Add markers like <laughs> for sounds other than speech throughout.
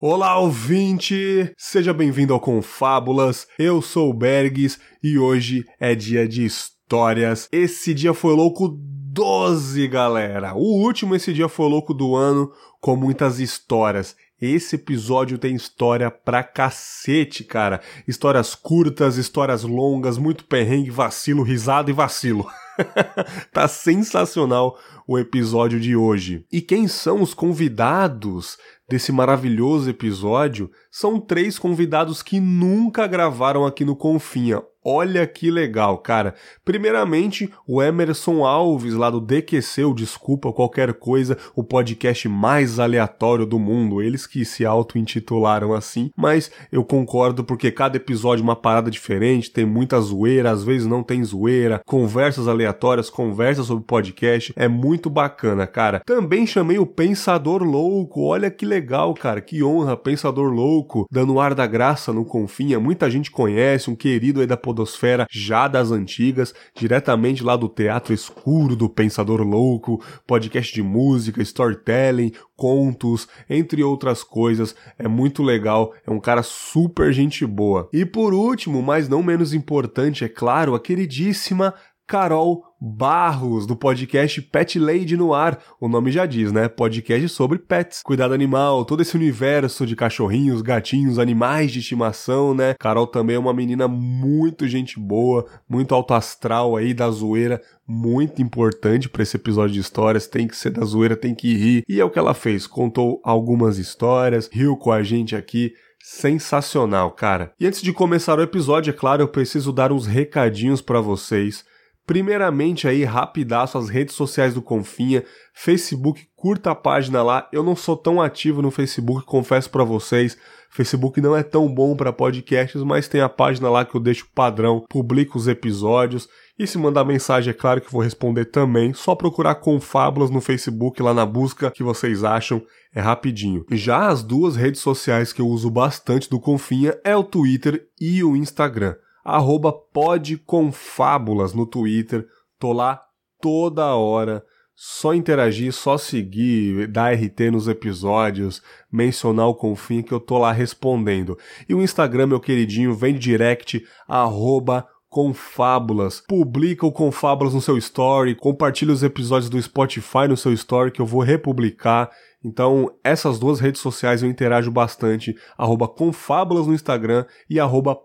Olá, ouvinte! Seja bem-vindo ao Confábulas. Eu sou o Bergs e hoje é dia de histórias. Esse dia foi louco 12, galera! O último Esse Dia Foi Louco do ano, com muitas histórias. Esse episódio tem história pra cacete, cara. Histórias curtas, histórias longas, muito perrengue, vacilo, risada e vacilo. <laughs> tá sensacional o episódio de hoje. E quem são os convidados desse maravilhoso episódio? São três convidados que nunca gravaram aqui no Confinha. Olha que legal, cara. Primeiramente, o Emerson Alves, lá do DQC, Desculpa Qualquer Coisa, o podcast mais aleatório do mundo. Eles que se auto-intitularam assim, mas eu concordo porque cada episódio é uma parada diferente, tem muita zoeira, às vezes não tem zoeira, conversas aleatórias, conversas sobre podcast. É muito bacana, cara. Também chamei o Pensador Louco. Olha que legal, cara. Que honra, Pensador Louco, dando ar da graça no Confinha. Muita gente conhece, um querido aí da podosfera já das antigas, diretamente lá do Teatro Escuro do Pensador Louco, podcast de música, storytelling, contos, entre outras coisas. É muito legal, é um cara super gente boa. E por último, mas não menos importante, é claro, a queridíssima Carol Barros, do podcast Pet Lady no Ar. O nome já diz, né? Podcast sobre pets, cuidado animal, todo esse universo de cachorrinhos, gatinhos, animais de estimação, né? Carol também é uma menina muito gente boa, muito alto astral aí da zoeira, muito importante para esse episódio de histórias. Tem que ser da zoeira, tem que rir. E é o que ela fez, contou algumas histórias, riu com a gente aqui sensacional, cara. E antes de começar o episódio, é claro, eu preciso dar uns recadinhos para vocês. Primeiramente aí, rapidaço, as redes sociais do Confinha, Facebook, curta a página lá. Eu não sou tão ativo no Facebook, confesso para vocês. Facebook não é tão bom para podcasts, mas tem a página lá que eu deixo padrão, publico os episódios. E se mandar mensagem, é claro que vou responder também. Só procurar Confábulas no Facebook lá na busca que vocês acham, é rapidinho. Já as duas redes sociais que eu uso bastante do Confinha é o Twitter e o Instagram arroba podconfábulas no Twitter. Tô lá toda hora. Só interagir, só seguir, dar RT nos episódios, mencionar o Confim que eu tô lá respondendo. E o Instagram, meu queridinho, vem direct, arroba Confábulas. Publica o Confábulas no seu story, compartilha os episódios do Spotify no seu story que eu vou republicar. Então, essas duas redes sociais eu interajo bastante, arroba Confábulas no Instagram e arroba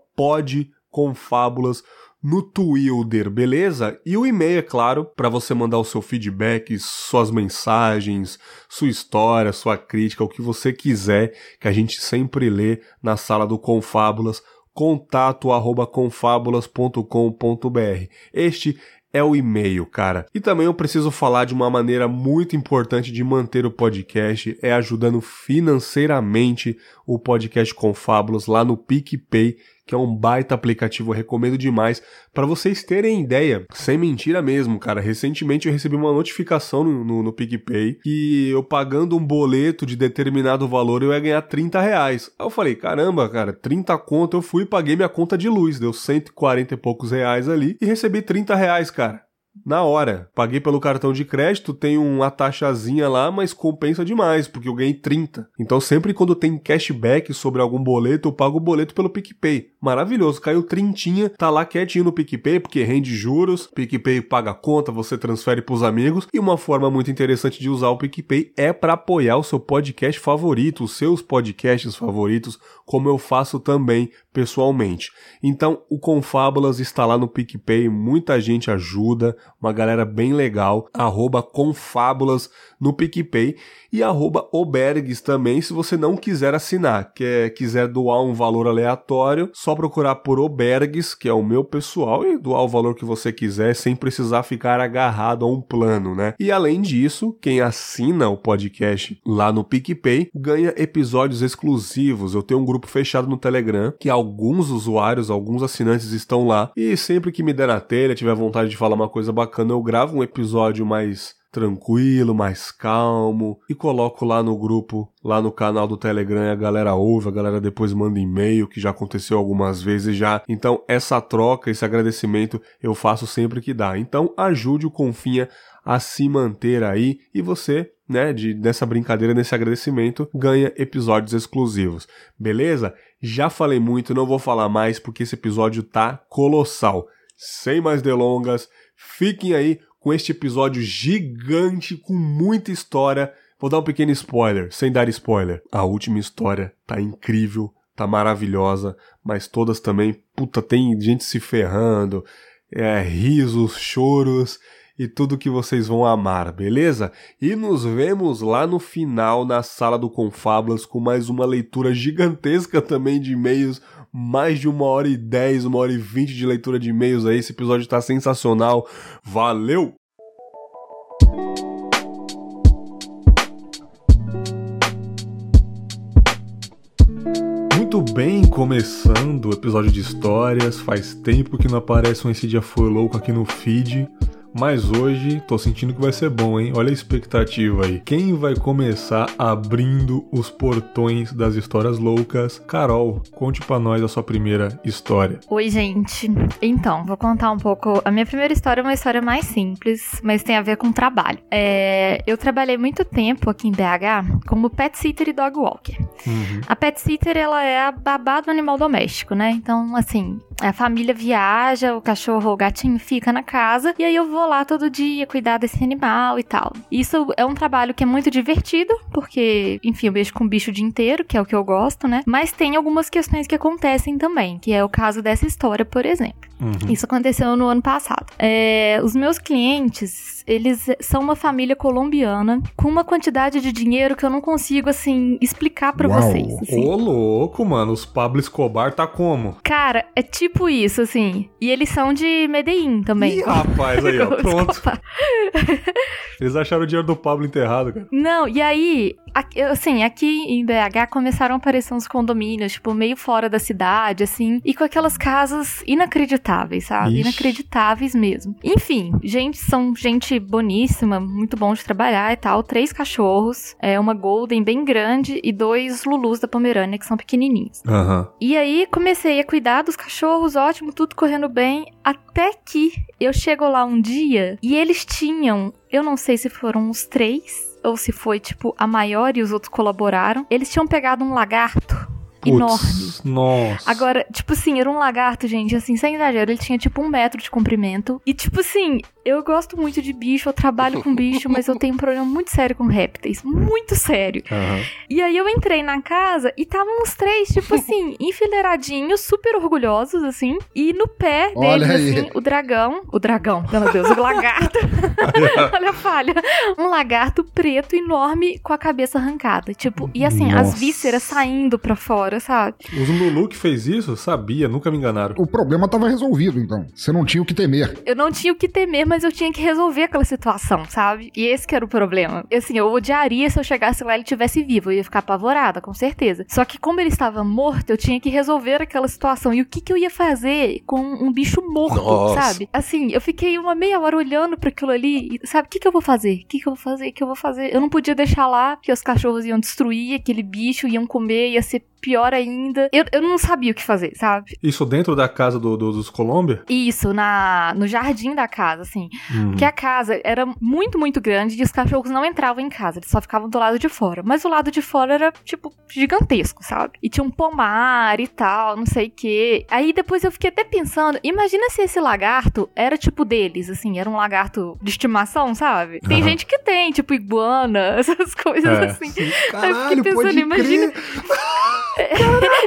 Confábulas no Twitter, beleza? E o e-mail, é claro, para você mandar o seu feedback, suas mensagens, sua história, sua crítica, o que você quiser, que a gente sempre lê na sala do Confábulas, contato arroba. Este é o e-mail, cara. E também eu preciso falar de uma maneira muito importante de manter o podcast, é ajudando financeiramente o podcast Confábulas lá no PicPay, que é um baita aplicativo, eu recomendo demais. Para vocês terem ideia, sem mentira mesmo, cara, recentemente eu recebi uma notificação no, no, no, PicPay que eu pagando um boleto de determinado valor eu ia ganhar 30 reais. Aí eu falei, caramba, cara, 30 conto, eu fui e paguei minha conta de luz, deu 140 e poucos reais ali e recebi 30 reais, cara na hora. Paguei pelo cartão de crédito, tem uma taxazinha lá, mas compensa demais, porque eu ganhei 30. Então sempre quando tem cashback sobre algum boleto, eu pago o boleto pelo PicPay. Maravilhoso, caiu trintinha, tá lá quietinho no PicPay, porque rende juros, PicPay paga a conta, você transfere pros amigos, e uma forma muito interessante de usar o PicPay é para apoiar o seu podcast favorito, os seus podcasts favoritos, como eu faço também pessoalmente. Então, o Confábulas está lá no PicPay, muita gente ajuda, uma galera bem legal, Confábulas no PicPay e arroba Obergues também, se você não quiser assinar, quer, quiser doar um valor aleatório, só procurar por Obergues, que é o meu pessoal, e doar o valor que você quiser, sem precisar ficar agarrado a um plano, né? E além disso, quem assina o podcast lá no PicPay ganha episódios exclusivos. Eu tenho um grupo fechado no Telegram, que alguns usuários, alguns assinantes estão lá, e sempre que me der na telha, tiver vontade de falar uma coisa bacana, eu gravo um episódio mais tranquilo, mais calmo e coloco lá no grupo, lá no canal do Telegram, a galera ouve, a galera depois manda e-mail, que já aconteceu algumas vezes já. Então, essa troca, esse agradecimento eu faço sempre que dá. Então, ajude o Confinha a se manter aí e você, né, de, dessa brincadeira, nesse agradecimento, ganha episódios exclusivos. Beleza? Já falei muito, não vou falar mais porque esse episódio tá colossal. Sem mais delongas, fiquem aí com este episódio gigante com muita história. Vou dar um pequeno spoiler, sem dar spoiler. A última história tá incrível, tá maravilhosa, mas todas também, puta, tem gente se ferrando, é, risos, choros e tudo que vocês vão amar, beleza? E nos vemos lá no final na sala do Confablas com mais uma leitura gigantesca também de e-mails, mais de uma hora e dez, uma hora e vinte de leitura de e-mails aí. Esse episódio tá sensacional. Valeu! Muito bem, começando o episódio de histórias. Faz tempo que não aparece um Esse Dia Foi Louco aqui no feed. Mas hoje tô sentindo que vai ser bom, hein? Olha a expectativa aí. Quem vai começar abrindo os portões das histórias loucas? Carol, conte para nós a sua primeira história. Oi, gente. Então, vou contar um pouco. A minha primeira história é uma história mais simples, mas tem a ver com trabalho. É... Eu trabalhei muito tempo aqui em BH como pet sitter e dog walker. Uhum. A pet sitter, ela é a babá do animal doméstico, né? Então, assim, a família viaja, o cachorro ou o gatinho fica na casa, e aí eu vou lá todo dia cuidar desse animal e tal. Isso é um trabalho que é muito divertido, porque, enfim, eu mexo com o bicho o dia inteiro, que é o que eu gosto, né? Mas tem algumas questões que acontecem também, que é o caso dessa história, por exemplo. Uhum. Isso aconteceu no ano passado. É, os meus clientes, eles são uma família colombiana com uma quantidade de dinheiro que eu não consigo, assim, explicar para vocês. Assim. Ô, louco, mano. Os Pablo Escobar tá como? Cara, é tipo isso, assim. E eles são de Medellín também. Ih, rapaz, aí, ó, <laughs> pronto. eles acharam o dinheiro do Pablo enterrado, cara. Não, e aí, assim, aqui em BH começaram a aparecer uns condomínios, tipo, meio fora da cidade, assim, e com aquelas casas inacreditáveis, sabe? Ixi. Inacreditáveis mesmo. Enfim, gente, são gente boníssima, muito bom de trabalhar e tal. Três cachorros, é uma Golden bem grande e dois Lulus da Pomerânia, que são pequenininhos. Uhum. E aí comecei a cuidar dos cachorros, ótimo, tudo correndo bem, até que eu chego lá um dia e eles tinham, eu não sei se foram os três ou se foi tipo a maior e os outros colaboraram. Eles tinham pegado um lagarto Puts, enorme. Nossa. Agora, tipo assim, era um lagarto, gente, assim, sem exagero. Ele tinha tipo um metro de comprimento. E, tipo assim, eu gosto muito de bicho, eu trabalho com bicho, mas eu tenho um problema muito sério com répteis. Muito sério. Uhum. E aí eu entrei na casa e estavam os três, tipo assim, enfileiradinhos, super orgulhosos, assim. E no pé deles, assim, o dragão. O dragão, meu Deus, o lagarto. <laughs> Olha a falha. Um lagarto preto enorme com a cabeça arrancada. Tipo, e assim, Nossa. as vísceras saindo pra fora, sabe? Os Lulu que fez isso, sabia, nunca me enganaram. O problema tava resolvido, então. Você não tinha o que temer. Eu não tinha o que temer, mas eu tinha que resolver aquela situação, sabe? E esse que era o problema. E, assim, eu odiaria se eu chegasse lá e ele tivesse vivo. Eu ia ficar apavorada, com certeza. Só que como ele estava morto, eu tinha que resolver aquela situação. E o que, que eu ia fazer com um bicho morto, Nossa. sabe? Assim, eu fiquei uma meia hora olhando para aquilo ali. E, sabe, o que, que eu vou fazer? O que, que eu vou fazer? O que eu vou fazer? Eu não podia deixar lá, porque os cachorros iam destruir aquele bicho, iam comer, ia ser pior ainda. Eu, eu não sabia o que fazer, sabe? Isso dentro da casa do, do dos Colômbia? Isso, na, no jardim da casa, assim. Uhum. Porque a casa era muito, muito grande e os cachorros não entravam em casa, eles só ficavam do lado de fora. Mas o lado de fora era, tipo, gigantesco, sabe? E tinha um pomar e tal, não sei o quê. Aí depois eu fiquei até pensando, imagina se esse lagarto era tipo deles, assim, era um lagarto de estimação, sabe? Tem uhum. gente que tem, tipo iguana, <laughs> essas coisas é. assim. Sim, caralho, eu fiquei pensando, imagina. <laughs>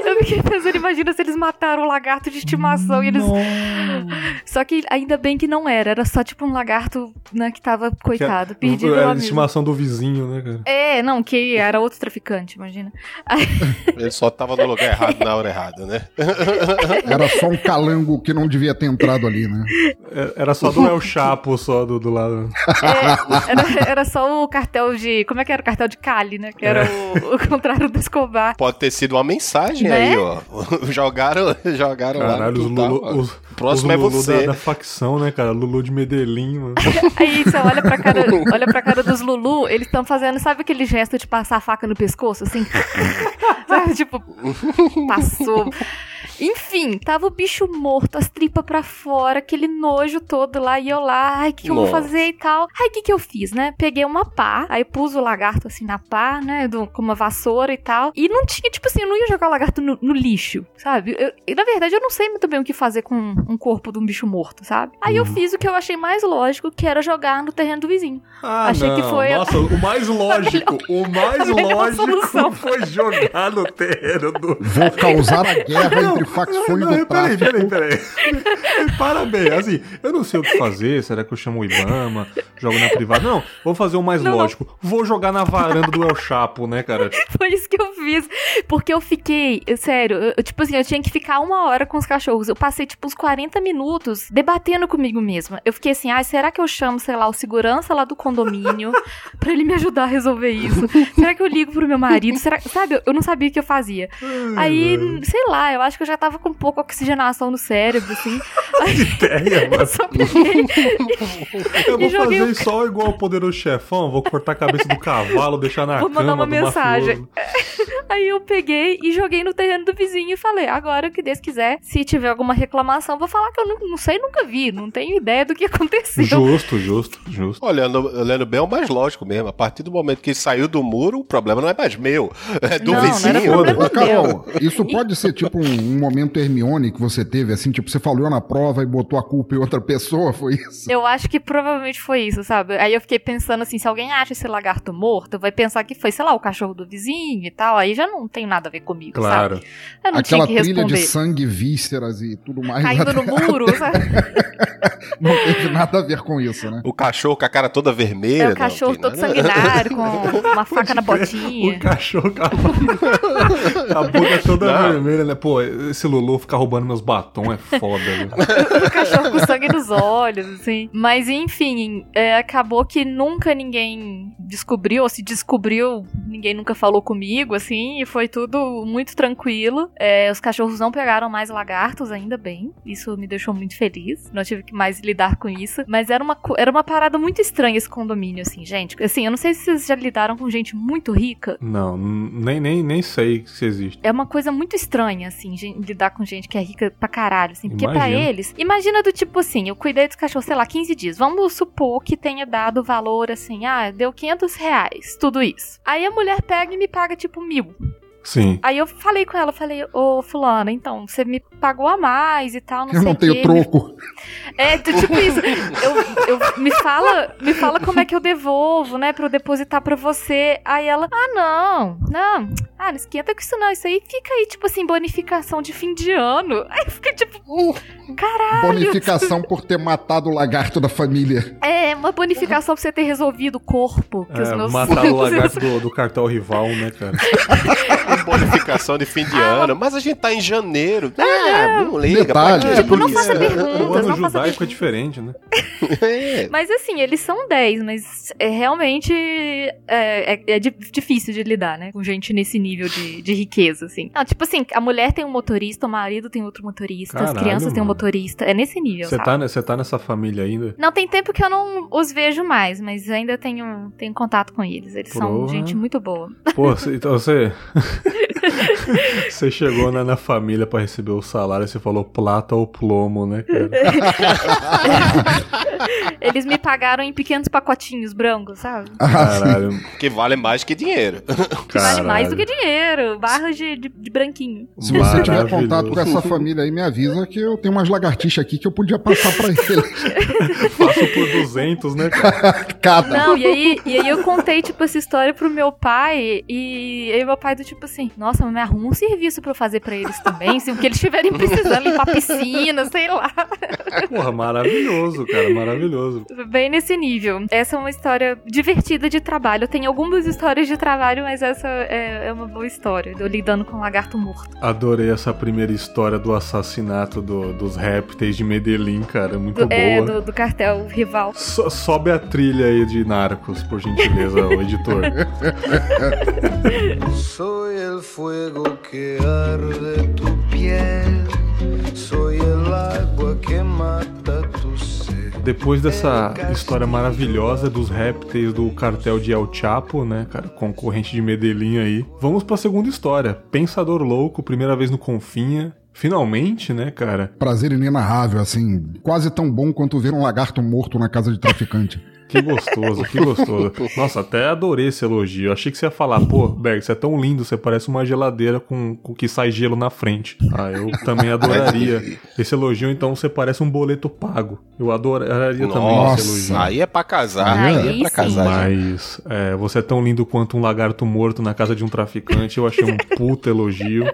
eu fiquei pensando, imagina se eles mataram o lagarto de estimação e eles. Só que ainda bem que não era, era só tipo um lagarto, né, que tava, coitado, que perdido. Era de estimação do vizinho, né, cara? É, não, que era outro traficante, imagina. <laughs> Ele só tava no lugar errado na hora errada, né? <laughs> Era só um calango que não devia ter entrado ali, né? É, era só do El Chapo, só do, do lado. É, era, era, só o cartel de. Como é que era o cartel de Cali, né? Que era é. o, o contrário do Escobar. Pode ter sido uma mensagem né? aí, ó. <laughs> jogaram jogaram lá. Caralho, quintal, Lulu, ó. os, O próximo os é você. Da, da facção, né, cara? Lulu de Medellín, mano. Aí você olha pra cara, <laughs> olha pra cara dos Lulu, eles estão fazendo, sabe aquele gesto de passar a faca no pescoço, assim? <laughs> sabe, tipo, passou. Enfim, tava o bicho morto, as tripas pra fora, aquele nojo todo lá, e eu lá, ai, o que, que eu vou fazer e tal? Aí, o que que eu fiz, né? Peguei uma pá, aí pus o lagarto assim na pá, né, do- com uma vassoura e tal, e não tinha, tipo assim, eu não ia jogar o lagarto no, no lixo, sabe? Eu- e, na verdade, eu não sei muito bem o que fazer com um corpo de um bicho morto, sabe? Aí eu fiz o que eu achei mais lógico, que era jogar no terreno do vizinho. Ah, Achei que não. foi a- Nossa, o mais <laughs> lógico, o mais lógico solução. foi jogar no terreno do. Vou causar a <laughs> guerra entre facções não, do peraí, peraí, peraí. <laughs> Parabéns. Assim, eu não sei o que fazer. Será que eu chamo o Ibama? Jogo na privada? Não, vou fazer o mais Não, não. lógico. Vou jogar na varanda do El Chapo, né, cara? <laughs> Foi isso que eu fiz. Porque eu fiquei, sério, eu- tipo assim, eu tinha que ficar uma hora com os cachorros. Eu passei, tipo, uns 40 minutos debatendo comigo mesma. Eu fiquei assim, ah, será que eu chamo, sei lá, o segurança lá do condomínio <laughs> pra ele me ajudar a resolver isso? Será que eu ligo pro meu marido? Será, sabe, eu não sabia o que eu fazia. Aí, sei lá, eu acho que eu já tava com pouca oxigenação no cérebro, assim. <laughs> Aí Ideia, <laughs> eu mano. só peguei. Eu vou fazer o- só igual o poderoso chefão. Vou cortar a cabeça do cavalo, deixar na Vou cama mandar uma do mensagem. mafioso. <laughs> Aí eu peguei e joguei no terreno do vizinho e falei: agora que Deus quiser, se tiver alguma reclamação, vou falar que eu não, não sei, nunca vi, não tenho ideia do que aconteceu. Justo, justo, justo. Olhando, olhando bem, é o mais lógico mesmo. A partir do momento que ele saiu do muro, o problema não é mais meu. É do Não, não vizinho. era problema Carol, isso pode ser tipo um, um momento Hermione que você teve, assim, tipo, você falhou na prova e botou a culpa em outra pessoa, foi isso? Eu acho que provavelmente foi isso, sabe? Aí eu fiquei pensando assim: se alguém acha esse lagarto morto, vai pensar que foi, sei lá, o cachorro do vizinho e tal. Aí já não tem nada a ver comigo, Claro. sabe? Eu não Aquela tinha que trilha de sangue, vísceras e tudo mais. Caindo no muro, <laughs> sabe? <laughs> Não teve nada a ver com isso, né? O cachorro com a cara toda vermelha. É o não, cachorro tem todo nada- sanguinário, com <laughs> uma faca na O botinha. cachorro com a boca, a boca toda Não. vermelha, né? Pô, esse Lulu ficar roubando meus batons é foda, velho. <laughs> o cachorro com sangue nos olhos, assim. Mas enfim, é, acabou que nunca ninguém descobriu, ou se descobriu, ninguém nunca falou comigo, assim, e foi tudo muito tranquilo. É, os cachorros não pegaram mais lagartos, ainda bem. Isso me deixou muito feliz. Não tive que mais lidar com isso. Mas era uma, era uma parada muito estranha esse condomínio, assim, gente. Assim, eu não sei se vocês já lidaram com gente muito rica. Não, nem, nem, nem sei se existe. É uma coisa muito estranha, assim, gen- lidar com gente que é rica pra caralho, assim. Porque pra Imagino. eles, imagina do tipo assim, eu cuidei dos cachorros, sei lá, 15 dias. Vamos supor que tenha dado valor assim, ah, deu 500 reais, tudo isso. Aí a mulher pega e me paga tipo mil. Sim. Aí eu falei com ela, falei, ô fulana, então, você me pagou a mais e tal, não Eu sei não o tenho quê. troco. <laughs> É, tu- tipo isso. Eu, eu- me, fala, me fala como é que eu devolvo, né? Pra eu depositar pra você. Aí ela, ah, não, não. Ah, não esquenta com isso não. Isso aí fica aí, tipo assim, bonificação de fim de ano. <laughs> Aí eu fiquei tipo, caralho. Bonificação por ter matado o lagarto da família. É, uma bonificação pra você ter resolvido o corpo. Que os É, meus mataram o lagarto <laughs> do, do cartel rival, né, cara? Bonificação de fim de ano. Mas a gente tá em janeiro. Ah, não liga. Detalhe, pra quê? Tipo, não Isso. faça O perguntas, ano não faça judaico é perguntas. diferente, né? <laughs> É. Mas assim, eles são 10, mas é realmente é, é- é di- difícil de lidar, né? Com gente nesse nível de, de riqueza, assim. Não, tipo assim, a mulher tem um motorista, o marido tem outro motorista, as Caralho, crianças têm um motorista. É nesse nível, Você sabe? tá, tá nessa família ainda? Não tem tempo que eu não os vejo mais, mas ainda tenho, tenho contato com eles. Eles são gente muito boa. Pô, então você. <laughs> <laughs> você chegou na, na família pra receber o salário e você falou plata ou plomo, né, cara? <laughs> Eles me pagaram em pequenos pacotinhos brancos, sabe? Caralho. Que vale mais que dinheiro. Que vale mais do que dinheiro. Barras de, de, de branquinho. Se você tiver contato com essa família aí, me avisa que eu tenho umas lagartixas aqui que eu podia passar pra eles. <laughs> Faço por 200, né, cara? <laughs> Cada. Não, e aí, e aí eu contei, tipo, essa história pro meu pai, e aí meu pai do tipo assim, nossa, mas me arruma um serviço pra eu fazer pra eles também, se o que eles estiverem precisando, limpar piscina, sei lá. Porra, maravilhoso, cara, maravilhoso. Maravilhoso. Bem nesse nível. Essa é uma história divertida de trabalho. Tem algumas histórias de trabalho, mas essa é, é uma boa história. Eu lidando com um lagarto morto. Adorei essa primeira história do assassinato do, dos répteis de Medellín, cara. Muito Do, boa. é, do, do cartel rival. So- sobe a trilha aí de Narcos, por gentileza, o editor. <laughs> <laughs> Soy el fuego que arde tu piel. Soy el agua que mata tu sed. Depois dessa história maravilhosa dos répteis do cartel de El Chapo, né, cara, concorrente de Medellín aí, vamos pra segunda história. Pensador louco, primeira vez no Confinha. Finalmente, né, cara? Prazer inenarrável, assim, quase tão bom quanto ver um lagarto morto na casa de traficante. <laughs> Que gostoso, que gostoso. <laughs> Nossa, até adorei esse elogio. Eu achei que você ia falar, pô, Berg, você é tão lindo, você parece uma geladeira com, com que sai gelo na frente. Ah, eu também adoraria. <laughs> Esse elogio, então, você parece um boleto pago. Eu adoraria também Nossa, esse elogio. aí é pra casar. Aí Aí é pra sim. casar. Mas é, você é tão lindo quanto um lagarto morto na casa de um traficante. Eu achei um <laughs> puta elogio.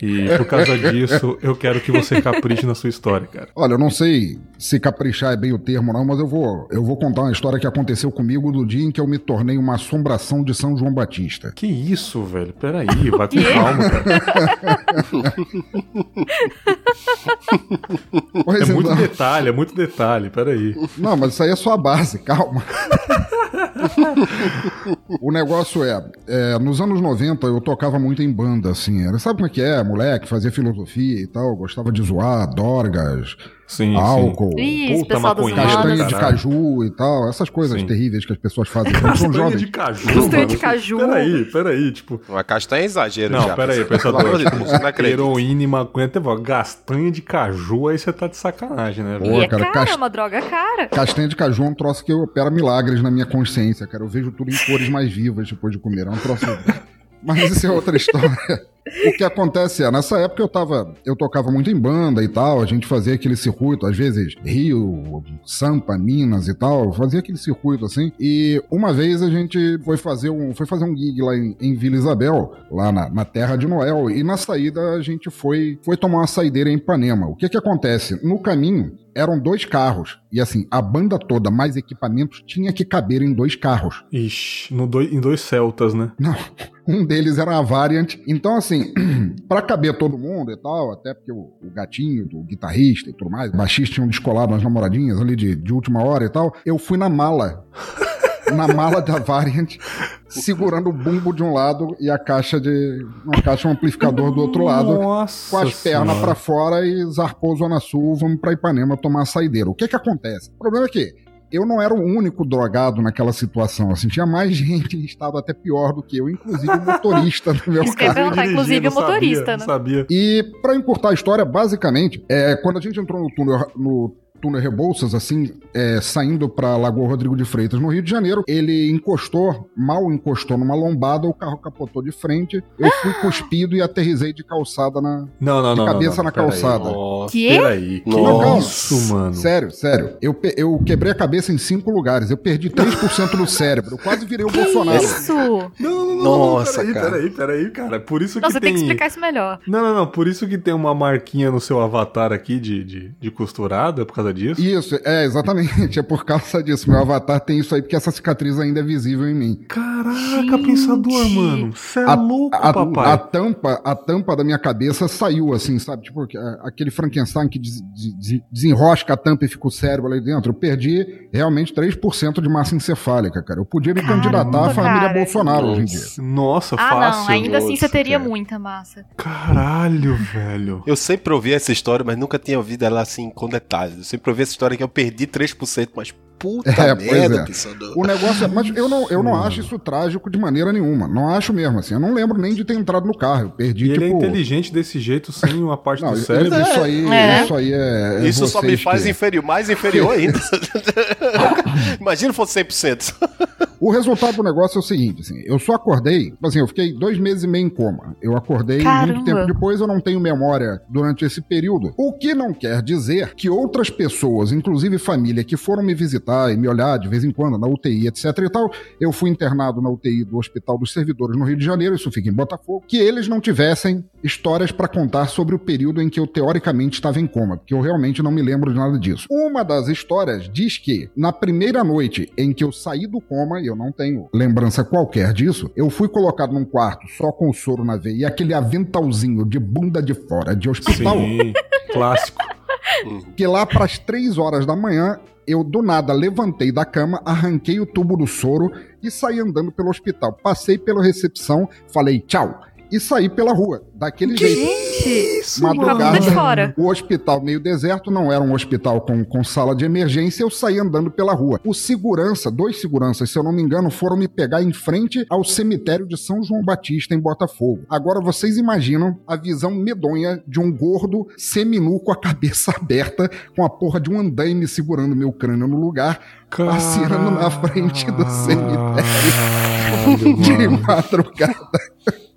E por causa disso, eu quero que você capriche na sua história, cara. Olha, eu não sei se caprichar é bem o termo, não, mas eu vou, eu vou contar uma história que aconteceu comigo do dia em que eu me tornei uma assombração de São João Batista. Que isso, velho? Peraí, vai com <laughs> calma, cara. É muito detalhe, é muito detalhe, peraí. Não, mas isso aí é só a base, calma. o negócio é, é, nos anos 90 eu tocava muito em banda, assim. Era, sabe como é que é? Moleque, fazia filosofia e tal, gostava de zoar, dorgas, Sim, álcool, Ih, esse Puta pessoal maconheiro, castanha de caralho. caju e tal, essas coisas Sim. terríveis que as pessoas fazem quando são Castanha jovens. de caju. Castanha mano. de caju. Peraí, peraí, tipo. Uma castanha é exagero Não, já. peraí, acredito. heroína e maconha, teve, ó, gastanha de caju, aí você tá de sacanagem, né, Pô, E é cara, cara, cast- é uma droga cara. Castanha de caju é um troço que opera milagres na minha consciência, cara. Eu vejo tudo em cores mais vivas depois de comer. É um troço. <laughs> Mas isso é outra história. O que acontece é, nessa época eu tava. Eu tocava muito em banda e tal, a gente fazia aquele circuito, às vezes Rio, Sampa, Minas e tal, fazia aquele circuito assim. E uma vez a gente foi fazer um, foi fazer um gig lá em, em Vila Isabel, lá na, na terra de Noel, e na saída a gente foi, foi tomar uma saideira em Ipanema. O que que acontece? No caminho, eram dois carros. E assim, a banda toda, mais equipamentos, tinha que caber em dois carros. Ixi, no dois, em dois celtas, né? Não, <laughs> um deles era a Variant. Então, assim, <clears throat> pra caber todo mundo e tal, até porque o, o gatinho do guitarrista e tudo mais, o baixista tinham descolado umas namoradinhas ali de, de última hora e tal, eu fui na mala. <laughs> Na mala da Variant, segurando o bumbo de um lado e a caixa de. uma caixa um amplificador do outro lado Nossa com as pernas pra fora e zarpou Zona Sul, vamos pra Ipanema tomar a saideira. O que que acontece? O problema é que eu não era o único drogado naquela situação, assim, tinha mais gente em estado até pior do que eu, inclusive o motorista do meu carro. inclusive o motorista, sabia, né? Sabia. E pra encurtar a história, basicamente, é, quando a gente entrou no túnel, no túnel Rebouças, assim, é, saindo pra Lagoa Rodrigo de Freitas, no Rio de Janeiro, ele encostou, mal encostou numa lombada, o carro capotou de frente, eu fui cuspido e aterrisei de calçada na, Não, não, De não. cabeça não, na peraí. calçada. Nossa. Que? Peraí, que Nossa. isso, mano? Sério, sério. Eu, eu quebrei a cabeça em cinco lugares. Eu perdi 3% do cérebro. Eu quase virei o Bolsonaro. Isso! Não, não, não, Nossa, não, peraí, cara. peraí, peraí, cara. Por isso Nossa, que tem tem... que explicar isso melhor. Não, não, não. Por isso que tem uma marquinha no seu avatar aqui de, de, de costurada, por causa disso? Isso, é, exatamente. É por causa disso. Meu avatar tem isso aí, porque essa cicatriz ainda é visível em mim. Caraca, Gente. pensador, mano. Você é A, louco, a- papai. a tampa, a tampa da minha cabeça saiu assim, sabe? Tipo aquele Frankenstein que des- des- desenrosca a tampa e fica o cérebro ali dentro. Eu perdi realmente 3% de massa encefálica, cara. Eu podia me Caramba, candidatar à família cara. Bolsonaro hoje em dia. Nossa, Ah, fácil. não, ainda assim você Nossa, teria cara. muita massa. Caralho, velho. Eu sempre ouvi essa história, mas nunca tinha ouvido ela assim com detalhes. Eu sempre ouvi essa história que eu perdi 3%, mas puta <laughs> É, merda, é. O negócio é. Mas eu não, eu não acho isso trágico de maneira nenhuma. Não acho mesmo, assim. Eu não lembro nem de ter entrado no carro. Eu perdi, E ele é tipo. inteligente desse jeito, sem uma parte Não, do isso, cérebro. isso aí, É. isso aí é. Isso só me faz que- inferior, mais inferior ainda. <laughs> Imagina se fosse 100%. O resultado do negócio é o seguinte, assim, eu só acordei, assim, eu fiquei dois meses e meio em coma. Eu acordei Caramba. muito tempo depois, eu não tenho memória durante esse período. O que não quer dizer que outras pessoas, inclusive família, que foram me visitar e me olhar de vez em quando na UTI, etc e tal, eu fui internado na UTI do Hospital dos Servidores no Rio de Janeiro, isso fica em Botafogo, que eles não tivessem histórias pra contar sobre o período em que eu teoricamente estava em coma, porque eu realmente não me lembro de nada disso. Uma das histórias diz que na primeira noite em que eu saí do coma, eu não tenho lembrança qualquer disso, eu fui colocado num quarto só com o soro na veia e aquele aventalzinho de bunda de fora de hospital, Sim, clássico. que lá pras três horas da manhã eu do nada levantei da cama, arranquei o tubo do soro e saí andando pelo hospital. Passei pela recepção, falei tchau e saí pela rua, daquele jeito. Gente, com a Madrugada, de fora. o hospital meio deserto, não era um hospital com, com sala de emergência, eu saí andando pela rua. O segurança, dois seguranças, se eu não me engano, foram me pegar em frente ao cemitério de São João Batista, em Botafogo. Agora vocês imaginam a visão medonha de um gordo seminu com a cabeça <laughs> aberta, com a porra de um andaime segurando meu crânio no lugar, passeando na frente do cemitério <laughs> de Caralho, madrugada.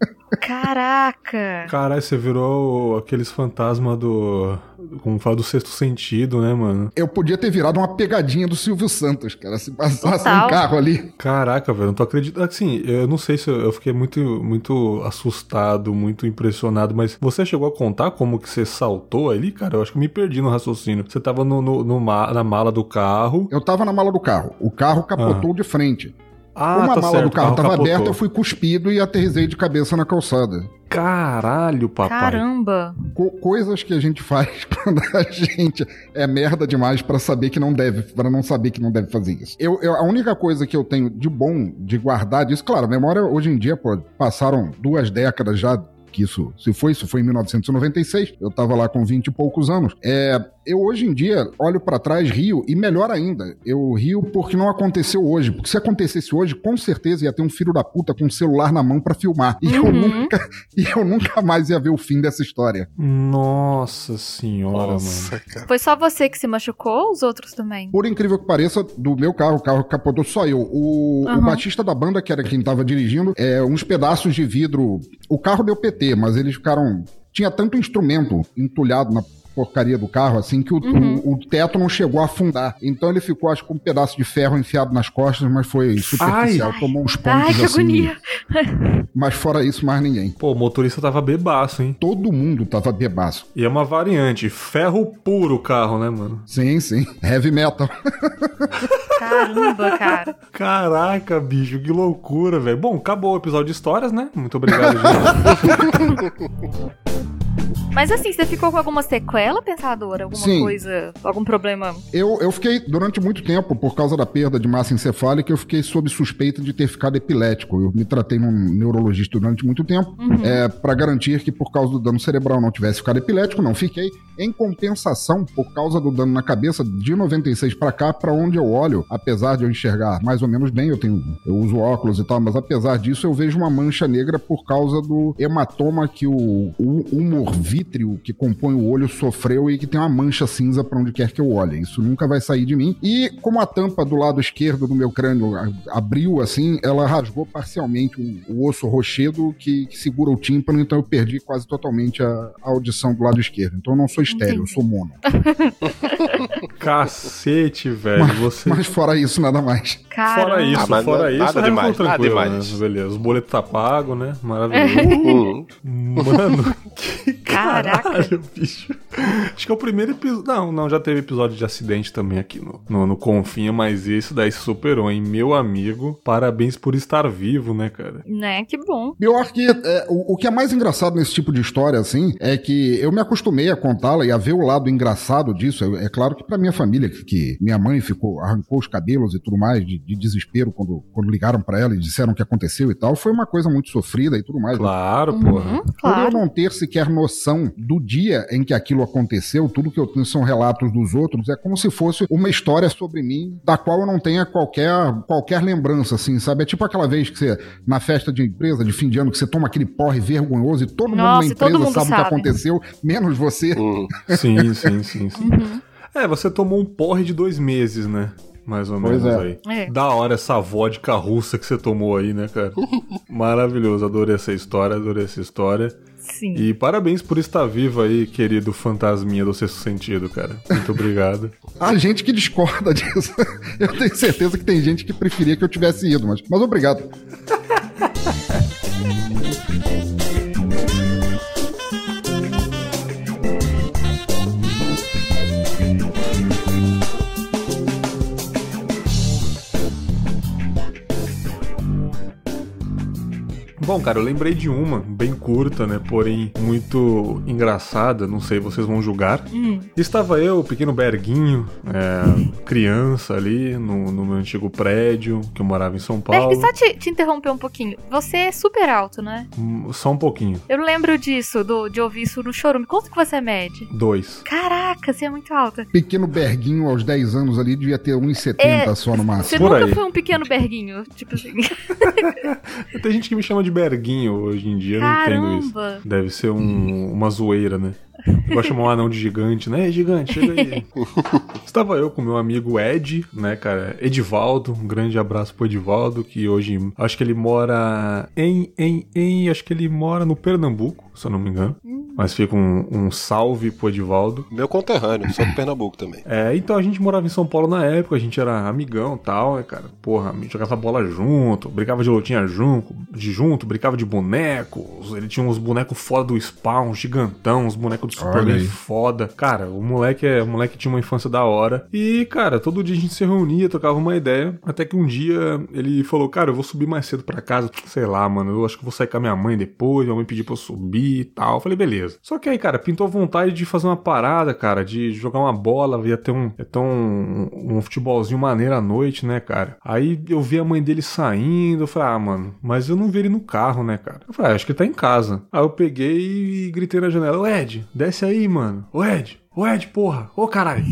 <laughs> Caraca. Caralho, você virou aqueles fantasmas do. Como fala, do sexto sentido, né, mano? Eu podia ter virado uma pegadinha do Silvio Santos, cara, se passasse Total. um carro ali. Caraca, velho, não tô acreditando. Assim, eu não sei se eu, eu fiquei muito, muito assustado, muito impressionado, mas você chegou a contar como que você saltou ali, cara? Eu acho que eu me perdi no raciocínio. Você tava no, no- no ma- na mala do carro. Eu tava na mala do carro. O carro capotou de frente. Ah, Uma tá mala certo, do carro tava capotou. aberta, eu fui cuspido e aterrisei de cabeça na calçada. Caralho, papai. Caramba. Co- coisas que a gente <laughs> faz quando a gente é merda demais pra saber que não deve, para não saber que não deve fazer isso. Eu, eu- a única coisa que eu tenho de bom de guardar disso, claro, a memória hoje em dia, pô, passaram duas décadas já que isso se foi, isso foi em 1996, eu tava lá com 20 e poucos anos. É, eu hoje em dia olho pra trás, rio, e melhor ainda, eu rio porque não aconteceu hoje. Porque se acontecesse hoje, com certeza ia ter um filho da puta com um celular na mão pra filmar. E eu Uhum. nunca, e eu nunca mais ia ver o fim dessa história. Nossa senhora, mano. Nossa, cara. Foi só você que se machucou ou os outros também? Por incrível que pareça, do meu carro, o carro capotou só eu. O, o Aham. baixista da banda, que era quem tava dirigindo, é, uns pedaços de vidro. O carro deu PT, mas eles ficaram. Tinha tanto instrumento entulhado na porcaria do carro, assim, que o, Uhum. o- o teto não chegou a afundar. Então ele ficou, acho que com um pedaço de ferro enfiado nas costas, mas foi superficial. Ai. Tomou uns pontos Ai, que assim. agonia. <laughs> Mas fora isso, mais ninguém. Pô, o motorista tava bebaço, hein? Todo mundo tava bebaço. E é uma variante, ferro puro o carro, né, mano? Sim, sim. Heavy metal. Caramba, cara. <laughs> Caraca, bicho, que loucura, velho. Bom, acabou o episódio de histórias, né? Muito obrigado, gente. <laughs> Mas assim, você ficou com alguma sequela, pensadora? Alguma Sim. coisa, algum problema? Eu, eu fiquei, durante muito tempo, por causa da perda de massa encefálica, eu fiquei sob suspeita de ter ficado epilético. Eu me tratei num neurologista durante muito tempo, é, para garantir que, por causa do dano cerebral, não tivesse ficado epilético. Não fiquei. Em compensação, por causa do dano na cabeça, de 96 para cá, para onde eu olho, apesar de eu enxergar mais ou menos bem, eu tenho, eu uso óculos e tal, mas apesar disso, eu vejo uma mancha negra por causa do hematoma que o, o humor vítreo que compõe o olho sofreu e que tem uma mancha cinza para onde quer que eu olhe. Isso nunca vai sair de mim. E como a tampa do lado esquerdo do meu crânio abriu assim, ela rasgou parcialmente o, o osso rochedo que, que segura o tímpano, então eu perdi quase totalmente a, a audição do lado esquerdo. Então eu não sou estéreo, eu sou mono. <laughs> <laughs> Cacete, velho. Você. Mas fora isso, nada mais. Cara. Fora isso, Ah, mas fora nada isso, demais, é nada tranquilo, demais. né? Beleza, os boletos tá pago, né? <laughs> Maravilhoso. Hum. Mano, <laughs> que Caraca. caralho, bicho. Acho que é o primeiro episódio. Não, não, já teve episódio de acidente também aqui no, no, no Confinha, mas esse daí superou, hein? Meu amigo, parabéns por estar vivo, né, cara? Né, que bom. Pior que é, o, o que é mais engraçado nesse tipo de história, assim, é que eu me acostumei a contá-la e a ver o lado engraçado disso. É, é claro que pra minha família, que, que minha mãe ficou, arrancou os cabelos e tudo mais, de, de desespero quando, quando ligaram pra ela e disseram o que aconteceu e tal, foi uma coisa muito sofrida e tudo mais. Claro, Uhum, porra. Por eu claro. não ter sequer noção do dia em que aquilo aconteceu, tudo que eu tenho são relatos dos outros, é como se fosse uma história sobre mim, da qual eu não tenha qualquer, qualquer lembrança, assim, sabe? É tipo aquela vez que você, na festa de empresa, de fim de ano, que você toma aquele porre vergonhoso e todo mundo Nossa, na empresa mundo sabe, o que sabe. aconteceu, menos você. Hum. <laughs> Sim, sim, sim, sim. Uhum. É, você tomou um porre de dois meses, né? Mais ou Pois menos é. aí. É. Da hora essa vodka russa que você tomou aí, né, cara? <laughs> Maravilhoso, adorei essa história, adorei essa história. Sim. E parabéns por estar vivo aí, querido fantasminha do sexto sentido, cara. Muito obrigado. <laughs> Há gente que discorda disso. <laughs> Eu tenho certeza que tem gente que preferia que eu tivesse ido, mas, mas obrigado. Bom, cara, eu lembrei de uma, bem curta, né? Porém, muito engraçada. Não sei, vocês vão julgar. Hum. Estava eu, pequeno Berguinho, é, criança ali, no, no meu antigo prédio, que eu morava em São Paulo. Berg, só te, te interromper um pouquinho. Você é super alto, né? Hum, Só um pouquinho. Eu lembro disso, do, de ouvir isso no chorume. Quanto que você mede? Dois. Caraca, você é muito alta. Pequeno Berguinho aos 10 anos ali devia ter 1,70 É, só no Você máximo. Por nunca aí. foi um pequeno berguinho, tipo assim. <laughs> Tem gente que me chama de Berguinho hoje em dia, eu não entendo isso. Caramba. Deve ser um- uma zoeira, né? De chamar um anão de gigante, né? É gigante, chega aí. <laughs> Estava eu com meu amigo Ed, né, cara? Edivaldo, um grande abraço pro Edivaldo, que hoje acho que ele mora em, em, em. Acho que ele mora no Pernambuco, se eu não me engano. Mas fica um, um salve pro Edivaldo. Meu conterrâneo, sou de Pernambuco também. É, então a gente morava em São Paulo na época, a gente era amigão e tal, né, cara? Porra, a gente jogava bola junto, brincava de lutinha junto, de junto, brincava de bonecos. Ele tinha uns bonecos foda do spawn, gigantão, uns bonecos do Olha Superman aí. foda. Cara, o moleque é, o moleque tinha uma infância da hora. E, cara, todo dia a gente se reunia, trocava uma ideia. Até que um dia ele falou, cara, eu vou subir mais cedo pra casa. Sei lá, mano, eu acho que vou sair com a minha mãe depois, minha mãe pediu pra eu subir e tal. Eu falei, beleza. Só que aí, cara, pintou vontade de fazer uma parada, cara, de jogar uma bola, ia ter um, ia ter um, um futebolzinho maneiro à noite, né, cara? Aí eu vi a mãe dele saindo, eu falei, ah, mano, mas eu não vi ele no carro, né, cara? Eu falei, ah, acho que ele tá em casa. Aí eu peguei e gritei na janela, Ed, desce aí, mano. Ô Ed, ô Ed, porra, ô caralho,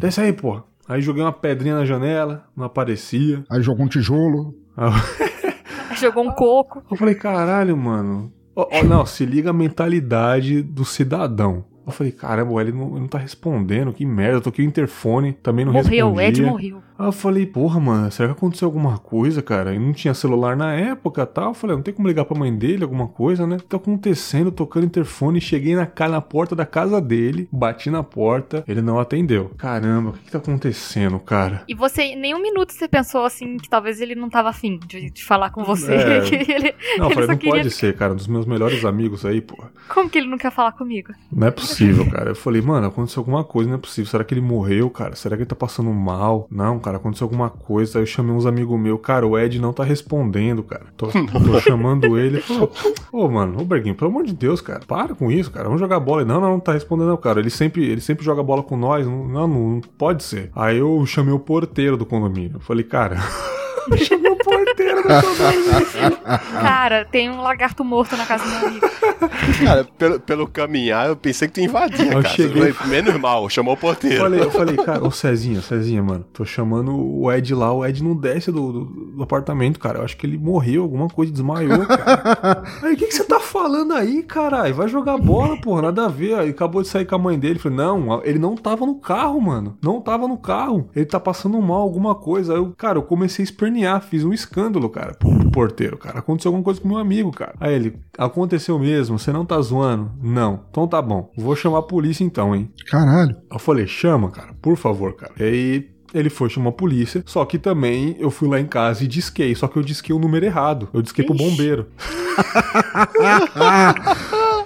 desce aí, porra. Aí joguei uma pedrinha na janela, não aparecia. Aí jogou um tijolo. Aí <laughs> Jogou um coco. Eu falei, caralho, mano. Ó, ó, não, se liga a mentalidade do cidadão. Eu falei, caramba, ele não, ele não tá respondendo, que merda. Eu toquei o interfone, também não Morreu, respondia. Ed morreu. Aí eu falei, porra, mano, será que aconteceu alguma coisa, cara? E não tinha celular na época tal. Eu falei, não tem como ligar pra mãe dele, alguma coisa, né? O que tá acontecendo? Tocando interfone, cheguei na, na porta da casa dele, bati na porta, ele não atendeu. Caramba, o que, que tá acontecendo, cara? E você, em nenhum minuto você pensou assim que talvez ele não tava afim de, de falar com você. É. <laughs> que ele, Não, eu falei, não queria pode ser, cara, um dos meus melhores amigos aí, porra. Como que ele não quer falar comigo? Não é possível, cara. Eu falei, mano, aconteceu alguma coisa, não é possível. Será que ele morreu, cara? Será que ele tá passando mal? Não, cara, aconteceu alguma coisa. Aí eu chamei uns amigos meus, cara, o Ed não tá respondendo, cara. Tô, tô <laughs> chamando ele. Falou, ô, mano, ô Berguinho, pelo amor de Deus, cara, para com isso, cara. Vamos jogar bola. Ele, não, não, não tá respondendo, não, cara. Ele sempre, ele sempre joga bola com nós. Não, não, não pode ser. Aí eu chamei o porteiro do condomínio. Eu falei, cara. <laughs> <laughs> eu chamei o porteiro do condomínio. Cara, tem um lagarto morto na casa do meu amigo. Cara, pelo, pelo caminhar, eu pensei que tu invadia, Eu cara. cheguei- Eu falei, Menos mal, chamou o Eu porteiro. falei, eu falei, cara, ô Cezinha, Cezinha, mano, tô chamando o Ed lá, o Ed não desce do, do, do apartamento, cara. Eu acho que ele morreu, alguma coisa, desmaiou, cara. <laughs> Aí, o que, que você tá falando aí, caralho? Vai jogar bola, porra, nada a ver. Aí acabou de sair com a mãe dele. Falei, não, ele não tava no carro, mano. Não tava no carro. Ele tá passando mal, alguma coisa. Aí eu, cara, eu comecei a espernear, fiz um escândalo, cara, pro, pro porteiro, cara. Aconteceu alguma coisa com meu amigo, cara. Aí ele, aconteceu mesmo, você não tá zoando? Não. Então tá bom. Vou chamar a polícia então, hein? Caralho. Eu falei, chama, cara, por favor, cara. E aí ele foi chamar a polícia, só que também eu fui lá em casa e disquei, só que eu disquei o número errado. Eu disquei pro Ixi. bombeiro. <laughs>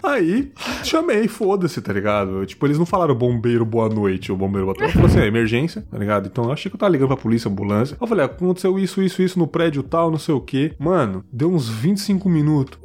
Aí chamei, foda-se, tá ligado? Tipo, eles não falaram bombeiro, boa noite, o bombeiro bateu. Falou assim, é emergência, tá ligado? Então eu achei que eu tava ligando pra polícia, ambulância. Eu falei, ah, aconteceu isso, isso, isso no prédio tal, não sei o quê. Mano, deu uns 25 minutos.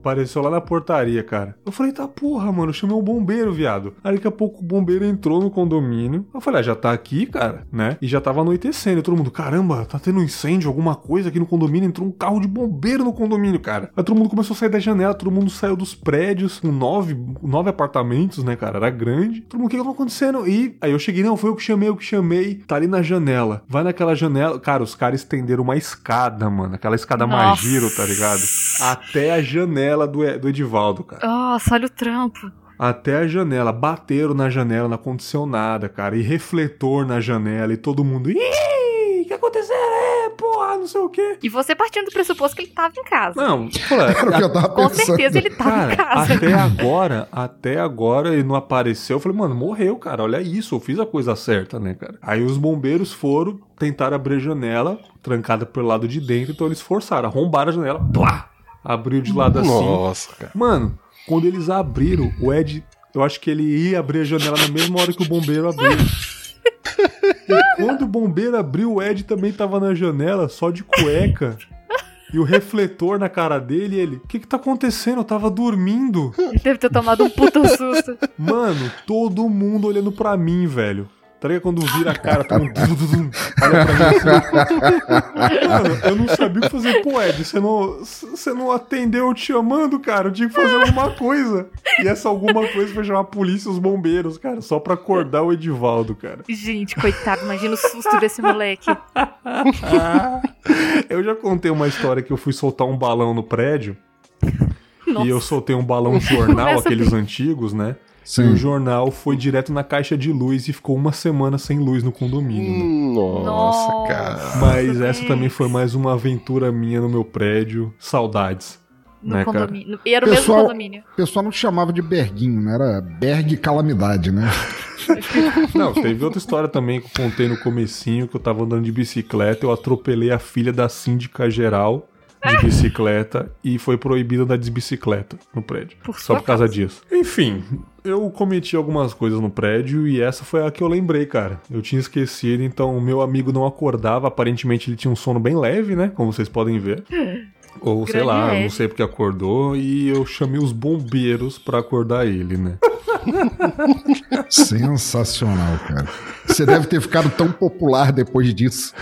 Apareceu lá na portaria, cara. Eu falei, tá porra, mano, eu chamei o bombeiro, viado. Aí daqui a pouco o bombeiro entrou no condomínio. Eu falei, ah, já tá aqui, cara, né? E já tava anoitecendo. E todo mundo, caramba, tá tendo um incêndio, alguma coisa aqui no condomínio. Entrou um carro de bombeiro no condomínio, cara. Aí todo mundo começou a sair da janela, todo mundo saiu dos prédios, com nove, nove apartamentos, né, cara? Era grande. Todo mundo, o que que tá acontecendo? E aí eu cheguei, não, foi eu que chamei, eu que chamei. Tá ali na janela. Vai naquela janela. Cara, os caras estenderam uma escada, mano. Aquela escada Nossa. magiro, tá ligado? Até a janela do, do Edivaldo, cara. Nossa, olha o trampo. até a janela. Bateram na janela, não aconteceu nada, cara. E refletor na janela e todo mundo. Ih, o que aconteceu? É, porra, não sei o quê. E você partindo do pressuposto que ele tava em casa. Não, pô, <laughs> Era o que eu tava Com pensando. certeza ele tava Cara, em casa. até agora, até agora ele não apareceu. Eu falei, mano, morreu, cara. Olha isso, eu fiz a coisa certa, né, cara? Aí os bombeiros foram tentar abrir a janela, trancada pelo lado de dentro, então eles forçaram, arrombaram a janela, plá! Abriu de lado assim. Nossa, cara. Mano, quando eles abriram, o Ed, eu acho que ele ia abrir a janela na mesma hora que o bombeiro abriu. E quando o bombeiro abriu, o Ed também tava na janela, só de cueca. E o refletor na cara dele, e ele, o que que tá acontecendo? Eu tava dormindo. Ele deve ter tomado um puto susto. Mano, todo mundo olhando pra mim, velho. Tá ligado? Quando vira a cara, dum, dum, olha pra mim assim. Mano, eu não sabia o que fazer. Pô, Ed, você não, você não atendeu eu te chamando, cara. Eu tinha que fazer alguma coisa. E essa alguma coisa foi chamar a polícia e os bombeiros, cara. Só pra acordar o Edivaldo, cara. Gente, coitado, imagina o susto desse moleque. Eu já contei uma história que eu fui soltar um balão no prédio. Nossa. E eu soltei um balão jornal, aqueles antigos, né? E Sim. o jornal foi direto na caixa de luz e ficou uma semana sem luz no condomínio. né? Hum, Nossa, Nossa. cara. Mas essa também foi mais uma aventura minha no meu prédio. Saudades. No né, cara? condomínio. E era o Pessoal- mesmo condomínio. O pessoal não te chamava de Berguinho, né? Era Berg Calamidade, né? <laughs> Não, teve outra história também que eu contei no comecinho, que eu tava andando de bicicleta, eu atropelei a filha da síndica geral de bicicleta e foi proibida andar de bicicleta no prédio. Por Só por causa causa. disso. Enfim, eu cometi algumas coisas no prédio e essa foi a que eu lembrei, cara. Eu tinha esquecido, então o meu amigo não acordava. Aparentemente ele tinha um sono bem leve, né? Como vocês podem ver. <laughs> Ou sei lá, eu não sei porque acordou e eu chamei os bombeiros pra acordar ele, né? <laughs> Sensacional, cara. Você deve ter ficado tão popular depois disso.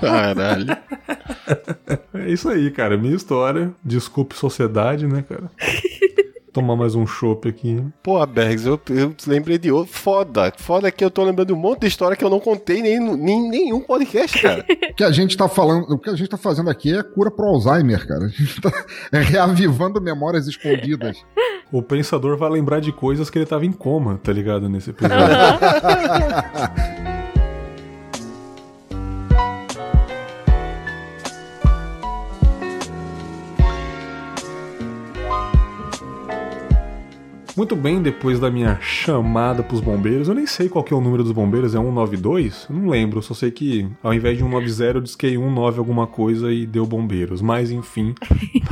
Caralho. É isso aí, cara. Minha história. Desculpe sociedade, né, cara? Tomar mais um chopp aqui. Pô, Bergs, eu, eu lembrei de outro. Foda. Foda que eu tô lembrando de um monte de história que eu não contei nem em nem, nenhum podcast, cara. O que a gente tá falando, o que a gente tá fazendo aqui é cura pro Alzheimer, cara. A gente tá <laughs> reavivando memórias escondidas. O pensador vai lembrar de coisas que ele tava em coma, tá ligado? Nesse episódio. <laughs> Muito bem, depois da minha chamada pros bombeiros, eu nem sei qual que é o número dos bombeiros, é 192? Eu não lembro, só sei que ao invés de 190 eu disquei 19 alguma coisa e deu bombeiros. Mas enfim,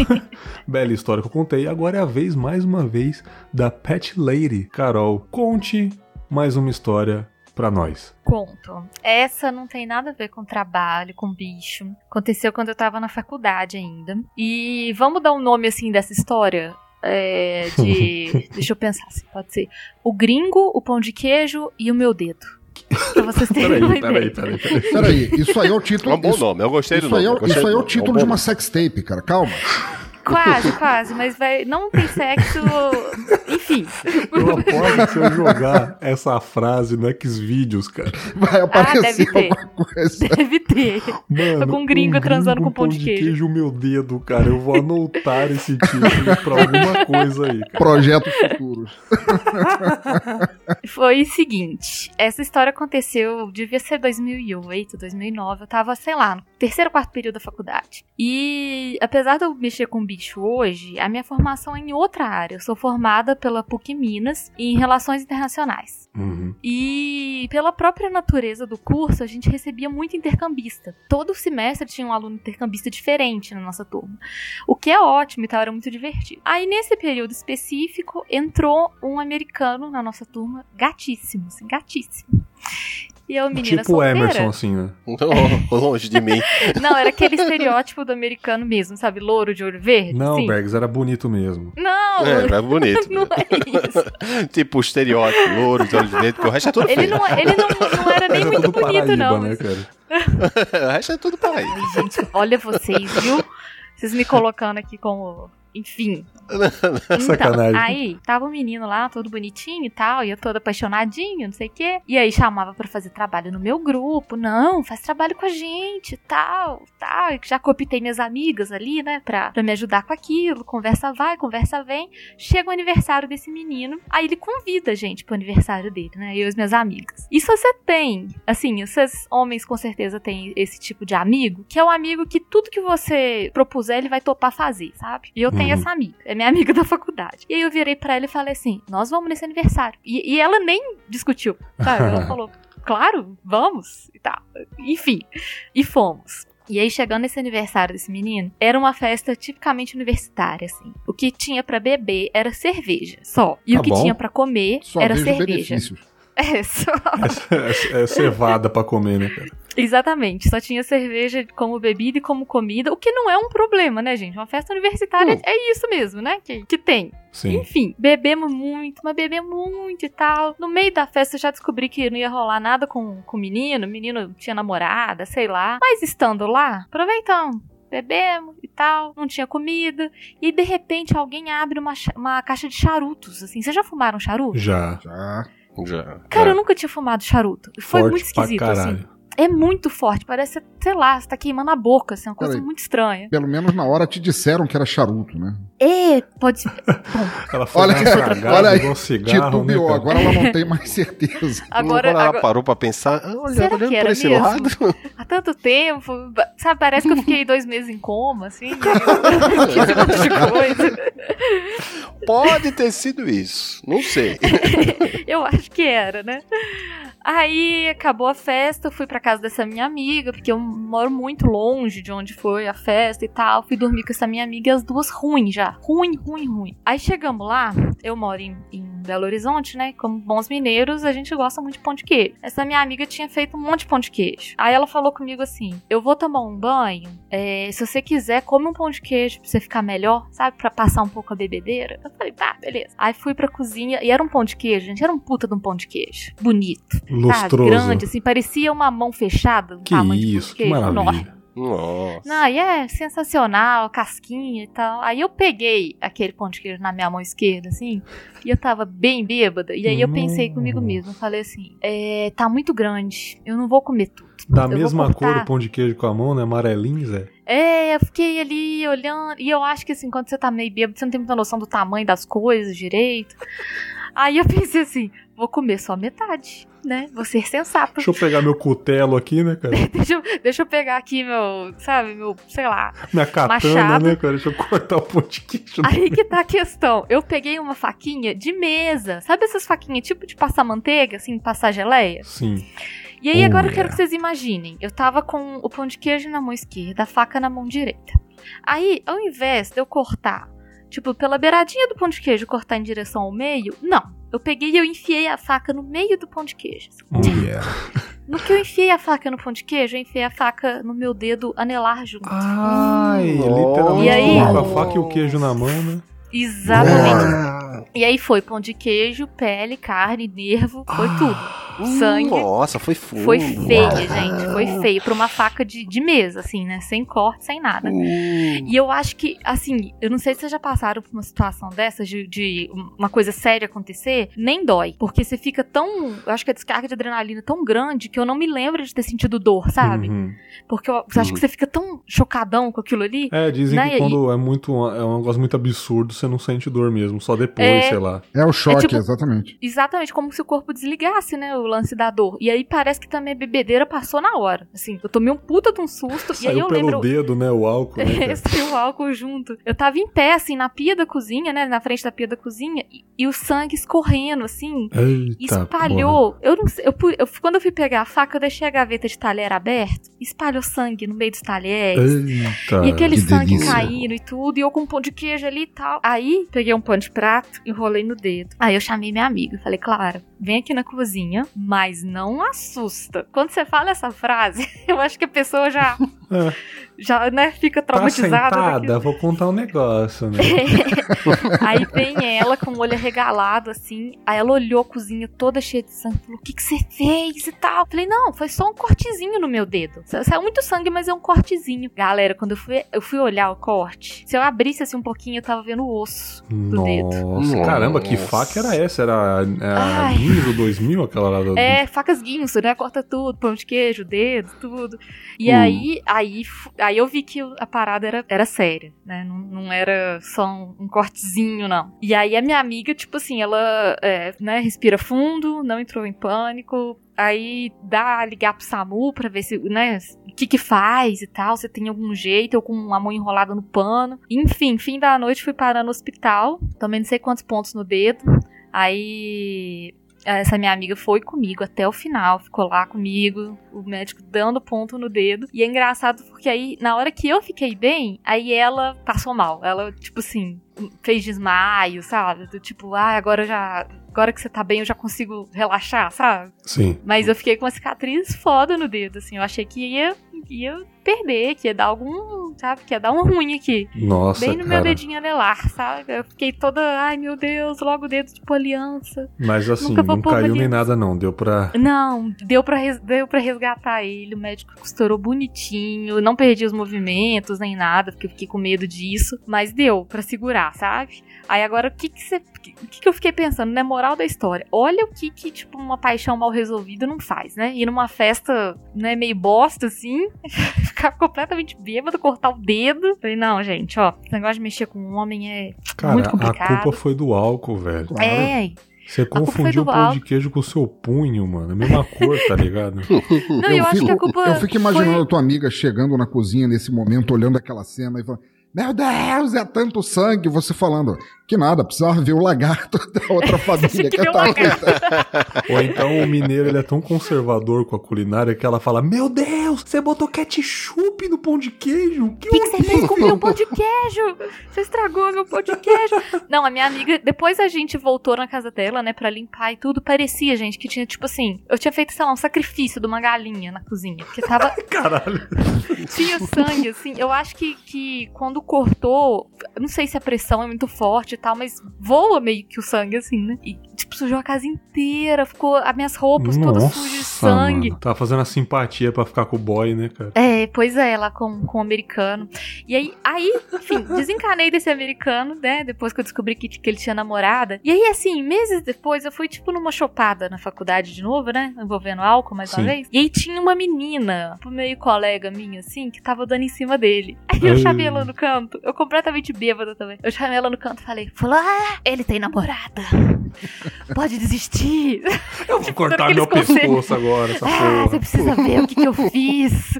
<laughs> bela história que eu contei. Agora é a vez, mais uma vez, da Pet Lady. Carol, conte mais uma história pra nós. Conto. Essa não tem nada a ver com trabalho, com bicho. Aconteceu quando eu tava na faculdade ainda. E vamos dar um nome assim dessa história? É, de. <laughs> deixa eu pensar se pode ser. O gringo, o pão de queijo e o meu dedo. Pra vocês terem uma Peraí, ideia. peraí, peraí, peraí. Peraí, isso aí é o É título. um bom isso, nome, eu gostei do isso aí nome. é, gostei isso aí é o título um de uma sextape, cara. Calma. Quase, quase, mas vai. Não tem sexo. Enfim. Eu aposto que se eu jogar essa frase no Xvideos, cara. Vai aparecer deve ter. alguma coisa. Deve ter. Mano, Com um gringo transando com pão de queijo. meu dedo, cara. Eu vou anotar esse título pra alguma coisa aí, cara. Projetos futuros. Foi o seguinte, essa história aconteceu, devia ser 2008, 2009, eu tava, sei lá, no terceiro, quarto período da faculdade. E apesar de eu mexer com bicho hoje, a minha formação é em outra área. Eu sou formada pela PUC Minas em Relações Internacionais. Uhum. E pela própria natureza do curso, a gente recebia muito intercambista. Todo semestre tinha um aluno intercambista diferente na nossa turma. O que é ótimo e tal, era muito divertido. Aí, nesse período específico, entrou um americano na nossa turma, gatíssimo, assim, gatíssimo. E eu, menina Tipo o solteira. Emerson, assim, né? <laughs> Oh, longe de mim. <laughs> Não, era aquele estereótipo do americano mesmo, sabe? Louro de olho verde. Não, Sim. Bergs, era bonito mesmo. Não, É, é bonito. <laughs> não é isso. tipo estereótipo, louro, de olhos de dentro, porque o resto é tudo Ele não, ele não, não era nem Mas é muito tudo bonito, Paraíba, não. né, cara? o resto é tudo paraíba. Gente, olha vocês, viu? Vocês me colocando aqui como enfim. Sacanagem. Então, aí, tava o um menino lá, todo bonitinho e tal, e eu toda apaixonadinha, não sei o quê. E aí chamava pra fazer trabalho no meu grupo. Não, faz trabalho com a gente, tal, tal. E já cooptei minhas amigas ali, né, pra, pra me ajudar com aquilo. Conversa vai, conversa vem. Chega o aniversário desse menino, aí ele convida a gente pro aniversário dele, né, eu e as minhas amigas. E se você tem, assim, vocês homens com certeza têm esse tipo de amigo, que é o amigo que tudo que você propuser, ele vai topar fazer, sabe? E eu tenho Uhum. essa amiga, é minha amiga da faculdade. E aí eu virei pra ela e falei assim: nós vamos nesse aniversário. E, e ela nem discutiu, sabe? Ela <laughs> falou: claro, vamos e tal. Enfim, e fomos. E aí, chegando nesse aniversário desse menino, era uma festa tipicamente universitária, assim. O que tinha pra beber era cerveja, só. E Tá o que bom. tinha pra comer Só era cerveja. benefícios. <laughs> É, só. É, é cevada pra comer, né, cara? Exatamente, só tinha cerveja como bebida e como comida, o que não é um problema, né, gente? Uma festa universitária Hum. é isso mesmo, né? Que, que tem. Sim. Enfim, bebemos muito, mas bebemos muito e tal. No meio da festa eu já descobri que não ia rolar nada com, com o menino, o menino tinha namorada, sei lá. Mas estando lá, aproveitamos. Bebemos e tal, não tinha comida. E de repente alguém abre uma, uma caixa de charutos, assim. Vocês já fumaram charuto? Já. Já. Já. Cara, eu nunca tinha fumado charuto. Foi Forte muito esquisito, pra assim. É muito forte, parece, sei lá, você tá queimando a boca, assim, uma coisa Peraí. muito estranha. Pelo menos na hora te disseram que era charuto, né? É, pode ser. <laughs> Ela foi Olha cagada, olha aí, cigarro, Titubeou, né, agora ela não tem mais certeza. <laughs> Agora, ela agora- parou pra pensar, ah, olha, Será olhando que era por esse mesmo? lado. <laughs> há tanto tempo, sabe, parece que eu fiquei dois meses em coma, assim, né? Esse monte de coisa. Pode ter sido isso. Não sei. Eu acho que era, né? Aí acabou a festa, fui pra casa dessa minha amiga, porque eu moro muito longe de onde foi a festa e tal. Fui dormir com essa minha amiga as duas ruim já. Ruim, ruim, ruim. Aí chegamos lá, eu moro em, em Belo Horizonte, né? Como bons mineiros, a gente gosta muito de pão de queijo. Essa minha amiga tinha feito um monte de pão de queijo. Aí ela falou comigo assim: Eu vou tomar um banho. é, se você quiser, come um pão de queijo pra você ficar melhor, sabe? Pra passar um pouco a bebedeira. Eu falei, tá, beleza. Aí fui pra cozinha e era um pão de queijo, gente. Era um puta de um pão de queijo. Bonito. Lustroso. grande, assim, parecia uma mão fechada. do Que isso, que queijo. Nossa. Nossa. Não, e é sensacional, casquinha e tal. Aí eu peguei aquele pão de queijo na minha mão esquerda, assim, e eu tava bem bêbada. E aí eu pensei comigo mesma, eu falei assim, é, tá muito grande, eu não vou comer tudo. Da Eu mesma cor o pão de queijo com a mão, né? Amarelinho, Zé. É, eu fiquei ali olhando, e eu acho que assim, quando você tá meio bêbado, você não tem muita noção do tamanho das coisas direito. Aí eu <laughs> pensei assim, vou comer só metade, né? Vou ser sensato. Deixa eu pegar meu cutelo aqui, né, cara? <laughs> Deixa eu, deixa eu pegar aqui meu, sabe, meu, sei lá. Minha katana, Machado. né, cara? Deixa eu cortar o pão de queijo. Aí que tá a questão. Eu peguei uma faquinha de mesa. Sabe essas faquinhas tipo de passar manteiga, assim, passar geleia? Sim. E aí Oh, agora eu quero que vocês imaginem. Eu tava com o pão de queijo na mão esquerda, a faca na mão direita. Aí, ao invés de eu cortar, tipo, pela beiradinha do pão de queijo, cortar em direção ao meio, não. Eu peguei e eu enfiei a faca no meio do pão de queijo. Oh, yeah. <laughs> No que eu enfiei a faca no pão de queijo, eu enfiei a faca no meu dedo anelar junto. Ai, Nossa. literalmente E aí? com a faca e o queijo na mão, né? Exatamente. Ah, E aí foi pão de queijo, pele, carne, nervo, foi tudo. Sangue. Nossa, foi fundo. Foi feia, gente. Foi feio. Pra uma faca de, de mesa, assim, né? Sem corte, sem nada. Hum. E eu acho que, assim, eu não sei se vocês já passaram por uma situação dessa, de, de uma coisa séria acontecer, nem dói. Porque você fica tão. Eu acho que a descarga de adrenalina é tão grande que eu não me lembro de ter sentido dor, sabe? Uhum. Porque eu acho que você fica tão chocadão com aquilo ali. É, dizem Né, que e- quando é muito é um negócio muito absurdo, você não sente dor mesmo, só depois, É. sei lá. É o choque, tipo- exatamente. Exatamente, como se o corpo desligasse, né? O lance da dor. E aí parece que também a bebedeira passou na hora. Assim, eu tomei um puta de um susto. e aí Saiu eu pelo lembro. dedo, né, o álcool, né? <laughs> Saiu o álcool junto. Eu tava em pé, assim, na pia da cozinha, né? Na frente da pia da cozinha. E, e o sangue escorrendo, assim. Eita, espalhou. Eu não sei. Eu, eu- quando eu fui pegar a faca, eu deixei a gaveta de talher aberta. Espalhou sangue no meio dos porra. talheres. Eita. E aquele que sangue delícia. caindo e tudo, e eu com um pão de queijo ali e tal. Aí, peguei um pão de prato, enrolei no dedo. Aí eu chamei minha amiga, falei, Clara, vem aqui na cozinha, mas não assusta. Quando você fala essa frase, <laughs> eu acho que a pessoa já É. Já, né, fica Tá traumatizada. daquilo. sentada? Vou contar um negócio, né? <laughs> aí vem ela com o olho arregalado, assim. Aí ela olhou a cozinha toda cheia de sangue. Falou: O que que você fez e tal? Falei: Não, foi só um cortezinho no meu dedo. Sa- Saiu muito sangue, mas é um cortezinho. Galera, quando eu fui, eu fui olhar o corte, se eu abrisse assim um pouquinho, eu tava vendo o osso do dedo. Nossa, caramba, que faca era essa? Era a Ai. Guinzo 2000, aquela lá do... É, facas guinso, né? Corta tudo, pão de queijo, dedo, tudo. E Hum. aí, aí, fu- aí eu vi que a parada era, era séria, né? Não, não era só um, um cortezinho, não. E aí a minha amiga, tipo assim, ela, é, né, respira fundo, não entrou em pânico. Aí dá ligar pro SAMU pra ver se, né, o que que faz e tal, se tem algum jeito, eu com a mão enrolada no pano. Enfim, fim da noite fui parar no hospital, tomei não sei quantos pontos no dedo. Aí essa minha amiga foi comigo até o final, ficou lá comigo, o médico dando ponto no dedo. E é engraçado porque aí, na hora que eu fiquei bem, aí ela passou mal. Ela, tipo assim, fez desmaio, sabe? Do tipo, ah, agora eu já. Agora que você tá bem, eu já consigo relaxar, sabe? Sim. Mas eu fiquei com uma cicatriz foda no dedo, assim. Eu achei que ia, ia perder, que ia dar algum, sabe? Que ia dar um ruim aqui. Nossa, bem no cara. meu dedinho anelar, sabe? Eu fiquei toda, ai meu Deus, logo o dedo de poliança. Mas assim, não caiu nem nada não, deu pra... Não, deu pra, res- deu pra resgatar ele. O médico costurou bonitinho. Não perdi os movimentos nem nada, porque eu fiquei com medo disso. Mas deu pra segurar, sabe? Aí agora, o que que você. O que, que eu fiquei pensando, né? Moral da história. Olha o que, que, tipo, uma paixão mal resolvida não faz, né? Ir numa festa, né, meio bosta, assim, <laughs> ficar completamente bêbado, cortar o dedo. Falei, não, gente, ó, esse negócio de mexer com um homem é Cara, muito a complicado. culpa foi do álcool, velho. É, Você confundiu o pão de queijo com o seu punho, mano. A mesma <laughs> cor, tá ligado? não, eu, acho fico, que a culpa. eu fico imaginando foi- a tua amiga chegando na cozinha nesse momento, olhando aquela cena e falando: Meu Deus, é tanto sangue. Você falando: Que nada, precisava ver o lagarto <laughs> da outra <laughs> família. que o tava-. Ou então o mineiro ele é tão conservador com a culinária que ela fala: Meu Deus, você botou ketchup no pão de queijo? Que O que, que você fez com o meu pão de queijo? Você estragou meu pão de queijo. Não, a minha amiga, depois a gente voltou na casa dela, né, pra limpar e tudo. Parecia, gente, que tinha, tipo assim, eu tinha feito, sei lá, um sacrifício de uma galinha na cozinha. Porque tava. <laughs> caralho. tinha sangue, assim. Eu acho que, que quando cortou, eu não sei se a pressão é muito forte tal, mas voa meio que o sangue, assim, né? E, tipo, sujou a casa inteira, ficou as minhas roupas todas sujas de sangue. mano. Tava fazendo a simpatia pra ficar com o boy, né, cara? É, pois é, lá com, com o americano. E aí, aí, enfim, <laughs> desencanei desse americano, né? Depois que eu descobri que, que ele tinha namorada. E aí, assim, meses depois, eu fui, tipo, numa chopada na faculdade de novo, né? Envolvendo álcool mais Sim. uma vez. E aí tinha uma menina, tipo, meio colega minha, assim, que tava dando em cima dele. Aí eu chamei ela no canto, eu completamente bêbada também. Eu chamei ela no canto e falei, falou, ah, ele tem namorada. Pode desistir. <laughs> Eu vou cortar meu conselhos. pescoço agora, essa Ah, porra. você precisa ver o que, que eu <laughs> fiz.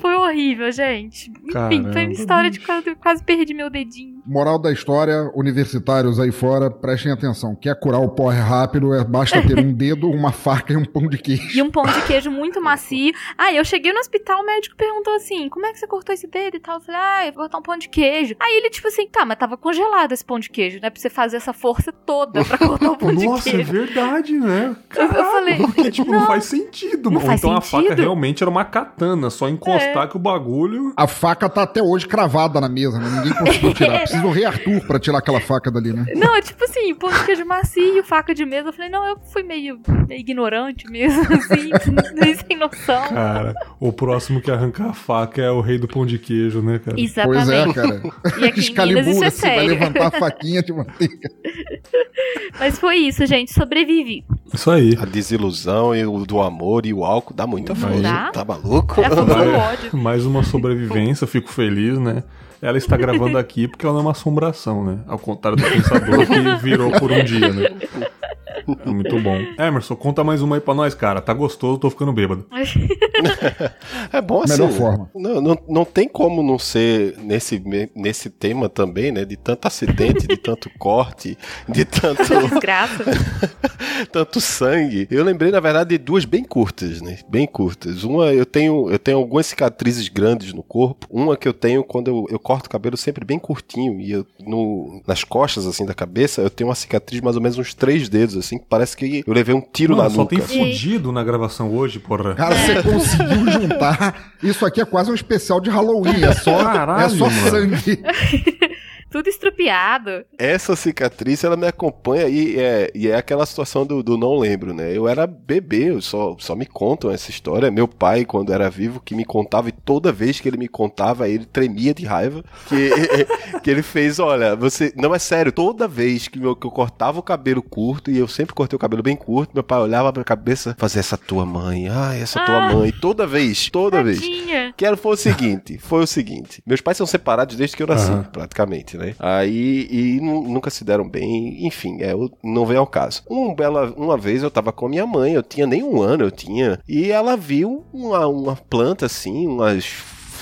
foi horrível, gente. Enfim, foi uma história de quase, quase perdi meu dedinho. Moral da história, universitários aí fora, prestem atenção. Quer curar o porre rápido, é, basta ter um dedo, uma faca e um pão de queijo. E um pão de queijo muito macio. Ah, eu cheguei no hospital, o médico perguntou assim: como é que você cortou esse dedo e tal? Eu falei, ah, eu vou cortar um pão de queijo. Aí ele, tipo assim, tá, mas tava congelado esse pão de queijo, né? Pra você fazer essa força toda pra cortar o <laughs> pão de Nossa, é queijo. verdade, né? Eu, eu falei, <laughs> Porque, tipo, não, faz sentido, não mano. faz então a sentido. faca realmente era uma katana, só encostar que o bagulho. A faca tá até hoje cravada na mesa, né? Ninguém conseguiu tirar. <laughs> Precisa do Rei Arthur pra tirar aquela faca dali, né? Não, é tipo assim, pão de queijo macio, faca de mesa. Eu falei, não, eu fui meio, meio ignorante mesmo, <laughs> assim, <laughs> meio sem noção. Cara, o próximo que arrancar a faca é o rei do pão de queijo, né, cara? Exatamente. Pois é, cara. E aqui em Minas isso é você vai sério. levantar a faquinha de manteiga. <laughs> Mas foi isso, gente. Sobrevivi. Isso aí. A desilusão e o do amor e o álcool dá muita força. Tá maluco? É Vai. ódio. Mais uma sobrevivência, fico feliz, né? Ela está gravando aqui porque ela não é uma assombração, né? Ao contrário do pensador que virou por um dia, né? É muito bom. Emerson, conta mais uma aí pra nós, cara. Tá gostoso, tô ficando bêbado. É bom assim. Melhor forma. Não, não, não tem como não ser nesse, nesse tema também, né? De tanto acidente, de tanto corte, de tanto, Desgraça. <laughs> tanto sangue. Eu lembrei, na verdade, de duas bem curtas, né? Bem curtas. Uma, eu tenho, eu tenho algumas cicatrizes grandes no corpo. Uma que eu tenho quando eu, eu corto o cabelo sempre bem curtinho e eu, no, nas costas, assim, da cabeça, eu tenho uma cicatriz de mais ou menos uns três dedos, assim, que parece que eu levei um tiro Mano, na só nuca. tem fudido na gravação hoje, porra. Cara, você conseguiu juntar. Isso aqui é quase um especial de Halloween. É só, Caralho, é só mano. sangue. <laughs> Tudo estrupiado. Essa cicatriz, ela me acompanha e é, e é aquela situação do, do não lembro, né? Eu era bebê, eu só, só me contam essa história. Meu pai, quando era vivo, que me contava, e toda vez que ele me contava, ele tremia de raiva. Que, <laughs> que ele fez, olha, você. Não é sério, toda vez que, eu, que eu cortava o cabelo curto, e eu sempre cortei o cabelo bem curto, meu pai olhava pra minha cabeça, fazia essa tua mãe, ai, essa tua Ah. mãe. Toda vez, toda vez. Tadinha. Que era, foi o seguinte, foi o seguinte. Meus pais são separados desde que eu nasci, Aham. praticamente, né? Aí, e nu- nunca se deram bem, enfim, é, não vem ao caso. Um bela, uma vez eu tava com a minha mãe, eu tinha nem um ano, eu tinha, e ela viu uma, uma planta assim, umas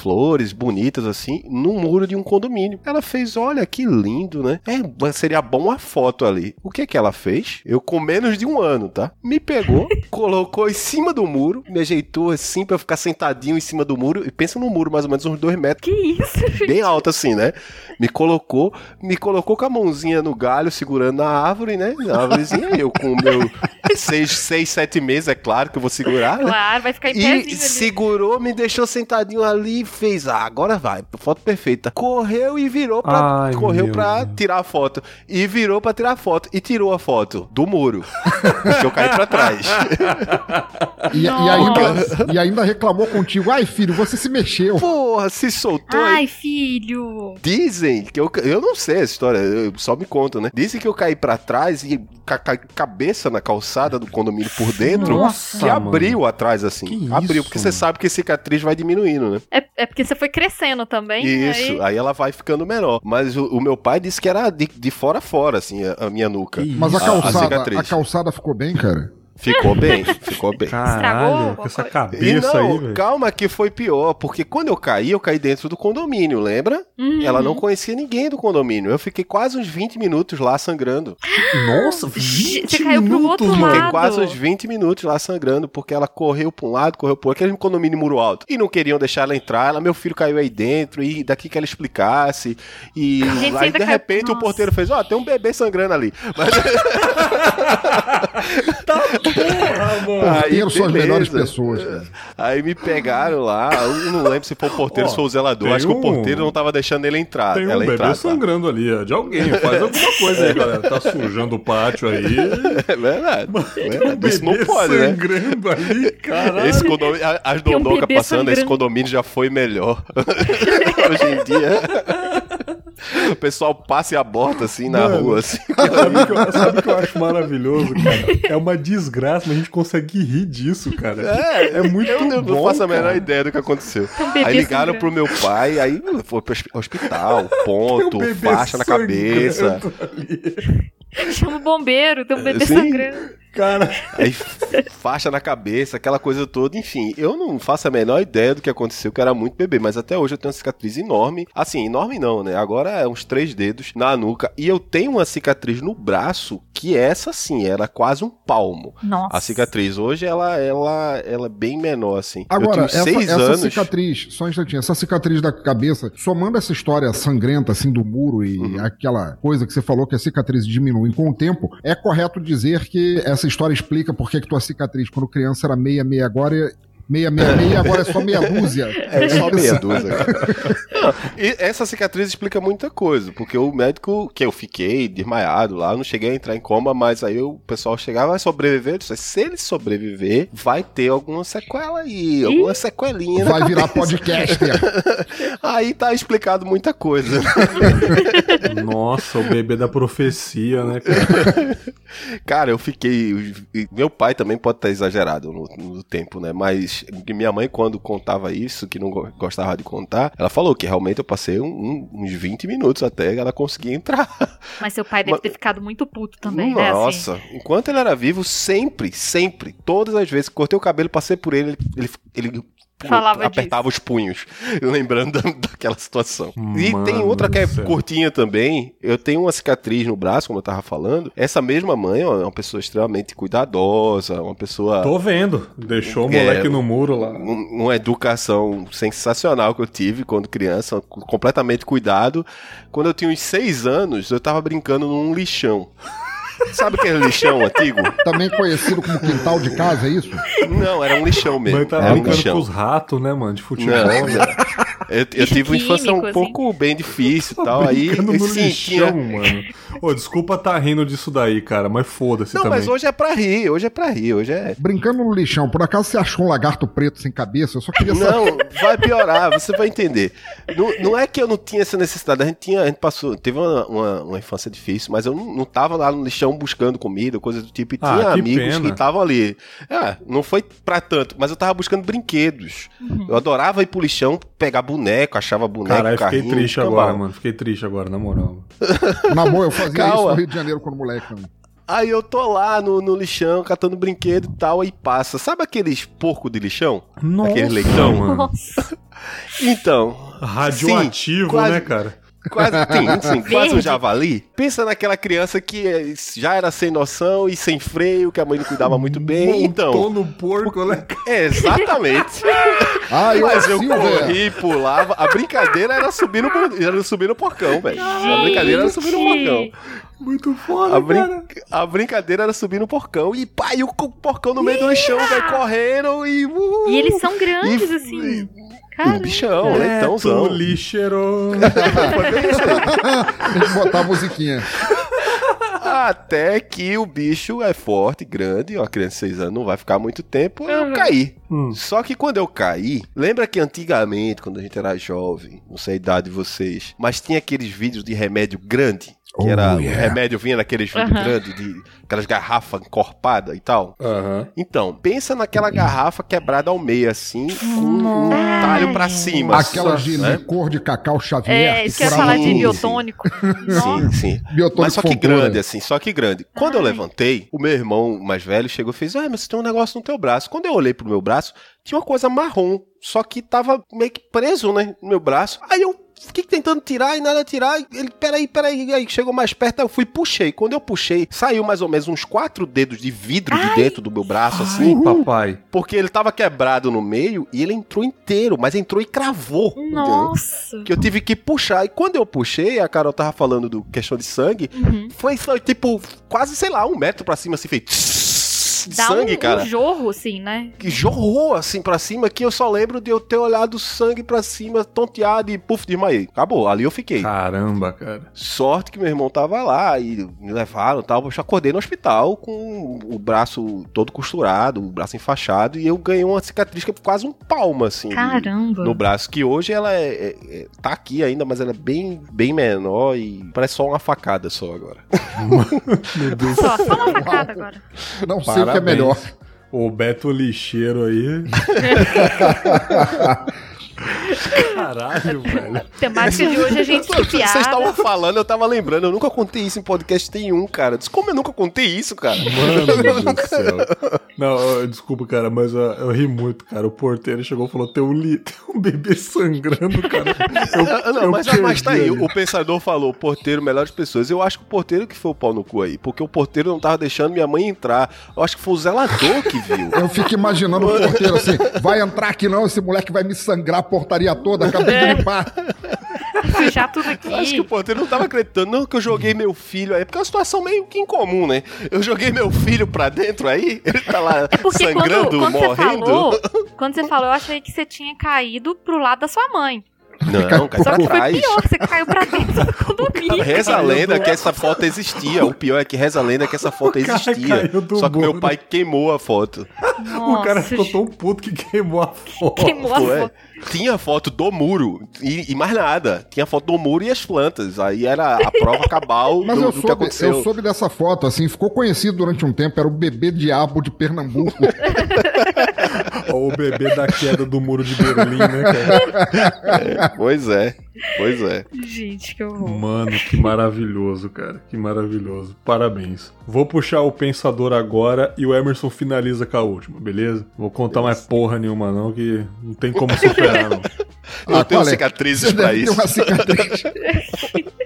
flores bonitas assim, no muro de um condomínio. Ela fez, olha que lindo, né? É, seria bom uma foto ali. O que que ela fez? Eu com menos de um ano, tá? Me pegou, <laughs> colocou em cima do muro, me ajeitou assim pra eu ficar sentadinho em cima do muro. E pensa no muro mais ou menos uns dois metros Que isso, gente? bem alto assim, né? Me colocou, me colocou com a mãozinha no galho, segurando na árvore, né? Na árvorezinha, eu com o meu <laughs> seis, seis, sete meses, é claro que eu vou segurar, né? Claro, vai ficar em E pezinho ali. segurou, me deixou sentadinho ali e fez, ah, agora vai, foto perfeita. Correu e virou pra, Ai, correu pra Deus. tirar a foto. E virou pra tirar a foto. E tirou a foto do muro. <laughs> que eu caí pra trás. <laughs> E, e ainda, e ainda reclamou contigo. Ai, filho, você se mexeu. Porra, se soltou aí. Ai, filho. Dizem que eu. Eu não sei essa história, eu só me contam, né? Dizem que eu caí pra trás e ca ca cabeça na calçada do condomínio por dentro. Nossa, que abriu atrás, assim. Que abriu, isso, porque você mano. sabe que cicatriz vai diminuindo, né? É, é porque você foi crescendo também. Isso, aí- aí... ela vai ficando menor. Mas o, o meu pai disse que era de, de fora a fora, assim, a, a minha nuca. Mas a isso? calçada, a, cicatriz. calçada ficou bem, cara? Ficou bem, <laughs> ficou bem. Estragou Caralho, com essa? E cabeça aí, não, velho. calma que foi pior, porque quando eu caí, eu caí dentro do condomínio, lembra? Uhum. Ela não conhecia ninguém do condomínio. Eu fiquei quase uns 20 minutos lá sangrando. Nossa, <gasps> Você 20 caiu pro minutos, outro mano. lado. Fiquei quase uns 20 minutos lá sangrando, porque ela correu pra um lado, correu pro outro, aquele condomínio muro alto. E não queriam deixar ela entrar, ela, meu filho caiu aí dentro, e daqui que ela explicasse. E aí, ainda de caiu- repente, o porteiro fez, ó, tem um bebê sangrando ali. <laughs> Mas, Porra, mano. aí, Porteiro são as melhores pessoas, cara. Aí me pegaram lá, eu não lembro se foi o porteiro ou se foi o zelador. Acho que o um- porteiro não tava deixando ele entrar. Tem um ela bebê entrar, tá? sangrando ali, é de alguém. Faz alguma coisa aí, <laughs> galera. Tá sujando o pátio aí. É verdade. Um verdade. Isso não pode, né? sangrando ali, caralho. Esse condomínio, as um dondocas bebê passando, esse sangrando. condomínio já foi melhor. <laughs> Hoje em dia. <laughs> O pessoal passa e aborta assim na Mano. rua, assim. <laughs> Sabe o que, eu- que eu acho maravilhoso, cara? É uma desgraça, mas a gente consegue rir disso, cara. É, muito eu não, bom, não faço a menor ideia do que aconteceu. um Aí ligaram sangrando. pro meu pai, aí foi pro hosp- hospital, <laughs> um ponto, bebê faixa na cabeça. ali. Chama o bombeiro, tem um bebê Sim. sangrando. Cara, Aí faixa na cabeça, aquela coisa toda, enfim. Eu não faço a menor ideia do que aconteceu, que eu era muito bebê, mas até hoje eu tenho uma cicatriz enorme. Assim, enorme não, né? Agora é uns três dedos na nuca. E eu tenho uma cicatriz no braço, que essa sim, era quase um palmo. Nossa. A cicatriz hoje, ela, ela, ela é bem menor, assim. Agora, eu tenho essa, seis essa anos. cicatriz, só um instantinho, essa cicatriz da cabeça, somando essa história sangrenta, assim, do muro e Uhum. aquela coisa que você falou que as cicatrizes diminuem com o tempo, é correto dizer que essa história explica por que tua cicatriz quando criança era meia, meia, agora meia, meia, meia, e agora é só meia dúzia. É só isso. meia dúzia. Não, e essa cicatriz explica muita coisa, porque o médico que eu fiquei desmaiado lá, não cheguei a entrar em coma, mas aí o pessoal chegava, vai sobreviver? Eu disse, se ele sobreviver, vai ter alguma sequela aí, alguma sequelinha. na Vai virar podcaster. <laughs> Aí tá explicado muita coisa. <laughs> nossa, o bebê da profecia, né, cara? Cara, eu fiquei. Meu pai também pode estar exagerado no, no tempo, né? Mas minha mãe, quando contava isso, que não go- gostava de contar, ela falou que realmente eu passei um- um- uns 20 minutos até ela conseguir entrar. Mas seu pai deve Mas- ter ficado muito puto também, né? assim? Nossa, enquanto ele era vivo, sempre, sempre, todas as vezes que cortei o cabelo, passei por ele, ele, ele Falava apertava os punhos, <laughs> lembrando da- daquela situação. e Mano tem outra que é curtinha também. Eu tenho uma cicatriz no braço, como eu tava falando. Essa mesma mãe é uma pessoa extremamente cuidadosa, uma pessoa. Tô vendo. Deixou o É, moleque no muro lá. um- uma educação sensacional que eu tive quando criança, completamente cuidado. Quando eu tinha uns seis anos, eu tava brincando num lixão. Sabe aquele lixão antigo? Também conhecido como quintal de casa, é isso? Não, era um lixão mesmo. Mas tá era um brincando lixão. com os ratos, né, mano? De futebol. Não, né? Eu, eu tive uma infância um assim. pouco bem difícil e tal. Aí, Brincando no sim, lixão, tinha. mano. Ô, desculpa tá rindo disso daí, cara, mas foda-se Não, também. mas hoje é pra rir, hoje é pra rir, hoje é. Brincando no lixão, por acaso você achou um lagarto preto sem cabeça? Eu só queria saber. Não, vai piorar, você vai entender. Não, não é que eu não tinha essa necessidade, a gente tinha, a gente passou, teve uma, uma, uma infância difícil, mas eu não, não tava lá no lixão buscando comida, coisa do tipo, e Ah, tinha que amigos pena. que estavam ali. É, não foi pra tanto, mas eu tava buscando brinquedos. Eu adorava ir pro lixão, pegar boneco, achava boneco, Caralho, fiquei carrinho, triste agora, mano. Fiquei triste agora, na moral. <laughs> Na boa, eu fazia Calma. isso no Rio de Janeiro quando moleque também. Aí eu tô lá no, no lixão, catando brinquedo e tal, aí passa. Sabe aqueles porco de lixão? Nossa, Aquele leitão. mano. Nossa. <laughs> Então, Radioativo, Sim, quase- né, cara? Quase, sim, sim, <laughs> quase um javali. Pensa naquela criança que eh, já era sem noção e sem freio, que a mãe não cuidava muito bem. Montou Então, no porco, né? é, <laughs> exatamente. <laughs> Ah, eu Mas eu corri, pulava. A brincadeira era subir no, era subir no porcão, velho. A brincadeira era subir no porcão. Muito foda, A, brin- cara. a brincadeira era subir no porcão. E e o porcão no meio do chão, velho, correndo e. uh, E eles são grandes, E- assim. Um Cara, bichão, É, leitãozão. tu lixeiro. Tem que botar a musiquinha. Até que o bicho é forte, grande, uma criança de 6 anos não vai ficar muito tempo, eu Uhum. caí. Hum. Só que quando eu caí, lembra que antigamente, quando a gente era jovem, não sei a idade de vocês, mas tinha aqueles vídeos de remédio grande, que Oh, era o yeah. remédio vinha naqueles vídeos Aham. grandes, de aquelas garrafas encorpadas e tal. Então, pensa naquela garrafa quebrada ao meio, assim, com um talho pra cima. Aquela de né? licor de cacau Xavier. é, isso que eu ia falar de biotônico. <laughs> Sim, sim. Biotônico Mas só que grande, assim, só que grande. Quando eu Ai. levantei, o meu irmão mais velho chegou e fez: Ah, mas você tem um negócio no teu braço. Quando eu olhei pro meu braço, tinha uma coisa marrom, só que tava meio que preso, né, no meu braço. Aí eu fiquei tentando tirar e nada tirar. Ele, peraí, peraí. Aí chegou mais perto, eu fui e puxei. Quando eu puxei, saiu mais ou menos uns quatro dedos de vidro de dentro do meu braço, assim. Ai, papai. Porque ele tava quebrado no meio e ele entrou inteiro, mas entrou e cravou. entendeu? Nossa. Que eu tive que puxar. E quando eu puxei, a Carol tava falando do questão de sangue, Uhum. foi, foi tipo, quase, sei lá, um metro pra cima, assim, feito de Dá sangue, um, cara. um jorro, assim, né? Que jorrou assim pra cima, que eu só lembro de eu ter olhado sangue pra cima, tonteado e puf, desmaiei. Acabou, ali eu fiquei. Caramba, cara. Sorte que meu irmão tava lá e me levaram e tal. Eu acordei no hospital com o braço todo costurado, o braço enfaixado, e eu ganhei uma cicatriz que é quase um palmo, assim. Caramba. no braço, que hoje ela é, é- é- tá aqui ainda, mas ela é bem, bem menor e parece só uma facada só agora. <laughs> Meu Deus. Só, só uma facada agora. Não sei o que é melhor. O Beto Lixeiro aí. <laughs> Caralho, velho. Temática de hoje é gente Vocês piada. estavam falando, eu tava lembrando, eu nunca contei isso em podcast nenhum, cara. Diz como eu nunca contei isso, cara. Mano <laughs> do céu. Não, desculpa, cara, mas ó, eu ri muito, cara. O porteiro chegou e falou: tem um, li... <laughs> tem um bebê sangrando, cara. Eu, Ah, Não, eu mas, mas tá aí, ali. o pensador falou, porteiro, melhores pessoas. Eu acho que o porteiro que foi o pau no cu aí, porque o porteiro não tava deixando minha mãe entrar. Eu acho que foi o zelador que viu. Eu fico imaginando o porteiro assim, vai entrar aqui não, esse moleque vai me sangrar a portaria toda, acabei de <laughs> limpar. Sujar tudo aqui. Eu Acho que o porteiro não tava acreditando, não, que eu joguei meu filho aí, porque é uma situação meio que incomum, né? Eu joguei meu filho pra dentro aí, ele tá lá É sangrando, quando, quando você morrendo. falou, quando você falou, eu achei que você tinha caído pro lado da sua mãe. Não, cai Só pra que foi trás. pior, você caiu pra dentro do <laughs> condomínio. Reza a lenda que essa foto existia. O pior é que reza a lenda que essa foto existia. caiu Só que meu pai queimou a foto. O cara Nossa, ficou tão puto que queimou a foto. queimou a Ué, foto. tinha foto do muro e, e mais nada. Tinha foto do muro e as plantas. Aí era a prova cabal Mas do, eu do que soube, aconteceu. eu soube dessa foto, assim, ficou conhecido durante um tempo, era o bebê diabo de Pernambuco. <laughs> O bebê da queda do muro de Berlim, né, cara? É, <laughs> pois é, pois é. Gente, que horror. Mano, que maravilhoso, cara. Que maravilhoso. Parabéns. Vou puxar o pensador agora e o Emerson finaliza com a última, beleza? Vou contar mais porra nenhuma, não, que não tem como superar, não. Eu Ah, tenho é? cicatrizes Você pra deve ter isso. uma cicatriz. <laughs>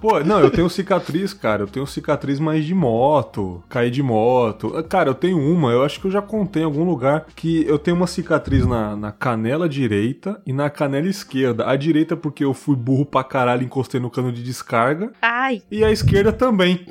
Pô, não, eu tenho cicatriz, cara. Eu tenho cicatriz mais de moto, cair de moto. Ah, Cara, eu tenho uma, eu acho que eu já contei em algum lugar que eu tenho uma cicatriz na, na canela direita e na canela esquerda. A direita porque eu fui burro pra caralho e encostei no cano de descarga. Ai, E a esquerda também.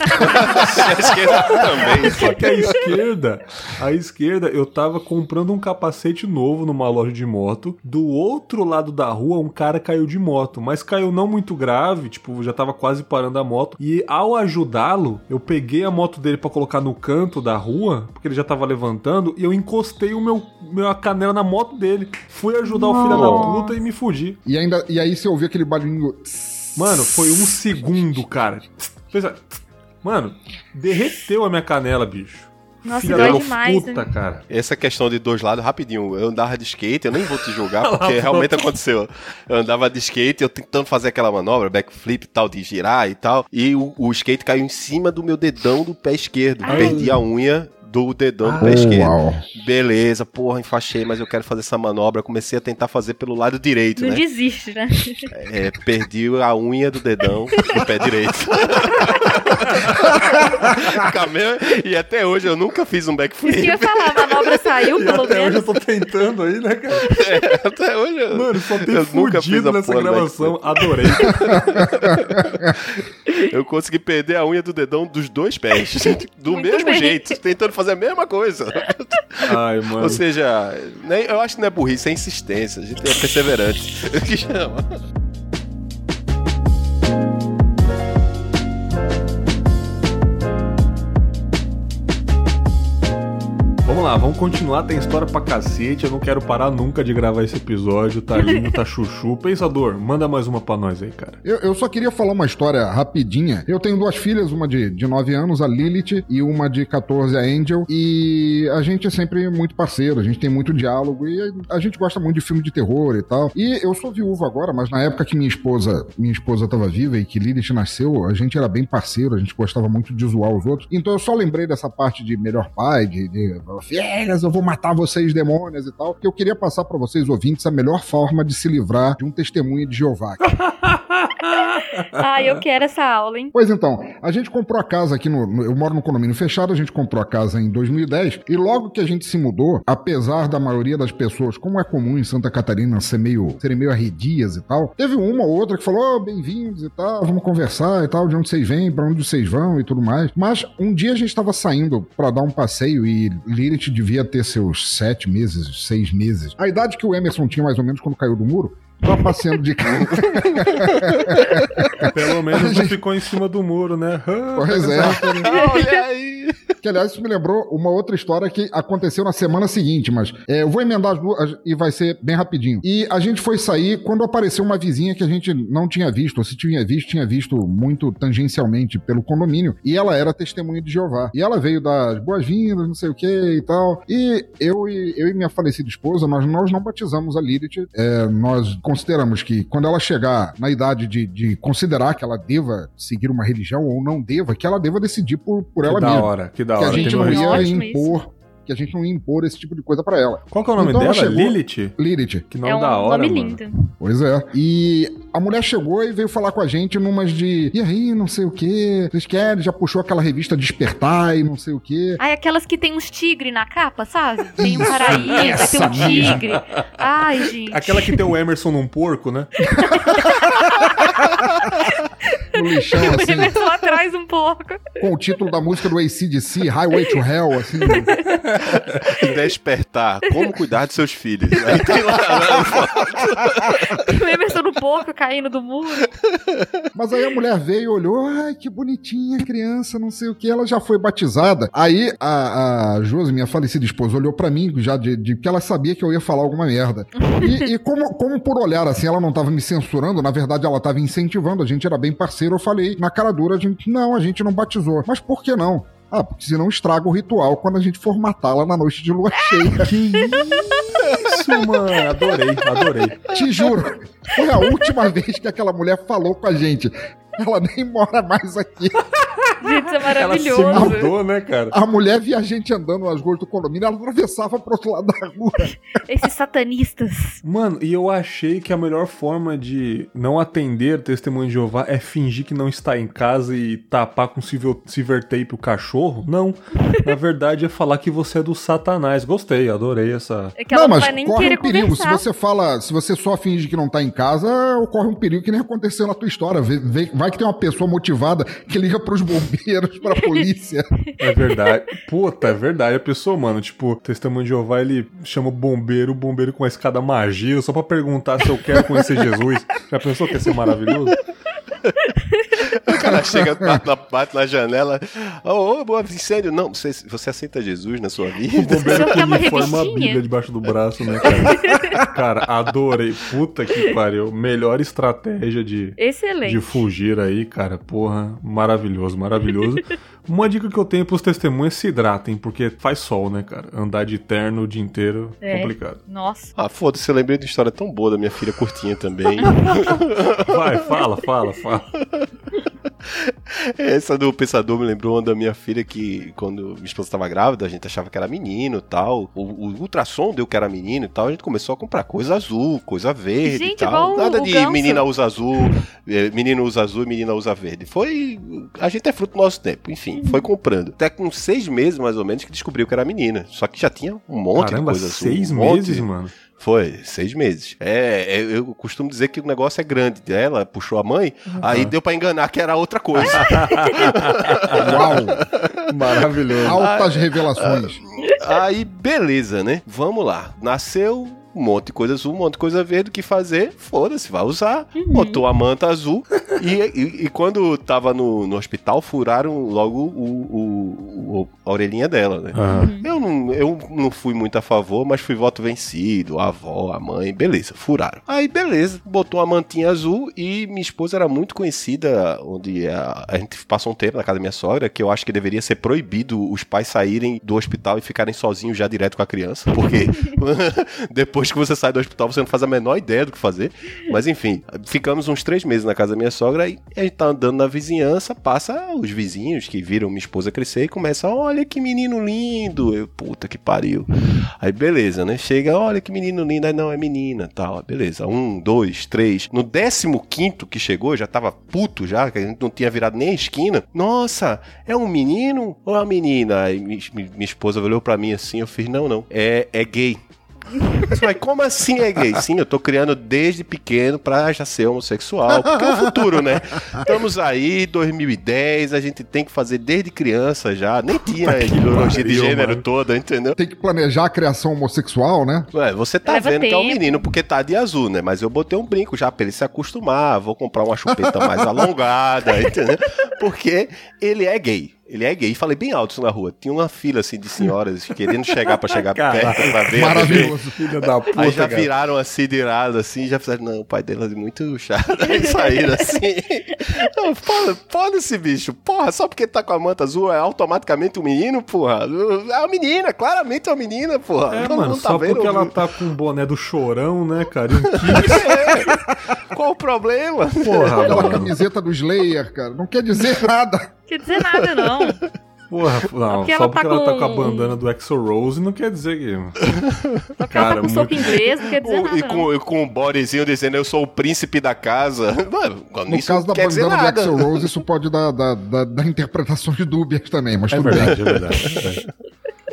A <laughs> esquerda também. Só que a esquerda, a esquerda, eu tava comprando um capacete novo numa loja de moto. Do outro lado da rua, um cara caiu de moto, mas caiu não muito grave, tipo, já tava quase parando a moto. E ao ajudá-lo, eu peguei a moto dele pra colocar no canto da rua, porque ele já tava levantando, e eu encostei o meu, minha canela na moto dele. Fui ajudar o filho da puta e me fugi. E, ainda, e aí você ouviu aquele barulhinho. Mano, foi um segundo, cara. Fez a- Mano, derreteu a minha canela, bicho. Nossa, Filha dói demais, puta, né? cara. Essa questão de dois lados, rapidinho, eu andava de skate, eu nem vou te julgar, <laughs> porque realmente aconteceu. Eu andava de skate, eu tentando fazer aquela manobra, backflip e tal, de girar e tal, e o, o skate caiu em cima do meu dedão do pé esquerdo. Ai. Perdi a unha do dedão do Oh, pé esquerdo. uau. Beleza, porra, enfaixei, mas eu quero fazer essa manobra. Comecei a tentar fazer pelo lado direito, Não né? desiste, né? <laughs> É, perdi a unha do dedão do pé direito. <laughs> Camel- e até hoje eu nunca fiz um Isso que backflip. eu ia falar, a manobra saiu, E pelo até hoje menos. eu tô tentando aí, né, cara? até hoje eu, Mano, só tem eu nunca fiz a nessa gravação. Adorei. <laughs> Eu consegui perder a unha do dedão dos dois pés. Do Muito mesmo bem. jeito, tentando fazer a mesma coisa. Ai, mano. Ou seja, nem- eu acho que não é burrice, é insistência. A gente é perseverante. <laughs> que chama. Vamos lá, vamos continuar. Tem história pra cacete. Eu não quero parar nunca de gravar esse episódio. Tá lindo, tá chuchu. <laughs> Pensador, manda mais uma pra nós aí, cara. Eu, eu só queria falar uma história rapidinha. Eu tenho duas filhas, uma de, de 9 anos, a Lilith, e uma de 14, a Angel. E a gente é sempre muito parceiro, a gente tem muito diálogo e a gente gosta muito de filme de terror e tal. E eu sou viúvo agora, mas na época que minha esposa, minha esposa tava viva e que Lilith nasceu, a gente era bem parceiro, a gente gostava muito de zoar os outros. Então eu só lembrei dessa parte de melhor pai, de, de filhas, eu vou matar vocês, demônios e tal, que eu queria passar pra vocês ouvintes a melhor forma de se livrar de um testemunho de Jeová. Ai, <laughs> eu quero essa aula, hein? Pois então, a gente comprou a casa aqui no, no- Eu moro num condomínio fechado, a gente comprou a casa em 2010 e logo que a gente se mudou, apesar da maioria das pessoas, como é comum em Santa Catarina, ser meio, serem meio arredias e tal, teve uma ou outra que falou: "Ô, bem-vindos e tal, vamos conversar e tal, de onde vocês vêm, pra onde vocês vão e tudo mais. Mas um dia a gente tava saindo pra dar um passeio e Lilith devia ter seus sete meses, seis meses. A idade que o Emerson tinha mais ou menos quando caiu do muro. Tava passeando de carro. <laughs> Pelo menos não ficou em cima do muro, né? Pois é. Olha aí. Que, aliás, isso me lembrou uma outra história que aconteceu na semana seguinte, mas é, eu vou emendar as duas e vai ser bem rapidinho. E a gente foi sair quando apareceu uma vizinha que a gente não tinha visto, ou se tinha visto, tinha visto muito tangencialmente pelo condomínio, e ela era testemunha de Jeová. E ela veio das boas-vindas, não sei o que e tal. E eu e, eu e minha falecida esposa, nós, nós não batizamos a Lilith. É, nós consideramos que quando ela chegar na idade de, de considerar que ela deva seguir uma religião ou não deva, que ela deva decidir por, por Que ela da mesma hora, que da que a hora. gente Tem não uma ia. Ótimo impor, que a gente não ia impor esse tipo de coisa pra ela. Qual que é o nome Então ela dela? chegou- Lilith? Lilith. Que nome é um da hora, nome mano. lindo. Pois é. E a mulher chegou e veio falar com a gente numas de. E aí, não sei o quê. Vocês querem? Já puxou aquela revista Despertar e não sei o quê. Ai, aquelas que tem uns tigres na capa, sabe? Tem um paraíso, aí tem um tigre. Ai, gente. Aquela que tem o Emerson num porco, né? <laughs> No lixão, O assim, Emerson atrás um pouco. com o título da música do ACDC, Highway to Hell, assim. <laughs> <laughs> Despertar. Como cuidar de seus filhos. Aí tem lá, né? O Emerson no porco caindo do muro. Mas aí a mulher veio e olhou, ai, que bonitinha criança, não sei o que, ela já foi batizada. Aí a, a Josi, minha falecida esposa, olhou pra mim já de, de que ela sabia que eu ia falar alguma merda. E, e como, como por olhar assim, ela não tava me censurando, na verdade ela tava incentivando, a gente era bem parceiro, eu falei na cara dura, a gente, não, a gente não batizou. Mas por que não? Ah, porque senão estraga o ritual quando a gente for matá-la na noite de lua cheia. <laughs> Que isso, mano. Adorei, adorei. Te juro, foi a última vez que aquela mulher falou com a gente. Ela nem mora mais aqui. <laughs> Gente, isso é Ela se maravilhoso. mudou, né, cara? A mulher via a gente andando nas ruas do condomínio, ela atravessava pro outro lado da rua. <laughs> Esses satanistas. Mano, e eu achei que a melhor forma de não atender testemunho de Jeová é fingir que não está em casa e tapar com silver, silver tape o cachorro. Não. Na verdade é falar que você é do satanás. Gostei, adorei essa. É que ela não, mas vai nem corre querer um perigo. Se conversar. você fala, se você só finge que não tá em casa, ocorre um perigo que nem aconteceu na tua história. Vai que tem uma pessoa motivada que liga pros bombeiros, pra polícia. <laughs> É verdade. Puta, é verdade. A pessoa, mano, tipo, testemunho de Jeová, ele chama o bombeiro, o bombeiro com a escada magia, só pra perguntar se eu quero conhecer Jesus. Já pensou que ia ser maravilhoso? O cara chega, bate na, bate na janela. Ô, ô, boa, incêndio. Não, você, você aceita Jesus na sua O vida? bombeiro Você quer com uma uniforme uma bíblia debaixo do braço, né, cara? <laughs> Cara, adorei. Puta que pariu. Melhor estratégia de, Excelente. de fugir aí, cara. Porra, maravilhoso, maravilhoso. Uma dica que eu tenho pros testemunhos é se hidratem, porque faz sol, né, cara? Andar de terno o dia inteiro, É. complicado. Nossa. Ah, foda-se, eu lembrei de uma história tão boa da minha filha curtinha também. <laughs> Vai, fala, fala, fala. <laughs> Essa do pensador me lembrou uma da minha filha que, quando minha esposa estava grávida, a gente achava que era menino e tal. O, o ultrassom deu que era menino e tal. A gente começou a comprar coisa azul, coisa verde Gente, e tal. Nada o de ganso. menina usa azul, eh, menino usa azul e menina usa verde. Foi. A gente é fruto do nosso tempo. Enfim, foi comprando. Até com seis meses, mais ou menos, que descobriu que era menina. Só que já tinha um monte Caramba, de coisa azul. seis um monte. meses, mano. Foi, seis meses. É, é, eu costumo dizer que o negócio é grande. Ela puxou a mãe, aí deu pra enganar que era outra coisa. <laughs> Uau! Maravilhoso. Altas revelações. Aí, beleza, né? Vamos lá. Nasceu um monte de coisa azul, um monte de coisa verde, o que fazer? Foda-se, vai usar. Botou a manta azul. E, e- e quando tava no, no hospital, furaram logo o, o- o- a orelhinha dela, né? Aham. Eu não, eu não fui muito a favor, mas fui voto vencido. A avó, a mãe, beleza, furaram. Aí, beleza, botou uma mantinha azul e minha esposa era muito conhecida, onde a, a gente passou um tempo na casa da minha sogra, que eu acho que deveria ser proibido os pais saírem do hospital e ficarem sozinhos já direto com a criança, porque <laughs> <laughs> depois que você sai do hospital você não faz a menor ideia do que fazer. Mas enfim, ficamos uns três meses na casa da minha sogra e a gente tá andando na vizinhança, passa os vizinhos que viram minha esposa crescer e começam, olha que menino lindo. Eu, puta que pariu. Aí beleza, né? Chega, olha que menino lindo. Aí não, é menina tal. Beleza. Um, dois, três. No décimo quinto que chegou, já tava puto já, que a gente não tinha virado nem a esquina. Nossa, é um menino ou é uma menina? Aí mi- mi- minha esposa olhou pra mim assim, eu fiz, não, não. É, é gay. Mas como assim é gay? Sim, eu tô criando desde pequeno pra já ser homossexual. Porque é o futuro, né? Estamos aí, 2010, a gente tem que fazer desde criança já. Nem tinha a ideologia de gênero mano. toda, entendeu? Tem que planejar a criação homossexual, né? Ué, você tá Leva vendo que é um tempo. menino porque tá de azul, né? Mas eu botei um brinco já pra ele se acostumar. Vou comprar uma chupeta mais alongada, <laughs> entendeu? Porque ele é gay. Ele é gay. E falei bem alto isso na rua. Tinha uma fila assim de senhoras <laughs> querendo chegar pra chegar Caralho. perto pra ver. Maravilhoso. Filha da puta, Aí já cara. viraram assim de irado, assim, já fizeram, não, o pai dela é muito chato. <laughs> Aí saíram assim. Não, foda- Foda-se, bicho. Porra, só porque tá com a manta azul é automaticamente um menino, porra. É uma menina, claramente é uma menina, porra. É, Todo mano, mundo tá só vendo. porque ela tá com o boné do chorão, né, cara? Um <laughs> É. Qual o problema? porra, Aquela mano. camiseta do Slayer, cara, não quer dizer nada. Quer dizer nada, não. Porra, não, porque só ela porque tá ela tá com a com- bandana do Exo Rose não quer dizer que. Cara, ela tá com soco muito- inglês, não quer dizer Com- nada. e com, e com um bodyzinho dizendo eu sou o príncipe da casa. <laughs> Mano, No isso caso da bandana do. Axel Rose, isso pode dar, dar, dar, dar interpretações dúbias também, mas É tudo bem. verdade, é verdade. é verdade.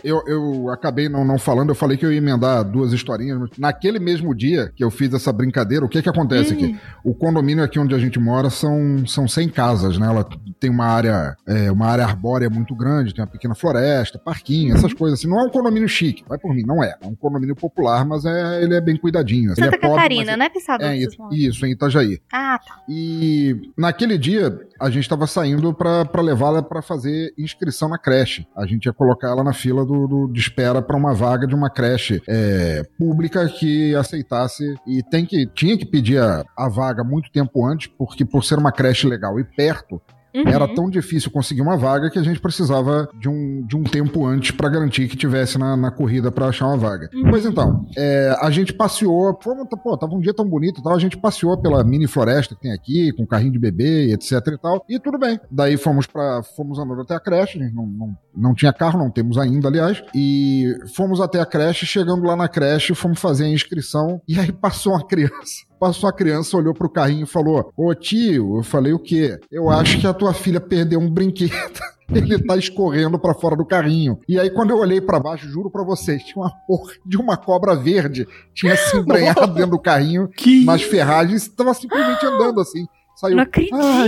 Eu, eu acabei não, não falando, eu falei que eu ia emendar duas historinhas. mas Naquele mesmo dia que eu fiz essa brincadeira, o que que acontece aqui? O condomínio aqui onde a gente mora são, são 100 casas, né? Ela tem uma área, é, uma área arbórea muito grande, tem uma pequena floresta, parquinho, essas coisas assim. Não é um condomínio chique, vai por mim, não é. É um condomínio popular, mas é, ele é bem cuidadinho. ele Santa é pobre, Catarina, mas- né, Pissador? É, isso, em Itajaí. Ah, tá. E naquele dia, a gente estava saindo para levá-la para fazer inscrição na creche. A gente ia colocar ela na fila do, do- de espera para uma vaga de uma creche é, pública que aceitasse. E tem que, tinha que pedir a, a vaga muito tempo antes, porque por ser uma creche legal e perto, Uhum. Era tão difícil conseguir uma vaga que a gente precisava de um, de um tempo antes pra garantir que tivesse na, na corrida pra achar uma vaga. Uhum. Pois então, é, a gente passeou, fomos, pô, tava um dia tão bonito e tal, a gente passeou pela mini floresta que tem aqui, com carrinho de bebê, etc e tal, e tudo bem. Daí fomos para fomos andando até a creche, a gente não, não, não tinha carro, não temos ainda, aliás, e fomos até a creche, chegando lá na creche, fomos fazer a inscrição, e aí passou uma <laughs> criança. Passou a criança, olhou pro carrinho e falou: Ô tio, eu falei o quê? Eu acho que a tua filha perdeu um brinquedo. <laughs> Ele tá escorrendo pra fora do carrinho. E aí, quando eu olhei pra baixo, juro pra vocês, tinha uma porra de uma cobra verde. Tinha se <laughs> embrenhado dentro do carrinho, Que nas ferragens, tava simplesmente andando assim. Saiu. Não "Ai,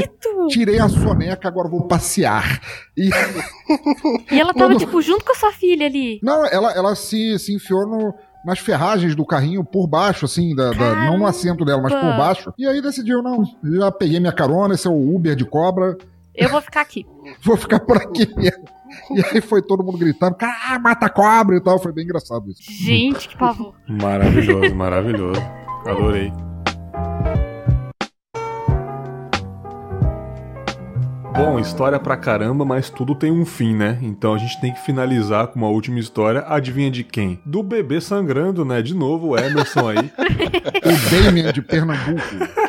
acredito! tirei a soneca, agora vou passear. E <laughs> E ela tava, Quando- tipo, junto com a sua filha ali. Não, ela, ela se, se enfiou no- nas ferragens do carrinho por baixo, assim, da, da- não no assento dela, mas por baixo. E aí decidiu, não, já peguei minha carona, esse é o Uber de cobra, Eu vou ficar aqui. <laughs> vou ficar por aqui mesmo. E aí foi todo mundo gritando, cara, mata a cobra e tal, foi bem engraçado isso. Gente, que pavor. Maravilhoso, maravilhoso. Adorei. Bom, história pra caramba, mas tudo tem um fim, né? Então a gente tem que finalizar com uma última história. Adivinha de quem? Do bebê sangrando, né? De novo, o Emerson aí. <laughs> O Damien de Pernambuco.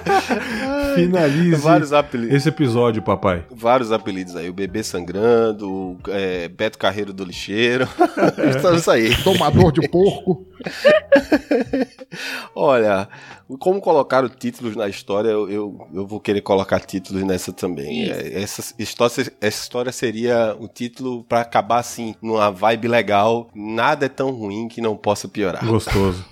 <laughs> Finalize Vários apelidos. esse episódio, papai. Vários apelidos aí. O bebê sangrando, o é, Beto Carreiro do lixeiro. <laughs> Estamos aí. Tomador de porco. <laughs> Olha, como colocaram títulos na história, eu, eu, eu vou querer colocar títulos nessa também. Isso. É, essa, história, essa história seria o título pra acabar assim, numa vibe legal. Nada é tão ruim que não possa piorar. Gostoso.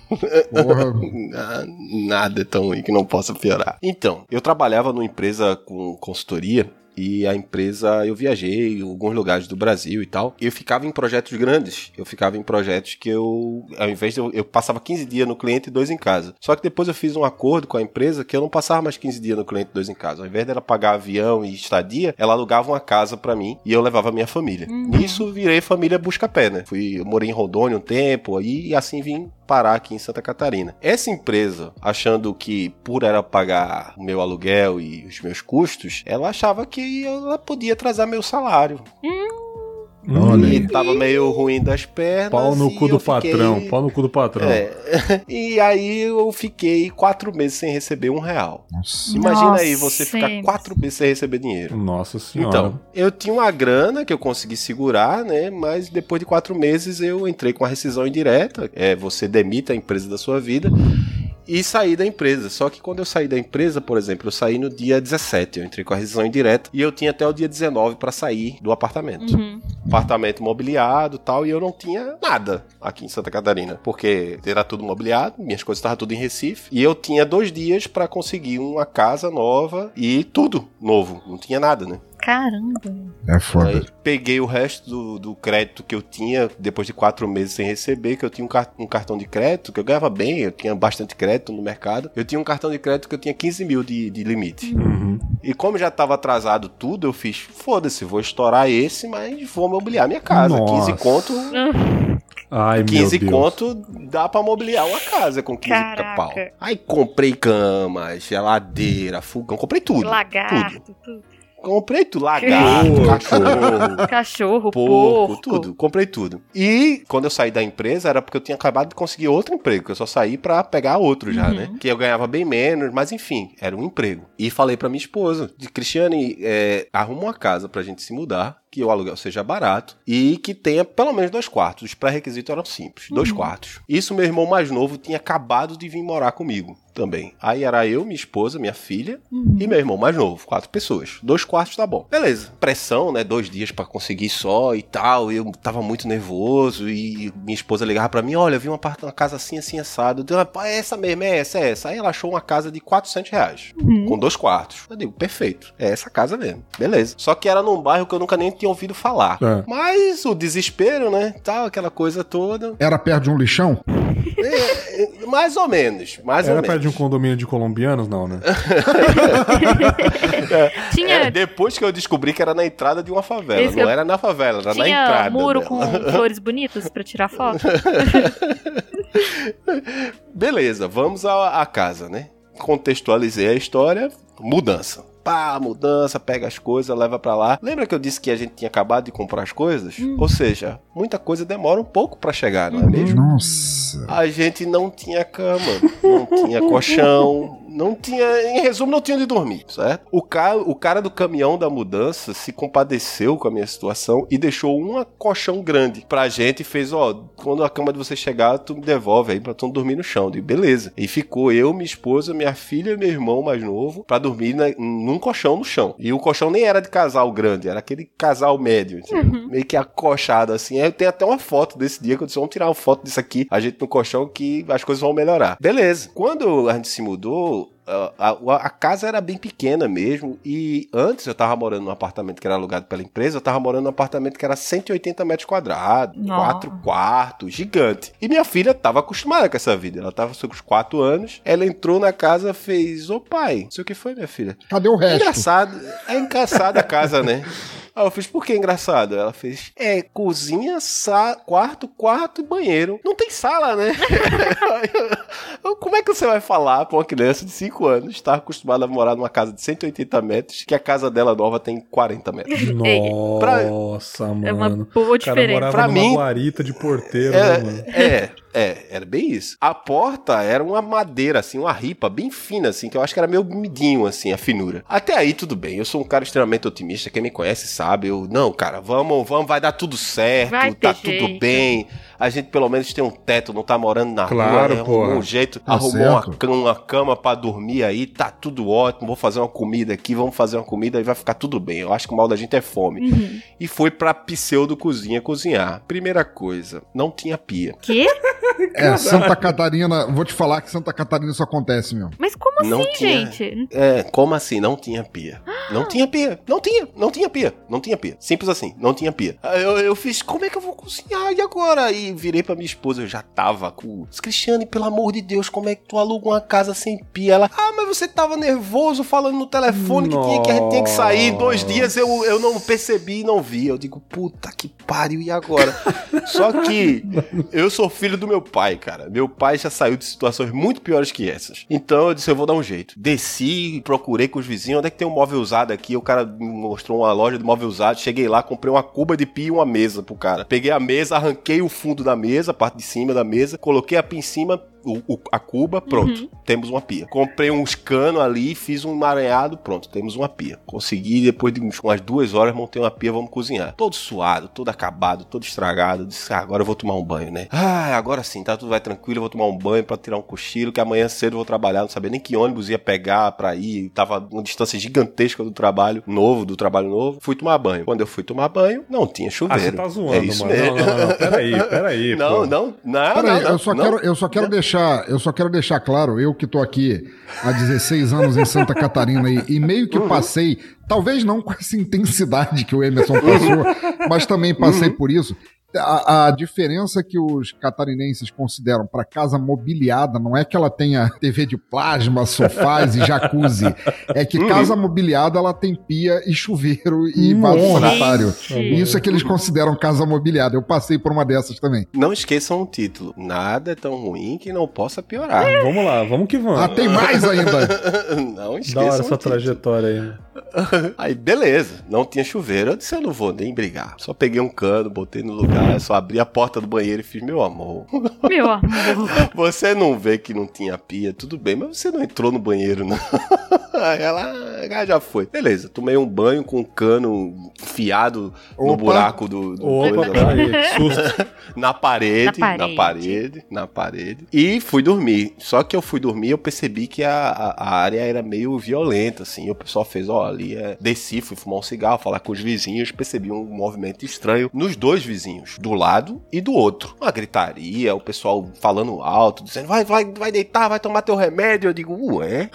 Nada é tão ruim que não possa piorar. Então, eu trabalhava numa empresa com consultoria. E a empresa, eu viajei em alguns lugares do Brasil e tal. E eu ficava em projetos grandes. Eu ficava em projetos que eu, ao invés de eu, eu passava 15 dias no cliente e dois em casa. Só que depois eu fiz um acordo com a empresa que eu não passava mais 15 dias no cliente e dois em casa. Ao invés dela pagar avião e estadia, ela alugava uma casa pra mim e eu levava a minha família. Uhum. Nisso virei família busca-pé, né? Fui, eu morei em Rondônia um tempo aí e assim vim parar aqui em Santa Catarina. Essa empresa, achando que por ela pagar o meu aluguel e os meus custos, ela achava que ela podia atrasar meu salário. Olha. E tava meio ruim das pernas. Pau no cu do fiquei- patrão, pau no cu do patrão. É. <laughs> E aí eu fiquei quatro meses sem receber um real. Nossa. Imagina Nossa, aí você ficar quatro meses sem receber dinheiro. Nossa senhora. Então, eu tinha uma grana que eu consegui segurar, né? Mas depois de quatro meses eu entrei com a rescisão indireta. É, você demite a empresa da sua vida. E saí da empresa. Só que quando eu saí da empresa, por exemplo, eu saí no dia 17. Eu entrei com a rescisão indireta. E eu tinha até o dia 19 para sair do apartamento. Uhum. Apartamento mobiliado e tal. E eu não tinha nada aqui em Santa Catarina. Porque era tudo mobiliado. Minhas coisas estavam tudo em Recife. E eu tinha dois dias para conseguir uma casa nova. E tudo novo. Não tinha nada, né? Caramba. É foda. Aí peguei o resto do, do crédito que eu tinha depois de quatro meses sem receber, que eu tinha um, car- um cartão de crédito, que eu ganhava bem, eu tinha bastante crédito no mercado. Eu tinha um cartão de crédito que eu tinha 15 mil de, de limite. Uhum. E como já tava atrasado tudo, eu fiz, foda-se, vou estourar esse, mas vou mobiliar minha casa. Nossa. 15 conto. Ai, 15 meu Deus. conto dá pra mobiliar uma casa com 15 Caraca. pau. Aí comprei cama, geladeira, fogão, comprei tudo. Tudo. Lagarto, tudo. Comprei tudo. Lagarto, cachorro. Cachorro, Porco, porco. tudo. Comprei tudo. E quando eu saí da empresa era porque eu tinha acabado de conseguir outro emprego, que eu só saí pra pegar outro já, Uhum. né? Que eu ganhava bem menos, mas enfim, era um emprego. E falei pra minha esposa, de Cristiane, é, arruma uma casa pra gente se mudar, que o aluguel seja barato e que tenha pelo menos dois quartos. Os pré-requisitos eram simples, dois quartos. Isso meu irmão mais novo tinha acabado de vir morar comigo também. Aí era eu, minha esposa, minha filha e meu irmão mais novo, quatro pessoas. Dois quartos tá bom. Beleza. Pressão, né? Dois dias pra conseguir só e tal. Eu tava muito nervoso e minha esposa ligava pra mim: Olha, eu vi uma, parte- uma casa assim, assim, assado. Eu digo, "Pá, é essa mesmo, é essa, é essa. Aí ela achou uma casa de 400 reais com dois quartos. Eu digo: Perfeito, é essa casa mesmo. Beleza. Só que era num bairro que eu nunca nem tinha ouvido falar. É. Mas o desespero, né? Tal, aquela coisa toda. Era perto de um lixão? É, é, mais ou menos. Mais Era ou perto menos. de um condomínio de colombianos? Não, né? <laughs> Tinha, É, depois que eu descobri que era na entrada de uma favela. Que Não eu- era na favela, era na tinha entrada. muro dela. com <laughs> flores bonitas pra tirar foto? <laughs> Beleza, vamos à, à casa, né? Contextualizei a história. Mudança. Pá, mudança, pega as coisas, leva pra lá. Lembra que eu disse que a gente tinha acabado de comprar as coisas? Hum. Ou seja, muita coisa demora um pouco pra chegar, não é mesmo? Nossa. A gente não tinha cama, não tinha colchão, não tinha, em resumo, não tinha onde dormir, certo? O cara, o cara do caminhão da mudança se compadeceu com a minha situação e deixou um colchão grande pra gente e fez, ó, quando a cama de você chegar, tu me devolve aí pra tu não dormir no chão. Eu digo, beleza. E ficou eu, minha esposa, minha filha e meu irmão mais novo pra dormir na- num colchão no chão. E o colchão nem era de casal grande, era aquele casal médio, entendeu? meio que acochado assim. Aí eu tenho até uma foto desse dia que eu disse, vamos tirar uma foto disso aqui, a gente no colchão que as coisas vão melhorar. Beleza. Quando a gente se mudou, a, a- a casa era bem pequena mesmo. E antes eu tava morando num apartamento que era alugado pela empresa, eu tava morando num apartamento que era 180 metros quadrados, Nossa. quatro quartos, gigante. E minha filha tava acostumada com essa vida. Ela tava com os quatro anos. Ela entrou na casa fez: Ô pai, não sei o que foi, minha filha. Cadê o É resto? engraçado, é engraçada a casa, né? <laughs> Aí eu fiz, por que engraçado? Ela fez, é, cozinha, sa quarto, quarto e banheiro. Não tem sala, né? <laughs> Como é que você vai falar pra uma criança de 5 anos, estar acostumada a morar numa casa de 180 metros, que a casa dela nova tem 40 metros? <laughs> Nossa, mano. É uma boa O cara diferença. morava Pra numa mim- guarita de porteiro, né, mano? É, é, era bem isso. A porta era uma madeira, assim, uma ripa bem fina, assim, que eu acho que era meio midinho, assim, a finura. Até aí, tudo bem. Eu sou um cara extremamente otimista. Quem me conhece sabe. Eu, não, cara, vamos, vamos, vai dar tudo certo, Vai tá tudo jeito. bem. A gente pelo menos tem um teto, não tá morando na Claro, rua, né? porra. Arrumou um jeito, Tá arrumou uma cama, uma cama pra dormir aí, tá tudo ótimo. Vou fazer uma comida aqui, vamos fazer uma comida e vai ficar tudo bem. Eu acho que o mal da gente é fome. Uhum. E foi pra pseudo cozinha cozinhar. Primeira coisa, não tinha pia. Quê? <laughs> É, Santa Catarina, vou te falar que Santa Catarina isso acontece, meu. Mas como assim, Não tinha. gente? É, como assim? Não tinha pia. Não tinha pia. Não tinha. Não tinha pia. Não tinha pia. Simples assim. Não tinha pia. Aí Eu, eu fiz, como é que eu vou cozinhar? E agora? E virei pra minha esposa. Eu já tava com. Cristiane, pelo amor de Deus, como é que tu aluga uma casa sem pia? Ela, ah, mas você tava nervoso falando no telefone que, tinha, que a gente tinha que sair. Dois dias eu, eu não percebi e não vi. Eu digo, puta que pariu, e agora? <laughs> Só que eu sou filho do meu pai, cara. Meu pai já saiu de situações muito piores que essas. Então eu disse, eu vou dar um jeito. Desci, procurei com os vizinhos, onde é que tem um móvel usado aqui? O cara me mostrou uma loja de móvel usado. Cheguei lá, comprei uma cuba de pia e uma mesa pro cara. Peguei a mesa, arranquei o fundo da mesa, a parte de cima da mesa, coloquei a pia em cima, o- o- a cuba, pronto, temos uma pia. Comprei uns canos ali, fiz um emaranhado, pronto, temos uma pia. Consegui, depois de umas duas horas, montei uma pia, vamos cozinhar. Todo suado, todo acabado, todo estragado. Disse, ah, agora eu vou tomar um banho, né? Ah, agora sim, tá tudo vai tranquilo, eu vou tomar um banho pra tirar um cochilo, que amanhã cedo eu vou trabalhar, não sabia nem que ônibus ia pegar pra ir, tava uma distância gigantesca do trabalho novo, do trabalho novo. Fui tomar banho. Quando eu fui tomar banho, não tinha Ah, chuveiro. você tá zoando, é isso mano. mesmo. Não, não, não, não. Peraí, peraí. <laughs> Não, pô. não, não, Peraí, não, não, eu só não. quero, eu só quero deixar, eu só quero deixar claro, eu que tô aqui há 16 anos em Santa Catarina e, e meio que passei, talvez não com essa intensidade que o Emerson passou, mas também passei por isso. A, a diferença que os catarinenses consideram para casa mobiliada não é que ela tenha <laughs> TV de plasma, sofás e jacuzzi. É que casa mobiliada ela tem pia e chuveiro e vaso sanitário. Isso é que eles consideram casa mobiliada. Eu passei por uma dessas também. Não esqueçam o título. Nada é tão ruim que não possa piorar. Vamos lá, vamos que vamos. Ah, tem mais ainda. <laughs> não da hora esqueçam essa título. trajetória aí. <laughs> Aí, beleza. Não tinha chuveiro. Eu disse, eu não vou nem brigar. Só peguei um cano, botei no lugar, só abri a porta do banheiro e fiz, meu amor, <laughs> Meu amor. <laughs> você não vê que não tinha pia, tudo bem, mas você não entrou no banheiro, não. <laughs> Aí ela ah, já foi. Beleza, tomei um banho com um cano enfiado no buraco do, do Opa, coisa lá. peraí, que susto. na parede, Na na parede. parede, na parede, E fui dormir. Só que eu fui dormir, eu percebi que a, a, a área era meio violenta, assim. O pessoal fez, ó, ali é. Desci, fui fumar um cigarro, falar com os vizinhos, percebi um movimento estranho nos dois vizinhos, do lado e do outro. Uma gritaria, o pessoal falando alto, dizendo, vai, vai, vai deitar, vai tomar teu remédio. Eu digo, ué?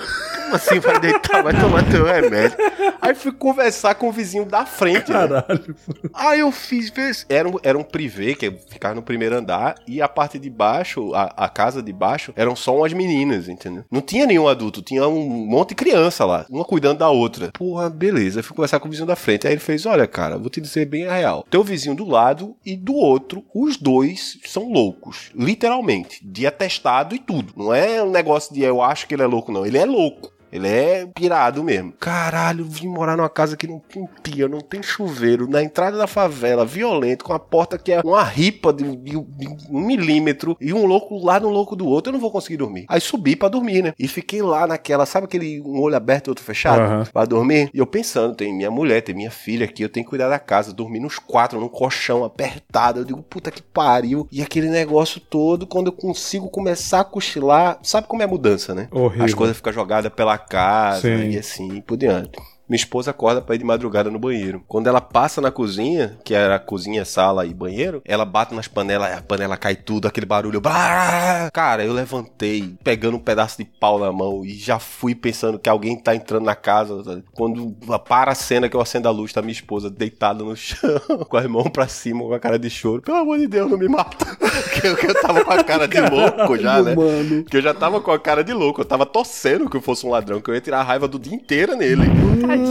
Como assim vai deitar, vai tomar teu remédio? Aí fui conversar com o vizinho da frente, né? Caralho. Aí eu fiz, era um, era um privê que ficava no primeiro andar e a parte de baixo, a, a casa de baixo, eram só umas meninas, entendeu? Não tinha nenhum adulto, tinha um monte de criança lá, uma cuidando da outra. Porra, beleza. Eu fui conversar com o vizinho da frente. Aí ele fez: Olha, cara, vou te dizer bem a real. Teu vizinho do lado e do outro, os dois são loucos. Literalmente. De atestado e tudo. Não é um negócio de eu acho que ele é louco, não. Ele é louco. Ele é pirado mesmo. Caralho, vim morar numa casa que não tem pia, não tem chuveiro, na entrada da favela, violento, com a porta que é uma ripa de, de- de um milímetro e um louco lá no louco do outro, eu não vou conseguir dormir. Aí subi pra dormir, né? E fiquei lá naquela, sabe aquele um olho aberto e outro fechado? Aham. Pra dormir? E eu pensando, tem minha mulher, tem minha filha aqui, eu tenho que cuidar da casa, dormir nos quatro, num colchão apertado. Eu digo, puta que pariu. E aquele negócio todo, quando eu consigo começar a cochilar, sabe como é a mudança, né? Horrível. As coisas ficam jogadas pela casa Sim. e assim por diante. Minha esposa acorda pra ir de madrugada no banheiro. Quando ela passa na cozinha, que era cozinha, sala e banheiro, ela bate nas panelas, a panela cai tudo, aquele barulho. blá! Cara, eu levantei, pegando um pedaço de pau na mão e já fui pensando que alguém tá entrando na casa. sabe? Quando para a cena que eu acendo a luz, tá minha esposa deitada no chão, <laughs> com as mãos pra cima, com a cara de choro. Pelo amor de Deus, não me mata. <laughs> que, eu, que eu tava com a cara de louco já, né? Mano. Que eu já tava com a cara de louco, eu tava torcendo que eu fosse um ladrão, que eu ia tirar a raiva do dia inteiro nele. Tadinho.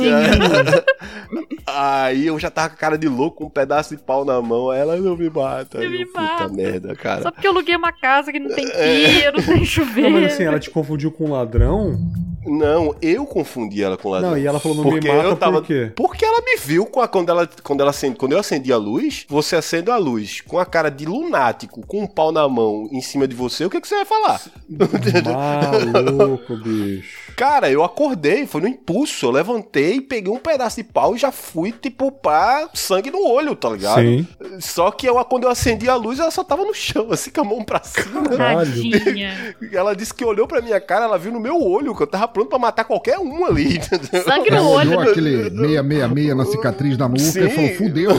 Aí eu já tava com a cara de louco, com um pedaço de pau na mão, aí ela não me mata. Não eu, me puta mata. merda, cara. Só porque eu aluguei uma casa que não tem pia, não tem Não, chuveiro. mas assim, ela te confundiu com um ladrão? Não, eu confundi ela com o ladrão. Não, e ela falou, não Porque me mata eu tava... por quê? Porque ela me viu com a- quando, ela, quando, ela acende, quando eu acendi a luz, você acende a luz com a cara de lunático, com um pau na mão em cima de você, o que, que você vai falar? Maluco, bicho. Cara, eu acordei, foi no impulso. Eu levantei, peguei um pedaço de pau e já fui, tipo, pá, sangue no olho, tá ligado? Sim. Só que eu, quando eu acendi a luz, ela só tava no chão, assim, com a mão pra cima. Tadinha. <laughs> Ela disse que olhou pra minha cara, ela viu no meu olho que eu tava pronto pra matar qualquer um ali, <laughs> entendeu? Sangue Ela no olho. olhou aquele 666 na cicatriz da nuca Sim. e falou, fudeu.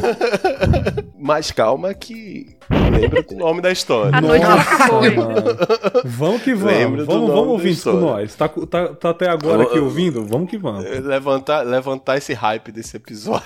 <laughs> Mas calma que lembra do nome da história. A noite Nossa. Vamos que vamos. Vamos, ouvir isso com nós. Tá, tá, tá até agora aqui ouvindo? Vamos que vamos. levantar, levantar esse hype desse episódio.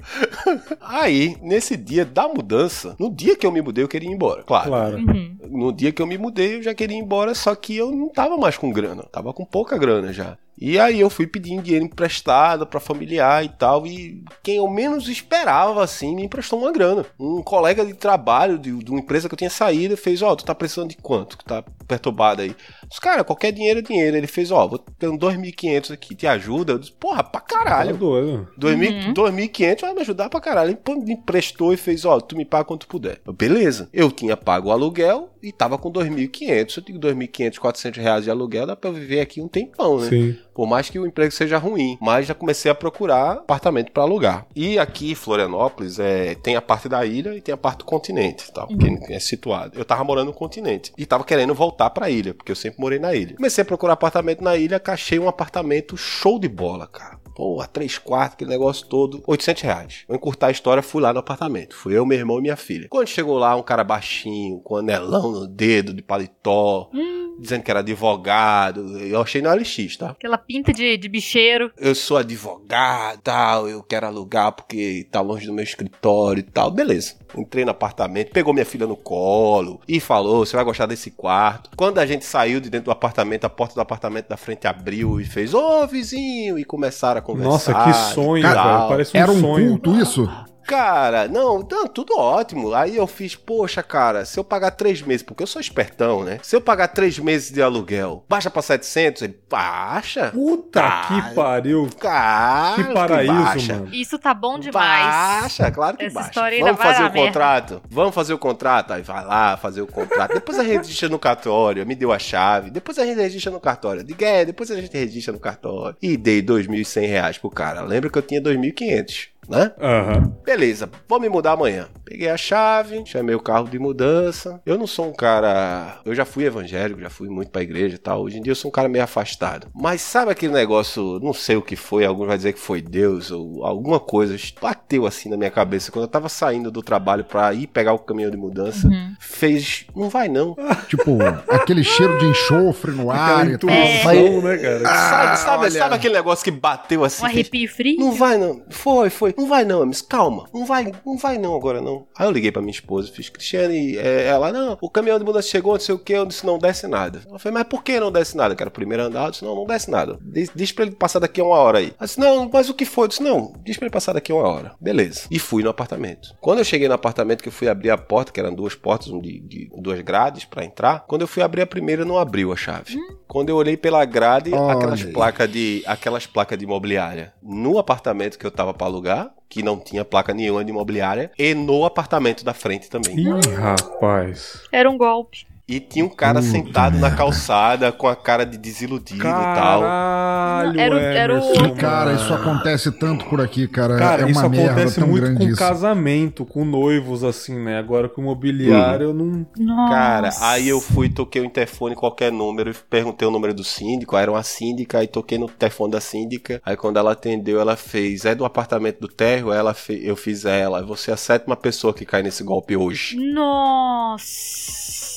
<laughs> Aí, nesse dia da mudança, no dia que eu me mudei, eu queria ir embora, claro. Claro. Uhum. No dia que eu me mudei, eu já queria ir embora, só que eu não tava mais com grana. Tava com pouca grana já. E aí eu fui pedindo dinheiro emprestado pra familiar e tal. E quem eu menos esperava, assim, me emprestou uma grana. Um colega de trabalho de, de uma empresa que eu tinha saído fez, ó, tu tá precisando de quanto? Que tá perturbado aí. Os cara, qualquer dinheiro é dinheiro. Ele fez, ó, vou ter um 2.500 aqui, te ajuda? Eu disse, porra, pra Tá caralho. doido. 2.000 2.500 vai me ajudar pra caralho. Ele me emprestou e fez, ó, tu me paga quanto puder. Eu, Beleza. Eu tinha pago o aluguel e tava com 2.500. Eu digo 2.500, 400 reais de aluguel, dá pra eu viver aqui um tempão, né? Sim. Por mais que o emprego seja ruim. Mas já comecei a procurar apartamento pra alugar. E aqui, Florianópolis, é, tem a parte da ilha e tem a parte do continente, tal, que é situado. Eu tava morando no continente e tava querendo voltar pra ilha, porque eu sempre morei na ilha. Comecei a procurar apartamento na ilha, achei um apartamento show de bola, cara. Pô, a três quartos, aquele negócio todo, 800 reais. Vou encurtar a história, fui lá no apartamento. Fui eu, meu irmão e minha filha. Quando chegou lá, um cara baixinho, com anelão no dedo, de paletó, dizendo que era advogado. Eu achei no LX, tá? Aquela pinta de, de bicheiro. eu sou advogado, tal, eu quero alugar porque tá longe do meu escritório e tal. Beleza. Entrei no apartamento, pegou minha filha no colo e falou: você vai gostar desse quarto. Quando a gente saiu de dentro do apartamento, a porta do apartamento da frente abriu e fez: Ô vizinho! E começaram a conversar. Nossa, que sonho, velho. tal. Parece um Era um sonho. culto isso? Cara, não, não, tudo ótimo. Aí eu fiz, poxa, cara, se eu pagar três meses, porque eu sou espertão, né? Se eu pagar três meses de aluguel, baixa pra 700, ele, baixa. Puta que pariu. Cara, Que paraíso, baixa. mano. Isso tá bom demais. Baixa, claro que Essa baixa. história ainda Vamos vai fazer o merda. contrato? Vamos fazer o contrato? Aí vai lá fazer o contrato. Depois a gente registra no cartório. Me deu a chave. Depois a gente registra no cartório. Diga, é, depois a gente registra no cartório. E dei 2.100 reais pro cara. Lembra que eu tinha 2.500, né? Aham. Beleza, vou me mudar amanhã. Peguei a chave, chamei o carro de mudança. Eu não sou um cara. Eu já fui evangélico, já fui muito pra igreja e tal. Hoje em dia eu sou um cara meio afastado. Mas sabe aquele negócio, não sei o que foi, alguns vai dizer que foi Deus ou alguma coisa, bateu assim na minha cabeça quando eu tava saindo do trabalho pra ir pegar o caminhão de mudança. Uhum. Fez, não vai não. <laughs> Tipo, aquele cheiro de enxofre no ar e tal. intuição, né, cara? sabe, sabe, olha. sabe aquele negócio que bateu assim? Um arrepio frio. Não vai não. Foi, foi. Não vai não, Amis. Calma. Não vai, não vai não agora não. Aí eu liguei pra minha esposa, fiz, Cristiane, é, ela, não, o caminhão de mudança chegou, não sei o que, eu disse, não desce nada. Ela falou, mas por que não desce nada? Que era o primeiro andar, eu disse, não, não desce nada. Diz, diz pra ele passar daqui a uma hora aí. Ela disse, não, mas o que foi? Eu disse, não, diz pra ele passar daqui a uma hora. Beleza. E fui no apartamento. Quando eu cheguei no apartamento, que eu fui abrir a porta, que eram duas portas, um de, de duas grades pra entrar, quando eu fui abrir a primeira, não abriu a chave. Quando eu olhei pela grade, Olha aquelas placas de aquelas placas de imobiliária no apartamento que eu tava pra alugar, que não tinha placa nenhuma de imobiliária, e no apartamento da frente também. Ih, rapaz. Era um golpe. E tinha um cara Puta sentado na calçada com a cara de desiludido e tal. Caralho, Era o- era o- Cara, isso acontece tanto por aqui, cara. Cara, é uma isso merda acontece tão muito com isso. casamento, com noivos, assim, né? Agora com imobiliário, eu não. Nossa. Cara, aí eu fui, toquei o interfone, qualquer número, e perguntei o número do síndico, aí era uma síndica, aí toquei no telefone da síndica, aí quando ela atendeu, ela fez, é do apartamento do térreo, ela fe- eu fiz a ela, você é a sétima pessoa que cai nesse golpe hoje. Nossa.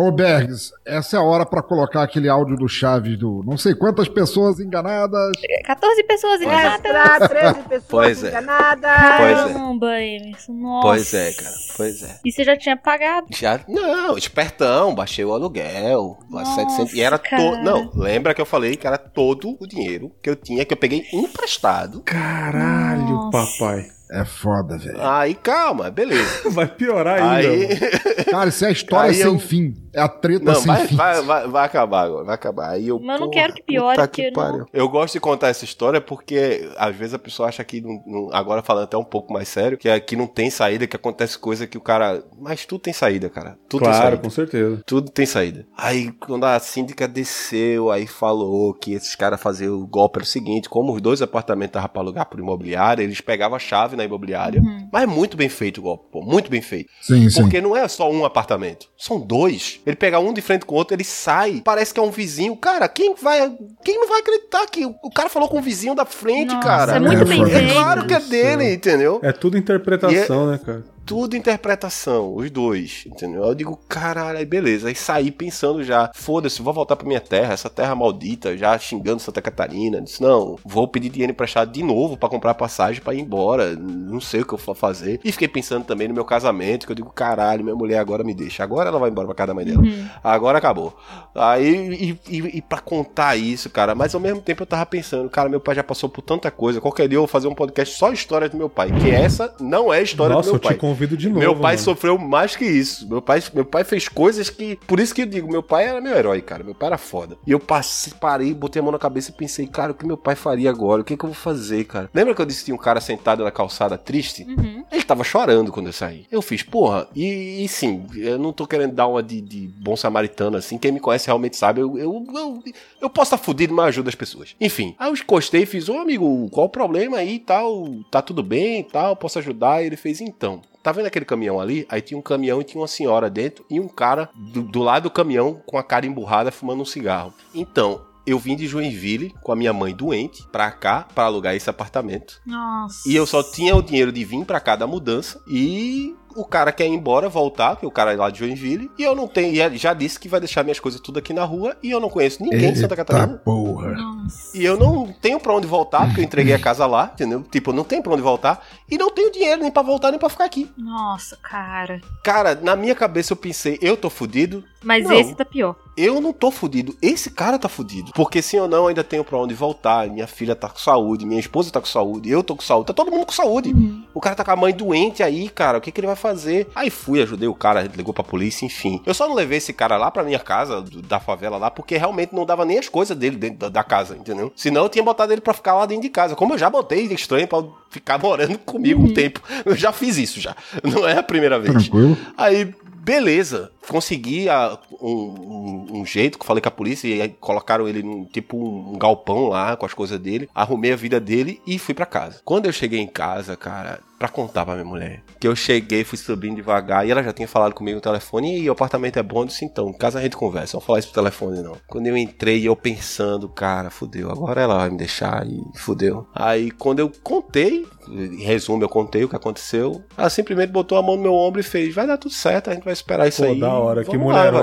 Ô, Bergs, essa é a hora pra colocar aquele áudio do Chaves do não sei quantas pessoas enganadas. 14 pessoas enganadas. Extra, 13 pessoas Pois é. enganadas. <laughs> Pois é. Caramba, Emerson. Nossa. Pois é, cara, pois é. E você já tinha pagado? Já, não, espertão, baixei o aluguel, Nossa, 700, e era todo, não, lembra que eu falei que era todo o dinheiro que eu tinha, que eu peguei emprestado. Caralho, Nossa. papai. É foda, velho. Aí, calma, beleza. <laughs> Vai piorar ainda. Aí, mano. Cara, isso é a história sem eu- fim. É a treta Não, sem vai, fim. vai, vai, vai acabar agora, vai acabar. Aí eu, Mas eu não quero que piore, puta porque não-. Eu gosto de contar essa história porque às vezes a pessoa acha que, não- não- agora falando até um pouco mais sério, que aqui não tem saída, que acontece coisa que o cara. Mas tudo tem saída, cara. Tudo tem Claro, saída. com certeza. Tudo tem saída. Aí, quando a síndica desceu, aí falou que esses caras faziam o golpe era o seguinte: como os dois apartamentos estavam pra alugar por imobiliária, eles pegavam a chave na imobiliária. Uhum. Mas é muito bem feito o golpe, pô. Muito bem feito. Sim, sim. Porque não é só um apartamento, são dois. Ele pega um de frente com o outro, ele sai, parece que é um vizinho. Cara, quem vai. Quem não vai acreditar que o cara falou com o vizinho da frente, Nossa, cara? é muito É bem. É feito. claro que é dele, entendeu? É tudo interpretação, é- né, cara? Tudo interpretação, os dois, entendeu? Eu digo, caralho, aí beleza. Aí saí pensando já, foda-se, vou voltar pra minha terra, essa terra maldita, já xingando Santa Catarina. Disse, não, vou pedir dinheiro emprestado de novo pra comprar passagem pra ir embora. Não sei o que eu vou fazer. E fiquei pensando também no meu casamento, que eu digo, caralho, minha mulher agora me deixa. Agora ela vai embora pra casa da mãe dela. Uhum. Agora acabou. Aí, e, e, e pra contar isso, cara, mas ao mesmo tempo eu tava pensando, cara, meu pai já passou por tanta coisa. Qualquer dia eu vou fazer um podcast só história do meu pai. Que essa não é a história Nossa, do eu meu pai. te convido de novo. Meu pai mano. sofreu mais que isso. Meu pai, meu pai fez coisas que. Por isso que eu digo, meu pai era meu herói, cara. Meu pai era foda. E eu passei, parei, botei a mão na cabeça e pensei, cara, o que meu pai faria agora? O que, que eu vou fazer, cara? Lembra que eu disse que tinha um cara sentado na calçada triste? Uhum. Ele tava chorando quando eu saí. Eu fiz, porra, e, e sim, eu não tô querendo dar uma de, de bom samaritano assim. Quem me conhece realmente sabe. Eu, eu, eu, eu posso estar fudido, mas ajuda as pessoas. Enfim, aí eu encostei e fiz, ô amigo, qual o problema aí e tal? Tá tudo bem e tal? Posso ajudar? E ele fez, então. Tá vendo aquele caminhão ali? Aí tinha um caminhão e tinha uma senhora dentro e um cara do, do lado do caminhão com a cara emburrada fumando um cigarro. Então, eu vim de Joinville com a minha mãe doente pra cá pra alugar esse apartamento. Nossa. E eu só tinha o dinheiro de vir pra cá da mudança e o cara quer ir embora, voltar, que o cara é lá de Joinville, e eu não tenho, e já disse que vai deixar minhas coisas tudo aqui na rua e eu não conheço ninguém de Santa Eita Catarina. porra. Nossa. E eu não tenho pra onde voltar, porque eu entreguei a casa lá, entendeu? Tipo, eu não tenho pra onde voltar e não tenho dinheiro nem pra voltar nem pra ficar aqui. Nossa, cara. Cara, na minha cabeça eu pensei, eu tô fudido, Mas Não. esse tá pior. eu não tô fudido, esse cara tá fudido. Porque sim ou não, eu ainda tenho pra onde voltar. Minha filha tá com saúde, minha esposa tá com saúde, eu tô com saúde, tá todo mundo com saúde. Uhum. O cara tá com a mãe doente aí, cara, o que, que ele vai fazer? Aí fui, ajudei o cara, ligou pra polícia, enfim. Eu só não levei esse cara lá pra minha casa, do- da favela lá, porque realmente não dava nem as coisas dele dentro da, da casa, entendeu? Senão eu tinha botado ele pra ficar lá dentro de casa. Como eu já botei de estranho pra ficar <laughs> morando comigo um tempo. Eu já fiz isso já. Não é a primeira vez. Tranquilo. Aí, beleza. Consegui a- um, um- um jeito, falei com a polícia, e colocaram ele num tipo um galpão lá com as coisas dele. Arrumei a vida dele e fui pra casa. Quando eu cheguei em casa, cara, pra contar pra minha mulher, que eu cheguei, fui subindo devagar, e ela já tinha falado comigo no telefone, e o apartamento é bom, eu disse, então, em casa a gente conversa, não falar isso pro telefone, não. Quando eu entrei, eu pensando, cara, fudeu, agora ela vai me deixar, e fudeu. Aí, quando eu contei, em resumo, eu contei o que aconteceu, ela simplesmente botou a mão no meu ombro e fez, vai dar tudo certo, a gente vai esperar isso Pô, aí. da hora. Que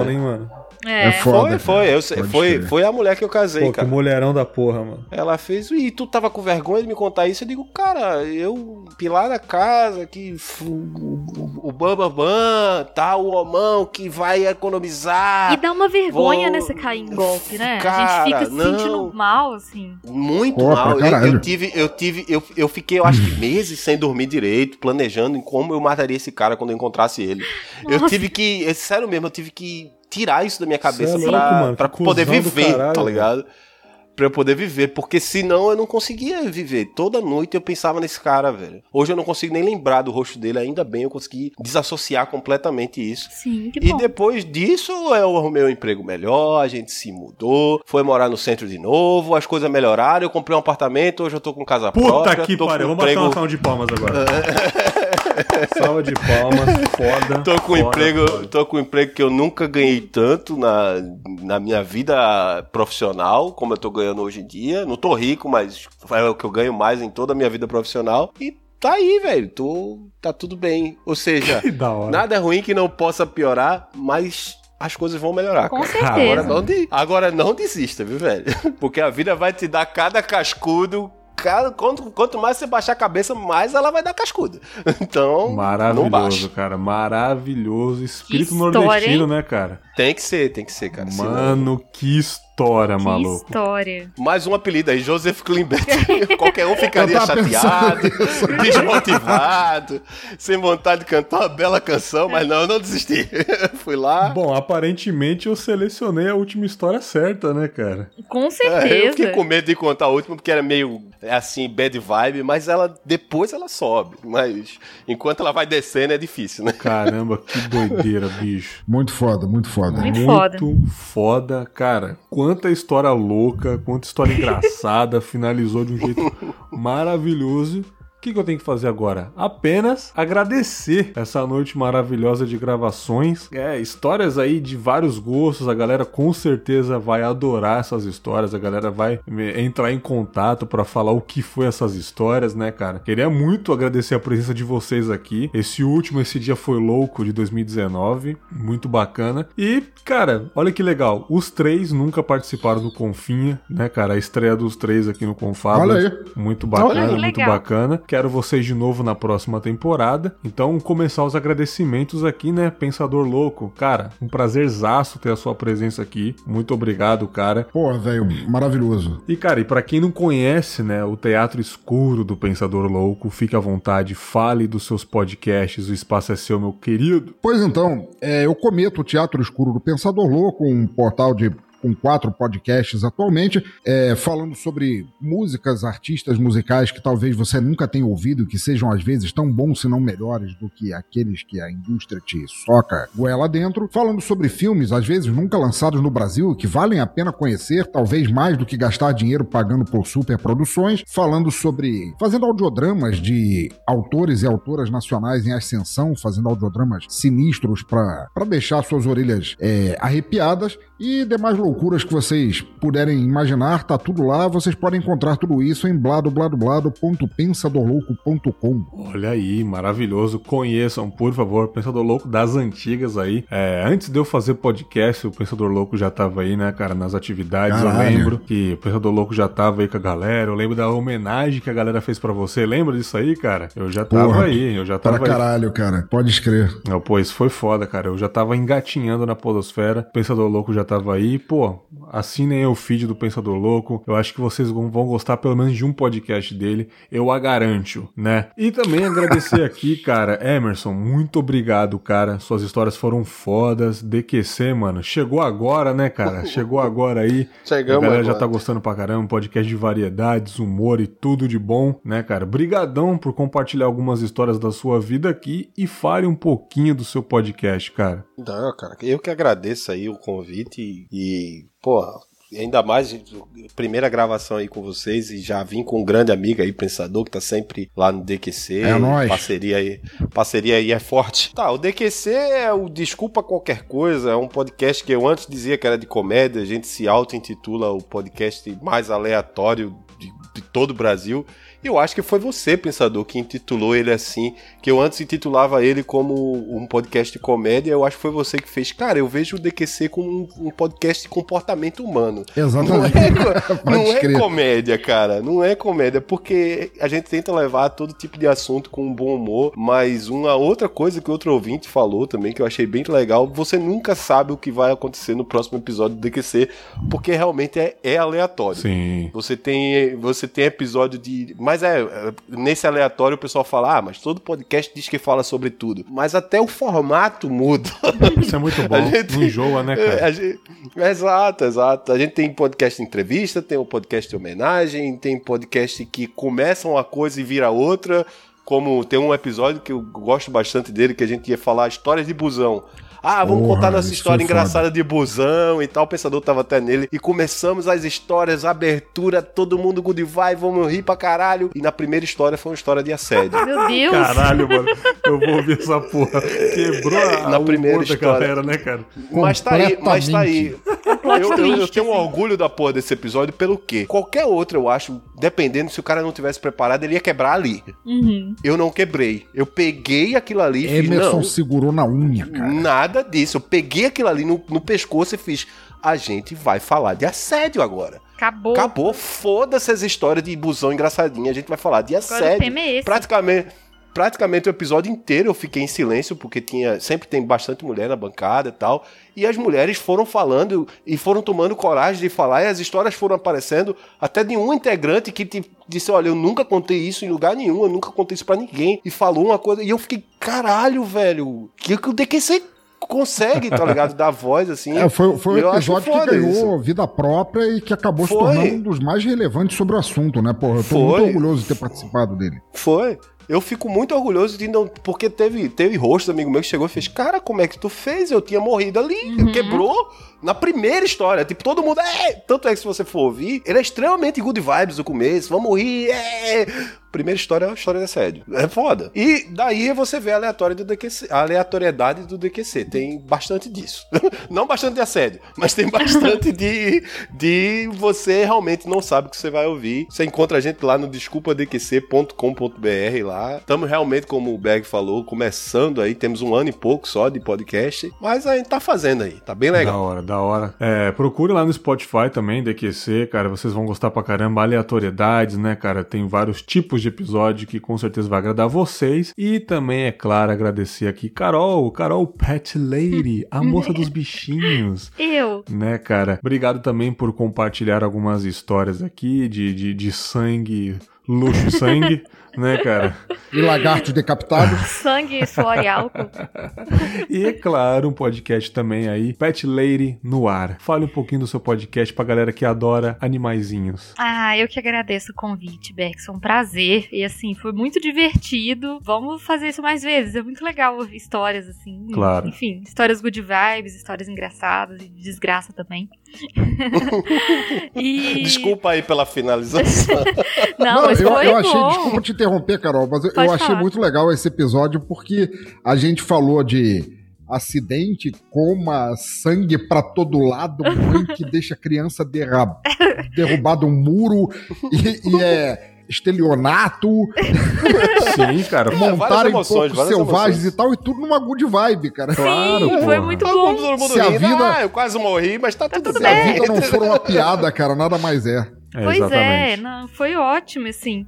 velho. hein, mano? É. É foda. Foi, foi, eu foi, foi a mulher que eu casei, Pô, que cara. mulherão da porra, mano. Ela fez, e tu tava com vergonha de me contar isso? Eu digo, cara, eu, Pilar casa, que o Bambambam, tá, o homão que vai economizar. E dá uma vergonha, vou- né, você cair em golpe, né? a Cara, gente fica se não. sentindo mal, assim. Muito Pô, mal. Eu, eu tive, eu tive, eu, eu fiquei, eu acho que meses sem dormir direito, planejando em como eu mataria esse cara quando eu encontrasse ele. Eu Nossa. tive que, é sério mesmo, eu tive que tirar isso da minha cabeça Cê é pra, louco, mano, pra que poder viver, caralho, tá ligado? Pra eu poder viver, porque senão eu não conseguia viver. Toda noite eu pensava nesse cara, velho. Hoje eu não consigo nem lembrar do rosto dele, ainda bem eu consegui desassociar completamente isso. Sim, que E bom. depois disso, eu arrumei um emprego melhor, a gente se mudou, foi morar no centro de novo, as coisas melhoraram, eu comprei um apartamento, hoje eu tô com casa Puta própria. que tô com pariu, um vamos bater emprego, uma salva de palmas agora. <laughs> <laughs> salva de palmas, foda. Tô com um foda, emprego, foda. tô com um emprego que eu nunca ganhei tanto na, na minha vida profissional, como eu tô ganhando hoje em dia. Não tô rico, mas é o que eu ganho mais em toda a minha vida profissional. E tá aí, velho. Tô, tá tudo bem. Ou seja, <laughs> nada é ruim que não possa piorar, mas as coisas vão melhorar. Com cara. certeza. Agora não, de- agora não desista, viu, velho? <laughs> Porque a vida vai te dar cada cascudo. Cada, quanto, quanto mais você baixar a cabeça, mais ela vai dar cascudo. <laughs> Então, Maravilhoso, cara. Maravilhoso. Espírito história, nordestino, hein? né, cara? Tem que ser, tem que ser, cara. senão- Mano, que história, Que maluco. história. Mais um apelido aí, Joseph Klimber. <laughs> Qualquer um ficaria chateado, <laughs> desmotivado, sem vontade de cantar uma bela canção, mas não, eu não desisti. <laughs> Fui lá. Bom, aparentemente eu selecionei a última história certa, né, cara? Com É, eu certeza. fiquei com medo de contar a última, porque era meio é, assim, bad vibe, mas ela depois ela sobe. Mas enquanto ela vai descendo é difícil, né? Caramba, que doideira, bicho. Muito foda, muito foda. Muito foda. foda. Cara, quanta história louca, quanta história engraçada, <laughs> finalizou de um jeito maravilhoso. O que, que eu tenho que fazer agora? Apenas agradecer essa noite maravilhosa de gravações. É, histórias aí de vários gostos. A galera com certeza vai adorar essas histórias. A galera vai me- entrar em contato pra falar o que foi essas histórias, né, cara? Queria muito agradecer a presença de vocês aqui. Esse último, esse dia foi louco de 2019. Muito bacana. E, cara, olha que legal. Os três nunca participaram do Confinha, né, cara? A estreia dos três aqui no Confábulas. Olha aí. Muito bacana, que muito legal. bacana. Quero vocês de novo na próxima temporada. Então, começar os agradecimentos aqui, né? Pensador Louco. Cara, um prazerzaço ter a sua presença aqui. Muito obrigado, cara. Pô, velho, maravilhoso. E, cara, e pra quem não conhece, né, o Teatro Escuro do Pensador Louco, fique à vontade, fale dos seus podcasts, o espaço é seu, meu querido. Pois então, é, eu cometo o Teatro Escuro do Pensador Louco, um portal de com quatro podcasts atualmente, é, falando sobre músicas, artistas musicais que talvez você nunca tenha ouvido, que sejam às vezes tão bons, se não melhores, do que aqueles que a indústria te soca goela dentro. Falando sobre filmes, às vezes nunca lançados no Brasil, que valem a pena conhecer, talvez mais do que gastar dinheiro pagando por superproduções. Falando sobre. fazendo audiodramas de autores e autoras nacionais em ascensão, fazendo audiodramas sinistros para deixar suas orelhas é, arrepiadas e demais loucuras que vocês puderem imaginar, tá tudo lá. Vocês podem encontrar tudo isso em bladobladoblado.pensadorlouco.com. Olha aí, maravilhoso. Conheçam, por favor, Pensador Louco das antigas aí. É, antes de eu fazer podcast, o Pensador Louco já tava aí, né, cara, nas atividades. Caralho. Eu lembro que o Pensador Louco já tava aí com a galera. Eu lembro da homenagem que a galera fez pra você. Lembra disso aí, cara? Eu já tava Porra, aí, eu já Para tava aí. caralho, cara. Pode escrever. Não, pô, isso foi foda, cara. Eu já tava engatinhando na podosfera. O Pensador Louco já tava aí. Pô, assinem aí o feed do Pensador Louco. Eu acho que vocês vão gostar pelo menos de um podcast dele. Eu a garanto, né? E também agradecer aqui, <laughs> cara, Emerson, muito obrigado, cara. Suas histórias foram fodas. DQC, mano, chegou agora, né, cara? Chegou agora aí. <laughs> Chegamos A galera já tá gostando pra caramba, podcast de variedades, humor e tudo de bom, né, cara? Brigadão por compartilhar algumas histórias da sua vida aqui e fale um pouquinho do seu podcast, cara. Não, cara, eu que agradeço aí o convite e, e porra, ainda mais primeira gravação aí com vocês e já vim com um grande amigo aí, pensador, que tá sempre lá no DQC. É nóis. Parceria aí, parceria aí é forte. Tá, o DQC é o Desculpa Qualquer Coisa, é um podcast que eu antes dizia que era de comédia, a gente se auto-intitula o podcast mais aleatório de, de todo o Brasil. Eu acho que foi você, pensador, que intitulou ele assim, que eu antes intitulava ele como um podcast de comédia, eu acho que foi você que fez. Cara, eu vejo o DQC como um, um podcast de comportamento humano. Exatamente. Não é, <laughs> não é comédia, cara. Não é comédia, porque a gente tenta levar todo tipo de assunto com um bom humor, mas uma outra coisa que outro ouvinte falou também, que eu achei bem legal, você nunca sabe o que vai acontecer no próximo episódio do DQC, porque realmente é, é aleatório. Sim. Você tem, você tem episódio de. Mas é, é, nesse aleatório o pessoal fala, ah, mas todo podcast diz que fala sobre tudo. Mas até o formato muda. <laughs> Isso é muito bom. A gente- Não enjoa, né, cara? Gente- Exato, exato. A gente tem podcast entrevista, tem o podcast de homenagem, tem podcast que começa uma coisa e vira outra. Como tem um episódio que eu gosto bastante dele, que a gente ia falar histórias de busão. Ah, vamos Porra, contar nossa história engraçada de busão e tal. O pensador tava até nele. E começamos as histórias, abertura, todo mundo good vibe, vamos rir pra caralho. E na primeira história foi uma história de assédio. <laughs> Meu Deus! Caralho, mano. Eu vou ouvir essa porra. Quebrou a, Na primeira história. galera, né, cara? Mas tá aí, mas tá aí. Eu, eu- eu tenho um assim. orgulho da porra desse episódio pelo quê? Qualquer outro, eu acho, dependendo se o cara não tivesse preparado, ele ia quebrar ali. Uhum. Eu não quebrei. Eu peguei aquilo ali e fiz, Emerson não, segurou na unha, cara. nada disso. Eu peguei aquilo ali no, no pescoço e fiz, a gente vai falar de assédio agora. Acabou. Acabou, foda-se as histórias de busão engraçadinha, a gente vai falar de assédio. é. Praticamente, praticamente o episódio inteiro eu fiquei em silêncio, porque tinha sempre tem bastante mulher na bancada e tal. E as mulheres foram falando e foram tomando coragem de falar, e as histórias foram aparecendo, até de um integrante que te, disse: Olha, eu nunca contei isso em lugar nenhum, eu nunca contei isso pra ninguém. E falou uma coisa, e eu fiquei, caralho, velho, que que o DQC consegue, tá ligado? Dar voz assim. É, foi, foi Eu um episódio que ganhou isso. vida própria e que acabou se Foi. tornando um dos mais relevantes sobre o assunto, né, porra? Eu tô Foi. muito orgulhoso de ter participado dele. Foi. Eu fico muito orgulhoso de não. Porque teve, teve rosto amigo meu que chegou e fez: Cara, como é que tu fez? Eu tinha morrido ali. Quebrou na primeira história. Tipo, todo mundo. É! Tanto é que se você for ouvir, ele é extremamente good vibes no começo. Vamos rir. É! Primeira história é uma história de assédio. É foda. E daí você vê a aleatória do DQC, a aleatoriedade do DQC. Tem bastante disso. <laughs> não bastante de assédio, mas tem bastante de, de você realmente não sabe o que você vai ouvir. Você encontra a gente lá no desculpadqc.com.br lá. Estamos realmente, como o Berg falou, começando aí. Temos um ano e pouco só de podcast. Mas a gente tá fazendo aí. Tá bem Da legal. hora, da hora. É, procure lá no Spotify também, DQC, cara. Vocês vão gostar pra caramba. Aleatoriedades, né, cara? Tem vários tipos de episódio que com certeza vai agradar vocês. E também, é claro, agradecer aqui Carol, Carol Pet Lady, a moça dos bichinhos. <laughs> Eu. Né, cara? Obrigado também por compartilhar algumas histórias aqui de, de, de sangue, luxo e sangue, <laughs> né, cara? E lagartos decapitados. <laughs> Sangue, suor e álcool. <laughs> E é claro, um podcast também aí, Pet Lady no ar. Fale um pouquinho do seu podcast pra galera que adora animaizinhos. Ah, eu que agradeço o convite. Foi um prazer. E assim, foi muito divertido. Vamos fazer isso mais vezes. É muito legal ouvir histórias assim. Claro. Enfim, histórias good vibes, histórias engraçadas e de desgraça também. <laughs> e... <laughs> Desculpa aí pela finalização. <laughs> Não, mas eu, foi eu achei, bom. desculpa te interromper, Carol, mas eu, Pode eu achei falar. muito legal esse episódio porque a gente falou de acidente, coma, sangue pra todo lado, mãe que deixa a criança derra- derrubada um muro e, e é estelionato, <laughs> Sim, cara. montar em emoções, poucos selvagens emoções. e tal, e tudo numa good vibe, cara. Claro, Sim, foi porra. muito Todo mundo, bom. todo mundo Se a vida- Ah, eu quase morri, mas tá, tudo, tudo Se a bem. vida não for uma <laughs> piada, cara, nada mais é. É, Pois é, exatamente. não, foi ótimo, assim.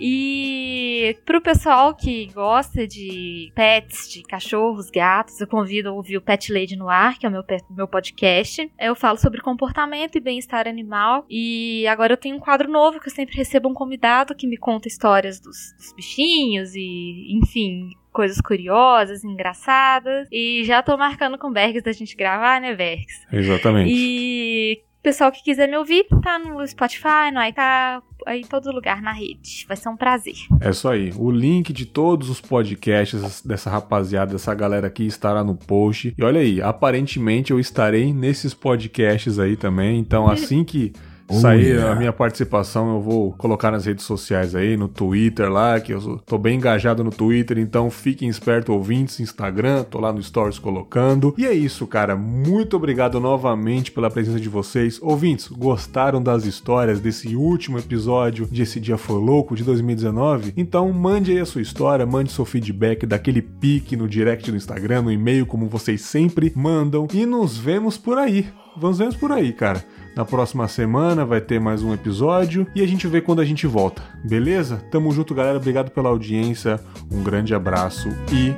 E pro pessoal que gosta de pets, de cachorros, gatos, eu convido a ouvir o Pet Lady no Ar, que é o meu, meu podcast. Eu falo sobre comportamento e bem-estar animal. E agora eu tenho um quadro novo que eu sempre recebo um convidado que me conta histórias dos, dos bichinhos e, enfim. Coisas curiosas, engraçadas. E já tô marcando com o Bergs da gente gravar, né, Bergs? Exatamente. E pessoal que quiser me ouvir, tá no Spotify, no iTunes, aí em todo lugar na rede. Vai ser um prazer. É isso aí. O link de todos os podcasts dessa rapaziada, dessa galera aqui estará no post. E olha aí, aparentemente eu estarei nesses podcasts aí também. Então, assim que Isso aí, yeah. a minha participação eu vou colocar nas redes sociais aí, no Twitter lá, que eu tô bem engajado no Twitter, então fiquem espertos ouvintes, Instagram, tô lá no Stories colocando. E é isso, cara. Muito obrigado novamente pela presença de vocês. Ouvintes, gostaram das histórias desse último episódio de Esse Dia Foi Louco de 2019? Então mande aí a sua história, mande seu feedback daquele pique no direct do Instagram, no e-mail, como vocês sempre mandam. E nos vemos por aí. Vamos vemos por aí, cara. Na próxima semana vai ter mais um episódio e a gente vê quando a gente volta, beleza? Tamo junto, galera. Obrigado pela audiência. Um grande abraço e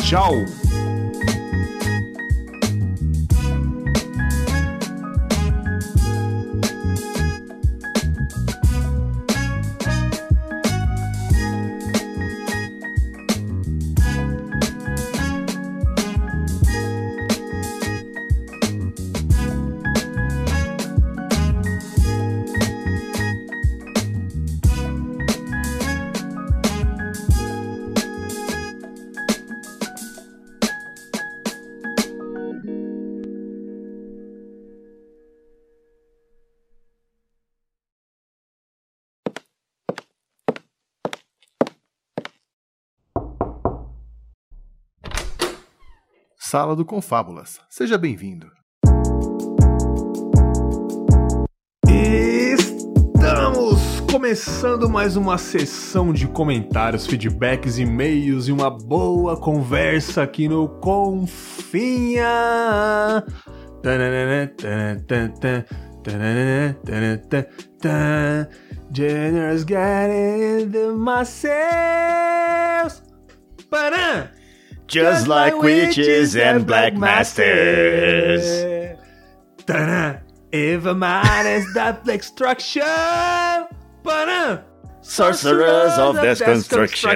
tchau! Sala do Confábulas. Seja bem-vindo. Estamos começando mais uma sessão de comentários, feedbacks, e-mails e uma boa conversa aqui no Confinha. Tan, tan. Generous getting the myself. Paran! Just like witches and black masters. Ta-da! Eva minus that destruction. Paran! Sorcerers of Destruction.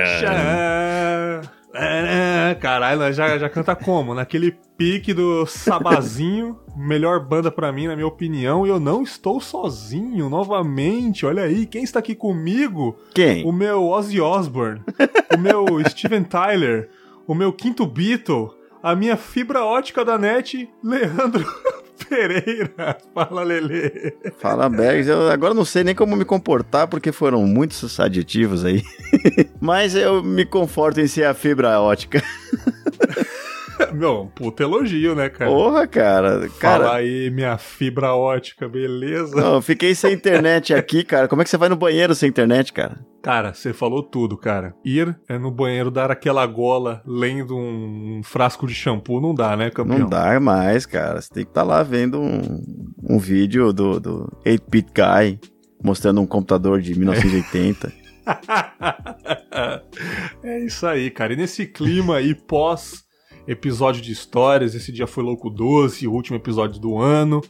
É, Caralho, nós já, já canta como? Naquele pique do Sabazinho, <laughs> melhor banda pra mim, na minha opinião, e eu não estou sozinho novamente. Olha aí, quem está aqui comigo? Quem? O meu Ozzy Osbourne, <laughs> o meu Steven Tyler, o meu quinto Beatle, a minha fibra ótica da net, Leandro <laughs> Pereira. Fala, Lele. Fala, Bergs. Eu agora não sei nem como me comportar, porque foram muitos adjetivos aí. <laughs> Mas eu me conforto em ser a fibra ótica. <laughs> <laughs> Meu, puta elogio, né, cara? Porra, cara. Fala Cara, aí, minha fibra ótica, beleza? não, fiquei sem internet aqui, cara. Como é que você vai no banheiro sem internet, cara? Cara, você falou tudo, cara. Ir é no banheiro dar aquela gola lendo um frasco de shampoo não dá, né, campeão? Não dá mais, cara. Você tem que estar lá vendo um, um vídeo do, do 8-Bit Guy mostrando um computador de 1980. <laughs> é isso aí, cara. E nesse clima aí, pós episódio de histórias, esse dia foi louco 12, o último episódio do ano,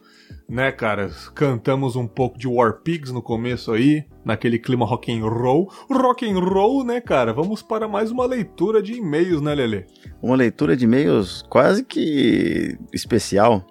né, cara? Cantamos um pouco de War Pigs no começo aí, naquele clima rock and roll. Rock and roll, né, cara? Vamos para mais uma leitura de e-mails, né, Lele? Uma leitura de e-mails quase que especial.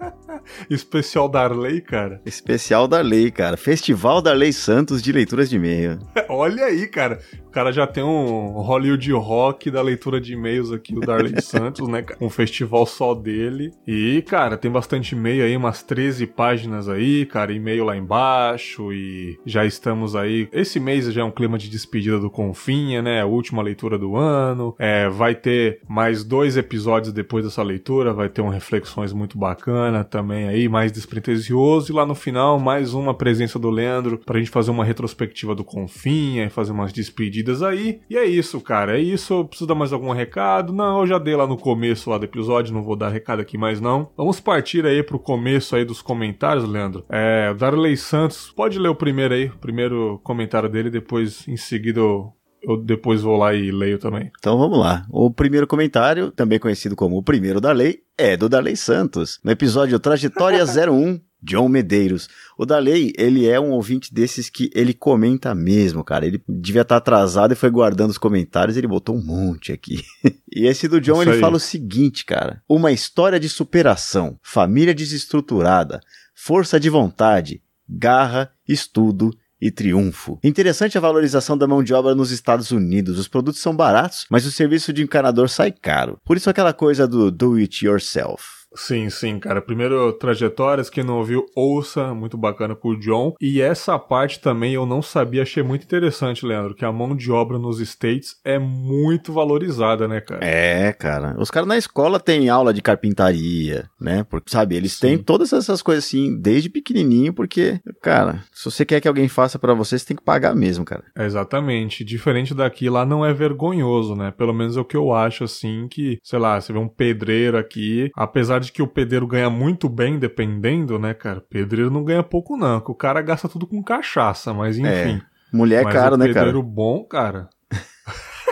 <laughs> <laughs> Especial Darley, cara. Especial da Lei, cara. Festival da Lei Santos de leituras de e-mail. <laughs> Olha aí, cara. O cara já tem um Hollywood Rock da leitura de e-mails aqui, o Darley <laughs> Santos, né? Um festival só dele. E, cara, tem bastante e-mail aí, umas 13 páginas aí, cara. E-mail lá embaixo. E já estamos aí. Esse mês já é um clima de despedida do Confinha, né? A última leitura do ano. É, vai ter mais dois episódios depois dessa leitura. Vai ter um Reflexões muito bacana também aí, mais despretensioso. E lá no final, mais uma presença do Leandro pra gente fazer uma retrospectiva do Confinha e fazer umas despedidas aí. E é isso, cara. É isso. Eu preciso dar mais algum recado? Não, eu já dei lá no começo lá do episódio, não vou dar recado aqui mais não. Vamos partir aí pro começo aí dos comentários, Leandro. É, Darley Santos, pode ler o primeiro aí, o primeiro comentário dele, depois em seguida eu, eu depois vou lá e leio também. Então vamos lá. O primeiro comentário, também conhecido como o primeiro da lei, é do Darley Santos. No episódio Trajetória <laughs> 01, John Medeiros. O Darley, ele é um ouvinte desses que ele comenta mesmo, cara. Ele devia estar atrasado e foi guardando os comentários, ele botou um monte aqui. <laughs> e esse do John, Isso ele aí. fala o seguinte, cara. Uma história de superação, família desestruturada, força de vontade, garra, estudo e triunfo. Interessante a valorização da mão de obra nos Estados Unidos. Os produtos são baratos, mas o serviço de encanador sai caro. Por isso aquela coisa do do it yourself. Sim, sim, cara. Primeiro, trajetórias, quem não ouviu, ouça, muito bacana com o John. E essa parte também eu não sabia, achei muito interessante, Leandro, que a mão de obra nos States é muito valorizada, né, cara? É, cara. Os caras na escola têm aula de carpintaria, né? Porque, sabe, eles Sim. têm todas essas coisas assim, desde pequenininho, porque, cara, se você quer que alguém faça pra você, você tem que pagar mesmo, cara. Exatamente. Diferente daqui, lá não é vergonhoso, né? Pelo menos é o que eu acho, assim, que, sei lá, você vê um pedreiro aqui, apesar de que o pedreiro ganha muito bem, dependendo, né, cara? Pedreiro não ganha pouco, não, que o cara gasta tudo com cachaça, mas enfim. Mulher é Mas caro, né, cara? pedreiro bom, cara.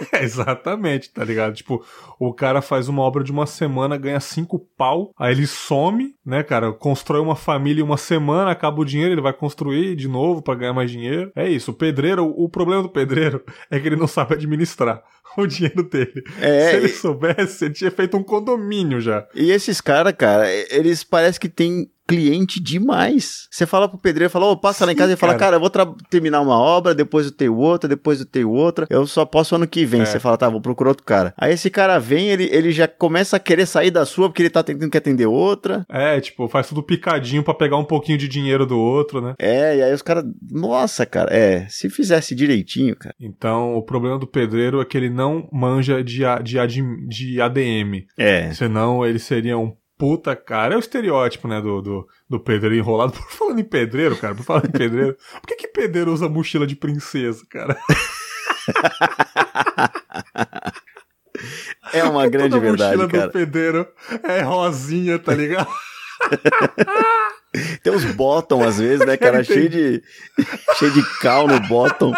<laughs> Exatamente, tá ligado? Tipo, o cara faz uma obra de uma semana, ganha cinco pau, aí ele some, né, cara? Constrói uma família em uma semana, acaba o dinheiro, ele vai construir de novo pra ganhar mais dinheiro. É isso. O pedreiro, o problema do pedreiro <laughs> é que ele não sabe administrar <laughs> o dinheiro dele. É, Se ele e- soubesse, ele tinha feito um condomínio já. E esses caras, cara, eles parecem que têm cliente demais. Você fala pro pedreiro, fala, ô, passa lá em Sim, casa e fala, cara. cara, eu vou terminar uma obra, depois eu tenho outra, depois eu tenho outra, eu só posso ano que vem. É. Você fala, tá, vou procurar outro cara. Aí esse cara vem, ele, ele já começa a querer sair da sua porque ele tá tentando que atender outra. É, tipo, faz tudo picadinho pra pegar um pouquinho de dinheiro do outro, né? É, e aí os caras, nossa, cara, é, se fizesse direitinho, cara. Então, o problema do pedreiro é que ele não manja de, A- de, de ADM. É. Senão ele seria um puta cara. É o estereótipo, né, do, do, do pedreiro enrolado. <laughs> Por falando em pedreiro, cara, por falar em pedreiro, por que que pedreiro usa mochila de princesa, cara? <laughs> É uma grande verdade, mochila cara. do pedreiro é rosinha, tá ligado? <laughs> Tem uns bottom às vezes, né, cara, cheio de cheio de cal no bottom.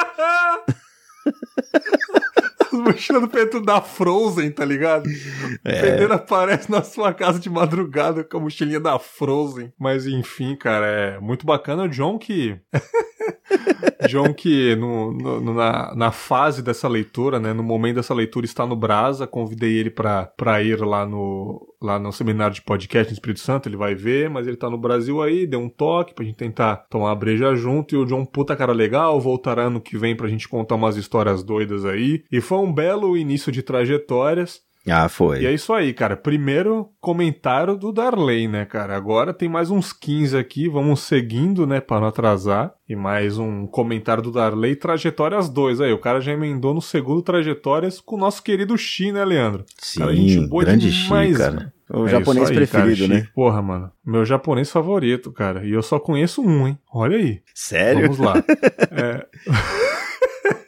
<laughs> As mochilas do pedreiro da Frozen, tá ligado? O É. pedreiro aparece na sua casa de madrugada com a mochilinha da Frozen. Mas enfim, cara, é muito bacana o John que. <laughs> John que no, no- na, na fase dessa leitura, né, no momento dessa leitura está no Brasa, convidei ele pra ir lá no, lá no seminário de podcast no Espírito Santo, ele vai ver, mas ele tá no Brasil aí, deu um toque pra gente tentar tomar uma breja junto, e o John, puta cara legal, voltará ano que vem pra gente contar umas histórias doidas aí, e foi um belo início de trajetórias, Ah, foi. e é isso aí, cara. Primeiro comentário do Darley, né, cara? Agora tem mais uns 15 aqui, vamos seguindo, né, para não atrasar. E mais um comentário do Darley, Trajetórias 2. Aí, o cara já emendou no segundo Trajetórias com o nosso querido Xi, né, Leandro? Sim, Cara, gente boa grande demais, Xi, cara. O É japonês aí, preferido, cara, né? Porra, mano. Meu japonês favorito, cara. E eu só conheço um, hein? Olha aí. Sério? Vamos lá. <laughs> é...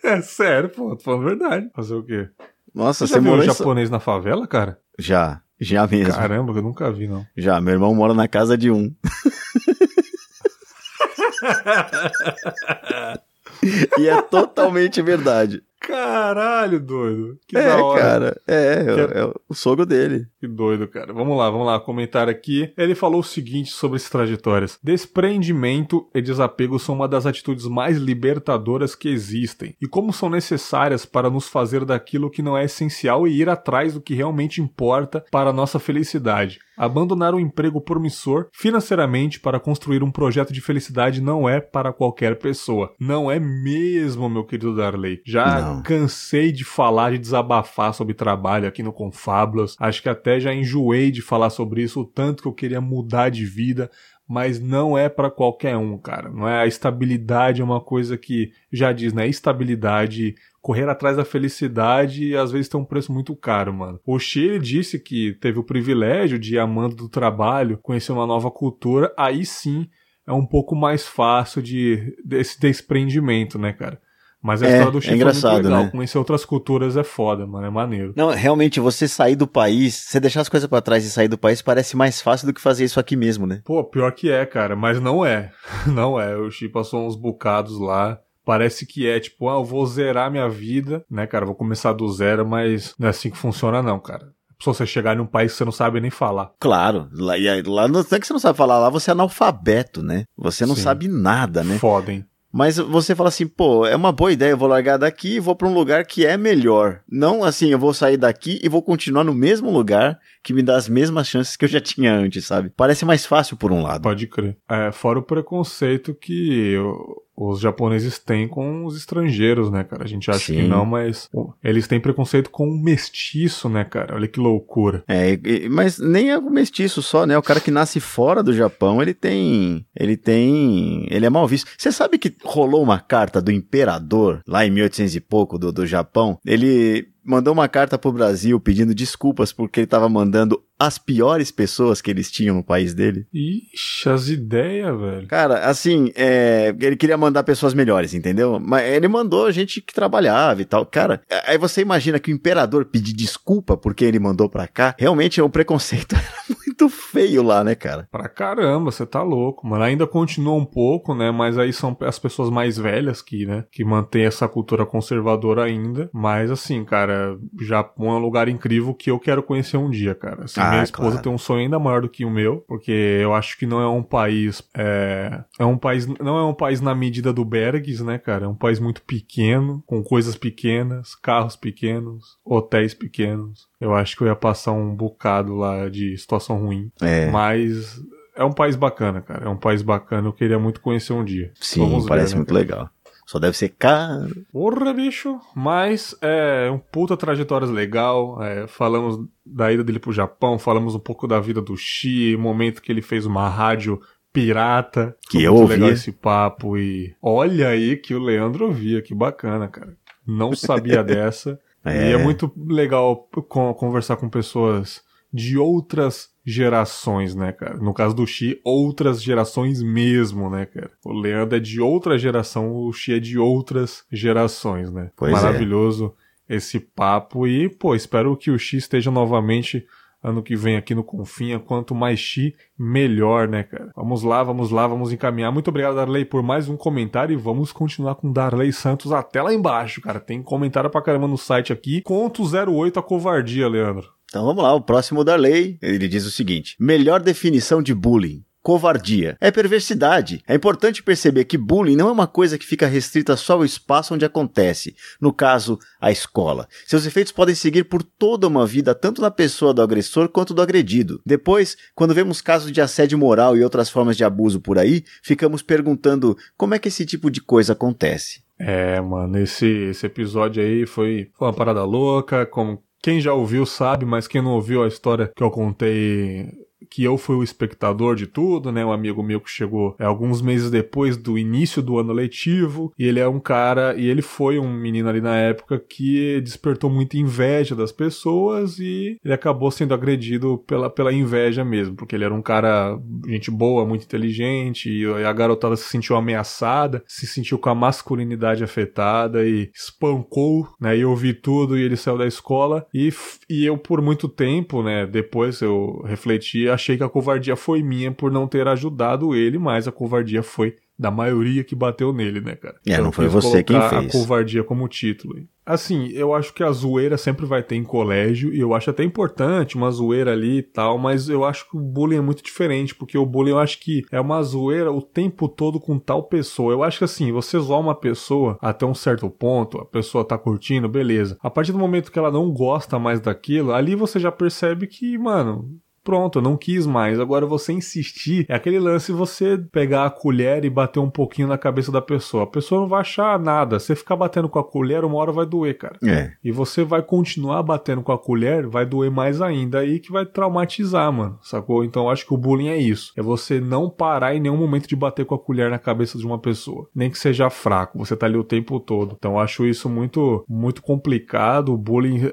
<laughs> é sério, pô. Tô falando a verdade. Fazer o quê? Nossa, Você você já viu morou um em japonês na favela, cara? Já, já mesmo. Caramba, eu nunca vi, não. Já, meu irmão mora na casa de um. <laughs> e é totalmente verdade. Caralho, doido. Que é, da hora. cara. É, Que- é, é o sogro dele. Que doido, cara. Vamos lá, vamos lá. Comentário aqui. Ele falou o seguinte sobre essas trajetórias: Desprendimento e desapego são uma das atitudes mais libertadoras que existem. E como são necessárias para nos fazer daquilo que não é essencial e ir atrás do que realmente importa para a nossa felicidade. Abandonar um emprego promissor financeiramente para construir um projeto de felicidade não é para qualquer pessoa. Não é mesmo, meu querido Darley. Já Não. cansei de falar, de desabafar sobre trabalho aqui no Confábulas. Acho que até já enjoei de falar sobre isso, o tanto que eu queria mudar de vida. Mas não é pra qualquer um, cara. Não é a estabilidade é uma coisa que já diz, né? Estabilidade, correr atrás da felicidade e às vezes tem um preço muito caro, mano. O Xi ele disse que teve o privilégio de ir amando do trabalho, conhecer uma nova cultura, aí sim é um pouco mais fácil de desse desprendimento, né, cara? Mas a É, história do é Xi foi engraçado, muito legal. né? Conhecer outras culturas é foda, mano. É maneiro. Não, realmente, você sair do país, você deixar as coisas pra trás e sair do país parece mais fácil do que fazer isso aqui mesmo, né? Pô, pior que é, cara, mas não é. <laughs> Não é. O Xi passou uns bocados lá. Parece que é tipo, ah, eu vou zerar minha vida, né, cara? Vou começar do zero, mas não é assim que funciona, não, cara. Se você chegar num país que você não sabe nem falar. Claro, lá, e aí, lá não é que você não sabe falar, lá você é analfabeto, né? Você não Sim. sabe nada, né? Foda, hein? Mas você fala assim, pô, é uma boa ideia, eu vou largar daqui e vou pra um lugar que é melhor. Não assim, eu vou sair daqui e vou continuar no mesmo lugar que me dá as mesmas chances que eu já <laughs> tinha antes, sabe? Parece mais fácil por um lado. Pode crer. É, fora o preconceito que o, os japoneses têm com os estrangeiros, né, cara? A gente acha Sim. que não, mas pô, eles têm preconceito com o mestiço, né, cara? Olha que loucura. É, mas nem é o mestiço só, né? O cara que nasce fora do Japão, ele tem. Ele tem. Ele é mal visto. Você sabe que rolou uma carta do imperador, lá em 1800 e pouco, do, do Japão? Ele mandou uma carta pro Brasil pedindo desculpas porque ele tava mandando as piores pessoas que eles tinham no país dele. Ixi, as ideias, velho. Cara, assim, é, ele queria mandar pessoas melhores, entendeu? Mas ele mandou gente que trabalhava e tal. Cara, aí você imagina que o imperador pedir desculpa porque ele mandou pra cá. Realmente o preconceito <laughs> era muito feio lá, né, cara? Pra caramba, você tá louco, mano. Ainda continua um pouco, né? Mas aí são as pessoas mais velhas que, né? Que mantêm essa cultura conservadora ainda. Mas assim, cara, Japão é um lugar incrível que eu quero conhecer um dia, cara. Assim, Ah, minha esposa claro. tem um sonho ainda maior do que o meu, porque eu acho que não é um país. É, é um país. Não é um país na medida do Bergs, né, cara? É um país muito pequeno, com coisas pequenas, carros pequenos, hotéis pequenos. Eu acho que eu ia passar um bocado lá de situação ruim. É. Mas é um país bacana, cara. É um país bacana. Eu queria muito conhecer um dia. Sim, Vamos ver, parece né, muito cara? legal. Só deve ser caro. Porra, bicho. Mas é um puta trajetória legal. É, falamos da ida dele pro Japão, falamos um pouco da vida do Xi, momento que ele fez uma rádio pirata. Que Foi eu muito ouvia. legal esse papo. E olha aí que o Leandro ouvia, que bacana, cara. Não sabia <laughs> dessa. É. E é muito legal con- conversar com pessoas de outras gerações, né, cara? No caso do Xi, outras gerações mesmo, né, cara? O Leandro é de outra geração, o Xi é de outras gerações, né? Pois é. Maravilhoso esse papo e, pô, espero que o Xi esteja novamente ano que vem aqui no Confinha. Quanto mais Xi, melhor, né, cara? Vamos lá, vamos lá, vamos encaminhar. Muito obrigado, Darley, por mais um comentário e vamos continuar com Darley Santos até lá embaixo, cara. Tem comentário pra caramba no site aqui. Conto 08 a covardia, Leandro. Então vamos lá, o próximo da lei, ele diz o seguinte: melhor definição de bullying. Covardia. É perversidade. É importante perceber que bullying não é uma coisa que fica restrita só ao espaço onde acontece, no caso, a escola. Seus efeitos podem seguir por toda uma vida, tanto na pessoa do agressor quanto do agredido. Depois, quando vemos casos de assédio moral e outras formas de abuso por aí, ficamos perguntando como é que esse tipo de coisa acontece. É, mano, esse, esse episódio aí foi, uma parada louca. Como quem já ouviu sabe, mas quem não ouviu a história que eu contei que eu fui o espectador de tudo, né? Um amigo meu que chegou é, alguns meses depois do início do ano letivo, e ele é um cara, e ele foi um menino ali na época que despertou muita inveja das pessoas e ele acabou sendo agredido pela, pela inveja mesmo, porque ele era um cara, gente boa, muito inteligente, e a garotada se sentiu ameaçada, se sentiu com a masculinidade afetada e espancou, né? E eu vi tudo e ele saiu da escola e, e eu por muito tempo, né? Depois eu refleti, achei que a covardia foi minha por não ter ajudado ele, mas a covardia foi da maioria que bateu nele, né, cara? É, não eu foi você quem fez. A covardia como título. Assim, eu acho que a zoeira sempre vai ter em colégio, e eu acho até importante uma zoeira ali e tal, mas eu acho que o bullying é muito diferente, porque o bullying eu acho que é uma zoeira o tempo todo com tal pessoa. Eu acho que assim, você zoar uma pessoa até um certo ponto, a pessoa tá curtindo, beleza. A partir do momento que ela não gosta mais daquilo, ali você já percebe que, mano, Pronto, eu não quis mais. Agora você insistir, é aquele lance você pegar a colher e bater um pouquinho na cabeça da pessoa. A pessoa não vai achar nada. Você ficar batendo com a colher, uma hora vai doer, cara. É. E você vai continuar batendo com a colher, vai doer mais ainda aí que vai traumatizar, mano. Sacou? Então eu acho que o bullying é isso. É você não parar em nenhum momento de bater com a colher na cabeça de uma pessoa. Nem que seja fraco, você tá ali o tempo todo. Então eu acho isso muito muito complicado. O bullying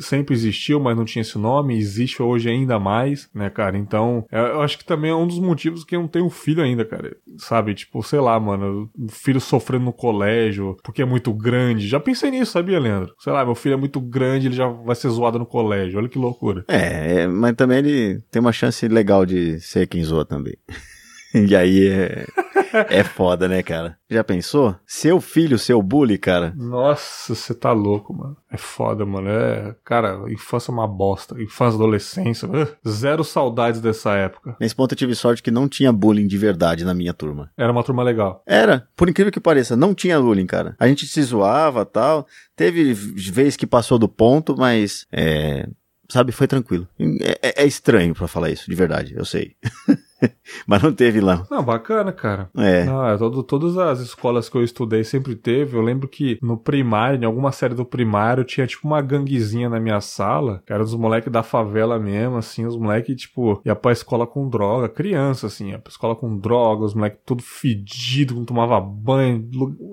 sempre existiu, mas não tinha esse nome, existe hoje ainda mais, né, cara? Então, eu eu acho que também é um dos motivos que eu não tenho filho ainda, cara. Sabe? Tipo, sei lá, mano, filho sofrendo no colégio porque é muito grande. Já pensei nisso, sabia, Leandro? Sei lá, meu filho é muito grande, ele já vai ser zoado no colégio. Olha que loucura. É, é, mas também ele tem uma chance legal de ser quem zoa também. <laughs> e aí é, é foda, né, cara? Já pensou? Seu filho, seu bully, cara? Nossa, você tá louco, mano. É foda, mano. É, cara, infância é uma bosta. Infância, adolescência. zero saudades dessa época. Nesse ponto eu tive sorte que não tinha bullying de verdade na minha turma. Era uma turma legal. Era, por incrível que pareça, não tinha bullying, cara. A gente se zoava tal. Teve vez que passou do ponto, mas é. Sabe, foi tranquilo. É, é- é estranho pra falar isso, de verdade, eu sei. <laughs> <laughs> Mas não teve lá. Não, bacana, cara. É. Não, é, todo, todas as escolas que eu estudei sempre teve. Eu lembro que no primário, em alguma série do primário, tinha tipo uma ganguezinha na minha sala, que era dos moleques da favela mesmo, assim, os moleques, tipo, ia pra escola com droga, criança, assim, ia pra escola com droga, os moleques tudo fedido, não tomava banho,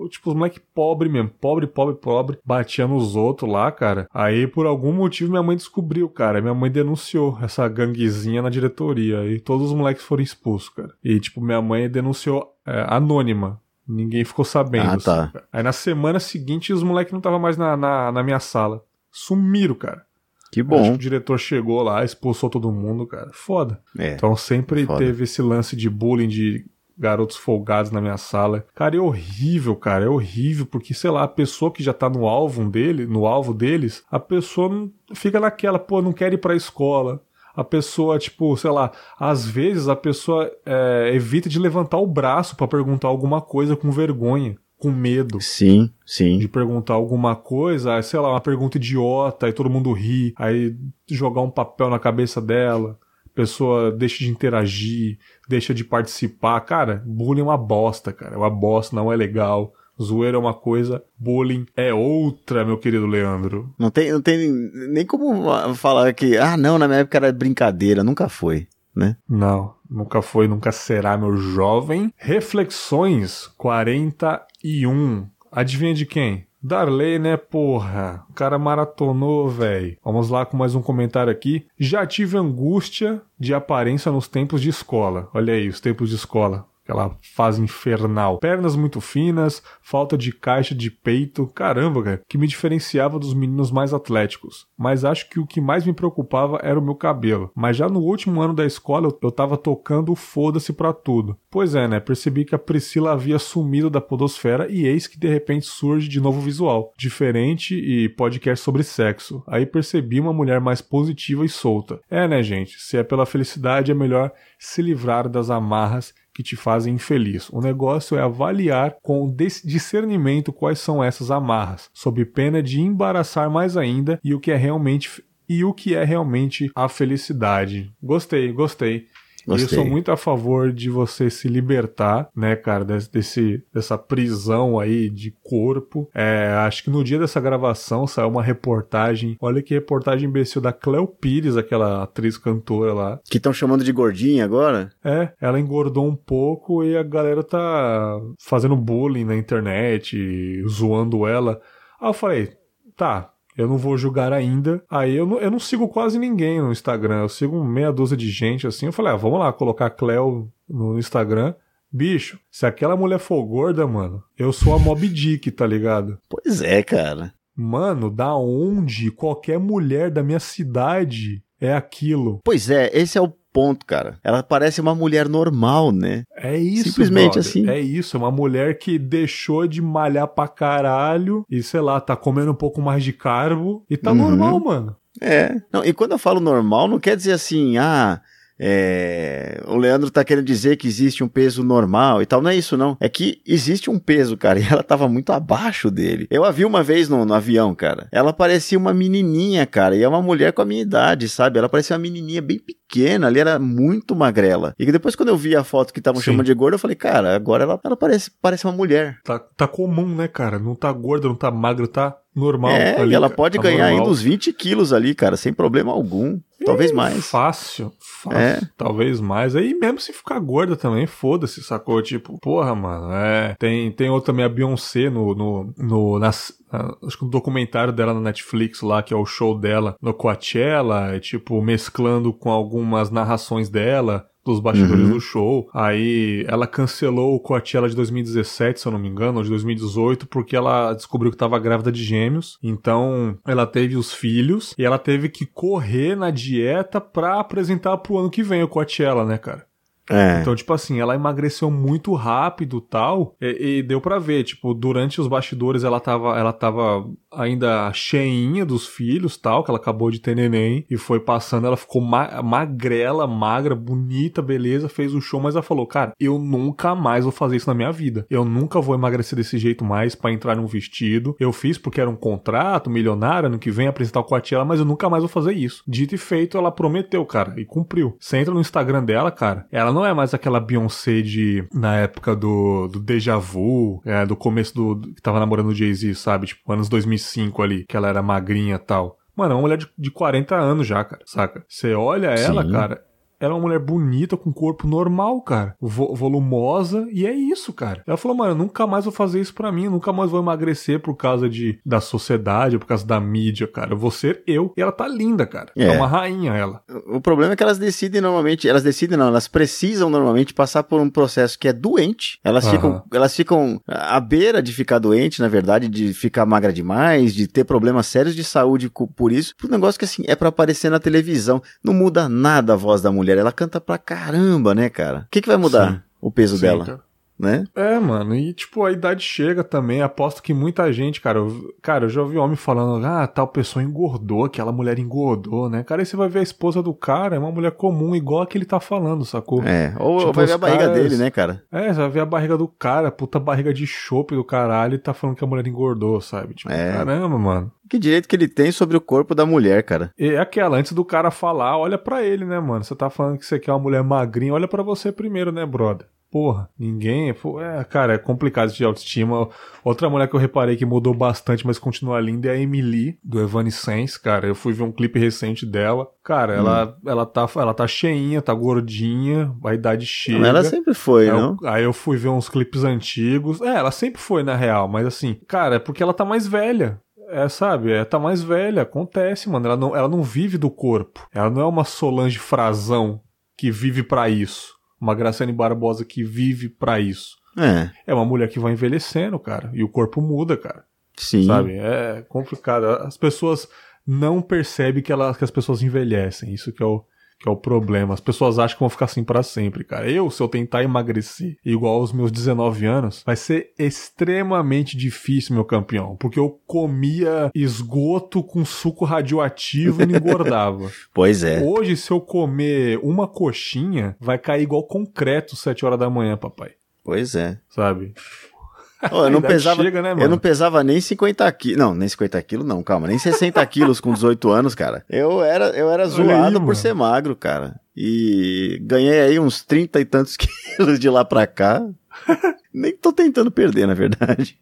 tipo, os moleques pobre mesmo, pobre, pobre, pobre, batia nos outros lá, cara. Aí, por algum motivo, minha mãe descobriu, cara. Minha mãe denunciou essa ganguezinha na diretoria. E todos os moleques foram expulsos, cara. E, tipo, minha mãe denunciou é, anônima. Ninguém ficou sabendo. Ah, tá. assim, cara. Aí na semana seguinte os moleques não estavam mais na, na, na minha sala. Sumiram, cara. Que Acho que bom. o diretor chegou lá, expulsou todo mundo, cara. Foda. É. Então sempre Foda. teve esse lance de bullying de garotos folgados na minha sala. Cara, é horrível, cara. É horrível, porque, sei lá, a pessoa que já tá no alvo dele, no alvo deles, a pessoa fica naquela, pô, não quer ir pra escola. A pessoa, tipo, sei lá, às vezes a pessoa é, evita de levantar o braço pra perguntar alguma coisa com vergonha, com medo Sim, sim. de perguntar alguma coisa, sei lá, uma pergunta idiota, aí todo mundo ri, aí jogar um papel na cabeça dela, a pessoa deixa de interagir, deixa de participar. Cara, bullying é uma bosta, cara. É uma bosta, não é legal. Zoeira é uma coisa, bullying é outra, meu querido Leandro. Não tem, não tem nem como falar que, ah, não, na minha época era brincadeira. Nunca foi, né? Não, nunca foi, nunca será, meu jovem. Reflexões 41. Adivinha de quem? Darley, né, porra? O cara maratonou, velho. Vamos lá com mais um comentário aqui. Já tive angústia de aparência nos tempos de escola. Olha aí, os tempos de escola. Aquela fase infernal. Pernas muito finas, falta de caixa de peito. Caramba, cara, que me diferenciava dos meninos mais atléticos. Mas acho que o que mais me preocupava era o meu cabelo. Mas já no último ano da escola eu, tava tocando foda-se pra tudo. Pois é, né? Percebi que a Priscila havia sumido da podosfera e eis que de repente surge de novo visual. Diferente e podcast sobre sexo. Aí percebi uma mulher mais positiva e solta. É, né, gente? Se é pela felicidade, é melhor se livrar das amarras que te fazem infeliz. O negócio é avaliar com dis- discernimento quais são essas amarras, sob pena de embaraçar mais ainda e o que é realmente e o que é realmente a felicidade. Gostei, gostei. E Eu Gostei. sou muito a favor de você se libertar, né, cara, desse, desse- dessa prisão aí de corpo. É, acho que no dia dessa gravação saiu uma reportagem. Olha que reportagem imbecil da Cleo Pires, aquela atriz cantora lá. Que estão chamando de gordinha agora? É, ela engordou um pouco e a galera tá fazendo bullying na internet, zoando ela. Aí eu falei, tá, eu não vou julgar ainda. Aí eu não, eu não sigo quase ninguém no Instagram, eu sigo meia dúzia de gente assim. Eu falei, ah, vamos lá, colocar a Cleo no Instagram. Bicho, se aquela mulher for gorda, mano, eu sou a Mob Dick, tá ligado? Pois é, cara. Mano, da onde qualquer mulher da minha cidade é aquilo? Pois é, esse é o ponto, cara. Ela parece uma mulher normal, né? É isso, Simplesmente brother. assim. É isso, é uma mulher que deixou de malhar pra caralho e, sei lá, tá comendo um pouco mais de carbo e tá Uhum. normal, mano. É. Não, e quando eu falo normal, não quer dizer assim, ah, é, o Leandro tá querendo dizer que existe um peso normal e tal. Não é isso, não. É que existe um peso, cara, <laughs> e ela tava muito abaixo dele. Eu a vi uma vez no, no avião, cara. Ela parecia uma menininha, cara, e é uma mulher com a minha idade, sabe? Ela parecia uma menininha bem pequena, ali era muito magrela. E depois quando eu vi a foto que estavam chamando de gorda, eu falei, cara, agora ela, ela parece, parece uma mulher. Tá, tá comum, né, cara? Não tá gordo, não tá magro, tá normal. é, ali, e ela pode Tá ganhar normal. ainda uns 20 quilos ali, cara, sem problema algum. Talvez mais. Fácil, fácil. É. Talvez mais. Aí mesmo se ficar gorda também, foda-se, sacou? Tipo, porra, mano, é. Tem, tem outra também, a Beyoncé no. no, no nas, acho que um documentário dela na Netflix lá, que é o show dela no Coachella, é, tipo, mesclando com algumas narrações dela. Dos bastidores Uhum. do show. Aí ela cancelou o Coachella de 2017, se eu não me engano, ou de 2018, porque ela descobriu que estava grávida de gêmeos. Então ela teve os filhos e ela teve que correr na dieta pra apresentar pro ano que vem o Coachella, né, cara? É. Então, tipo assim, ela emagreceu muito rápido tal, e, e deu pra ver, tipo, durante os bastidores ela tava, ela tava ainda cheinha dos filhos, tal, que ela acabou de ter neném, e foi passando, ela ficou ma magrela, magra, bonita, beleza, fez o show, mas ela falou, cara, eu nunca mais vou fazer isso na minha vida. Eu nunca vou emagrecer desse jeito mais para entrar num vestido. Eu fiz porque era um contrato milionário, ano que vem apresentar o Coachella, mas eu nunca mais vou fazer isso. Dito e feito, ela prometeu, cara, e cumpriu. Você entra no Instagram dela, cara, ela não é mais aquela Beyoncé de, na época do, do Deja Vu, é, do começo do, que tava namorando o Jay-Z, sabe? Tipo, anos 2005 ali, que ela era magrinha e tal. Mano, é uma mulher de, de 40 anos já, cara, saca? Você olha ela, Sim. cara, ela é uma mulher bonita, com corpo normal, cara. Vo- volumosa, e é isso, cara. Ela falou, mano, eu nunca mais vou fazer isso pra mim, nunca mais vou emagrecer por causa de, da sociedade, por causa da mídia, cara. Eu vou ser eu. E ela tá linda, cara. É, É. uma rainha, ela. O problema é que elas decidem normalmente, elas decidem não, elas precisam normalmente passar por um processo que é doente. Elas Aham. ficam, elas ficam à beira de ficar doente, na verdade, de ficar magra demais, de ter problemas sérios de saúde por isso. Por um negócio que assim é pra aparecer na televisão, não muda nada a voz da mulher, ela canta pra caramba, né, cara? O que que vai mudar Sim. o peso Sim, dela, cara. Né? É, mano, e tipo, a idade chega também. Aposto que muita gente, cara, eu, cara, eu já ouvi homem falando, ah, tal pessoa engordou, aquela mulher engordou, né? Cara, aí você vai ver a esposa do cara, é uma mulher comum, igual a que ele tá falando, sacou? É, ou Tipo, vai ver a barriga caras- dele, né, cara? É, você vai ver a barriga do cara, puta barriga de chope do caralho, e tá falando que a mulher engordou, sabe? Tipo, É. caramba, mano. Que direito que ele tem sobre o corpo da mulher, cara? É aquela, antes do cara falar, olha pra ele, né, mano? Você tá falando que você quer uma mulher magrinha, olha pra você primeiro, né, brother? Porra, ninguém. É, cara, é complicado de autoestima. Outra mulher que eu reparei que mudou bastante, mas continua linda, é a Emily, do Evanescence, cara. Eu fui ver um clipe recente dela. Cara, ela, ela, tá, ela tá cheinha, tá gordinha, a idade chega. Ela sempre foi, Aí eu- não? aí eu fui ver uns clipes antigos. É, ela sempre foi, na real, mas assim, cara, é porque ela tá mais velha. É, sabe? É, tá mais velha. Acontece, mano. Ela não, ela não vive do corpo. Ela não é uma Solange Frazão que vive pra isso. Uma Graciane Barbosa que vive pra isso. É, É uma mulher que vai envelhecendo, cara. E o corpo muda, cara. sim. Sabe? É complicado. As pessoas não percebem que, elas, que as pessoas envelhecem. Isso que é o, que é o problema. As pessoas acham que vão ficar assim pra sempre, cara. Eu, se eu tentar emagrecer igual aos meus 19 anos, vai ser extremamente difícil, meu campeão. Porque eu comia esgoto com suco radioativo e não engordava. <laughs> Pois é. Hoje, se eu comer uma coxinha, vai cair igual concreto 7 horas da manhã, papai. Pois é. Sabe? <laughs> Ó, eu não pesava, chega, né, eu não pesava nem 50 quilos. Não, nem 50 quilos, não, calma, nem 60 quilos com 18 anos, cara. Eu era, eu era zoado por mano. ser magro, cara. E ganhei aí uns 30 e tantos <laughs> quilos de lá pra cá. <laughs> Nem tô tentando perder, na verdade.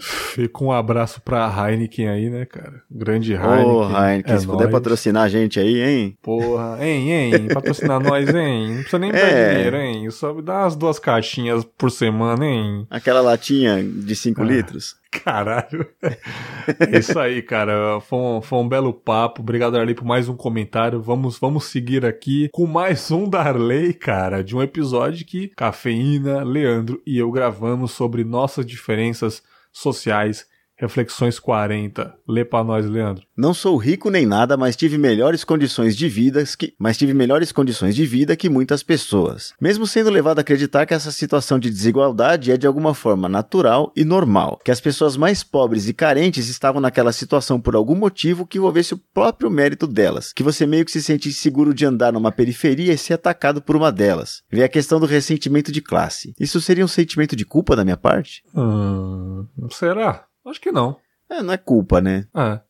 Fica um abraço pra Heineken aí, né, cara? Grande Heineken. Ô, Heineken, é se puder nóis. patrocinar a gente aí, hein? Porra, hein, hein, patrocinar <laughs> nós, hein? Não precisa nem me dar É. dinheiro, hein? Só me dá umas duas caixinhas por semana, hein? Aquela latinha de 5 Ah. litros. Caralho. É isso aí, cara. Foi um, foi um belo papo. Obrigado, Darley, por mais um comentário. Vamos, vamos seguir aqui com mais um Darley, cara, de um episódio que Cafeína, Leandro e eu gravamos sobre nossas diferenças sociais. Reflexões 40. Lê pra nós, Leandro. Não sou rico nem nada, mas tive melhores condições de vida que, mas tive melhores condições de vida que muitas pessoas. Mesmo sendo levado a acreditar que essa situação de desigualdade é de alguma forma natural e normal, que as pessoas mais pobres e carentes estavam naquela situação por algum motivo que envolvesse o próprio mérito delas, que você meio que se sente inseguro de andar numa periferia e ser atacado por uma delas. Vê a questão do ressentimento de classe. Isso seria um sentimento de culpa da minha parte? Hum, será? Acho que não. É, não é culpa, né? É.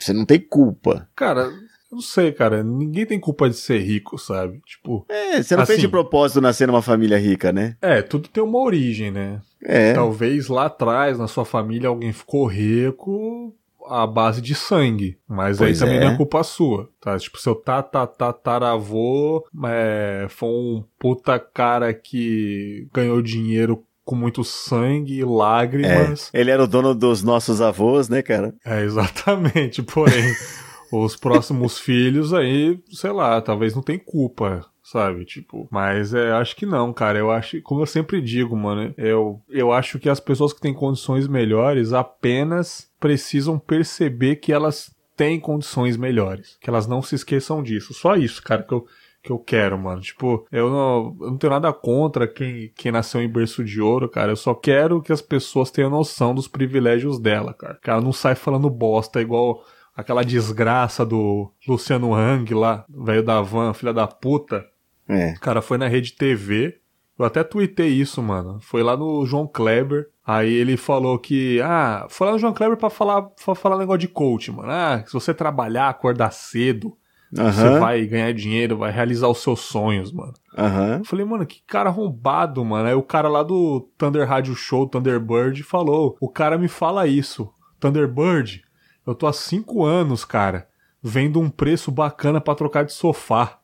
Você não tem culpa. Cara, eu não sei, cara. Ninguém tem culpa de ser rico, sabe? Tipo, É, você não fez Assim. de propósito nascer numa família rica, né? é, tudo tem uma origem, né? É. Talvez lá atrás, na sua família, alguém ficou rico à base de sangue. Mas Pois aí também é. não é culpa sua, tá? Tipo, seu tataravô é, foi um puta cara que ganhou dinheiro com muito sangue e lágrimas. Ele era o dono dos nossos avós, né, cara? É, exatamente. Porém, <laughs> os próximos filhos aí, sei lá, talvez não tem culpa, sabe? Tipo, mas é, acho que não, cara. Eu acho, como eu sempre digo, mano, eu, eu acho que as pessoas que têm condições melhores apenas precisam perceber que elas têm condições melhores. Que elas não se esqueçam disso. Só isso, cara, que eu, que eu quero, mano. Tipo, eu não, eu não tenho nada contra quem, quem nasceu em berço de ouro, cara. Eu só quero que as pessoas tenham noção dos privilégios dela, cara. Que ela não sai falando bosta igual aquela desgraça do Luciano Hang lá, velho da van, filha da puta. É. Cara, foi na rede TV. Eu até tuitei isso, mano. Foi lá no João Kleber. Aí ele falou que, ah, foi lá no João Kleber pra falar, pra falar negócio de coach, mano. Ah, se você trabalhar, acordar cedo, você Aham. vai ganhar dinheiro, vai realizar os seus sonhos, mano. Aham. Eu falei, mano, que cara arrombado, mano. Aí o cara lá do Thunder Radio Show, Thunderbird, falou: o cara me fala isso. Thunderbird, eu tô há cinco anos, cara, vendo um preço bacana pra trocar de sofá.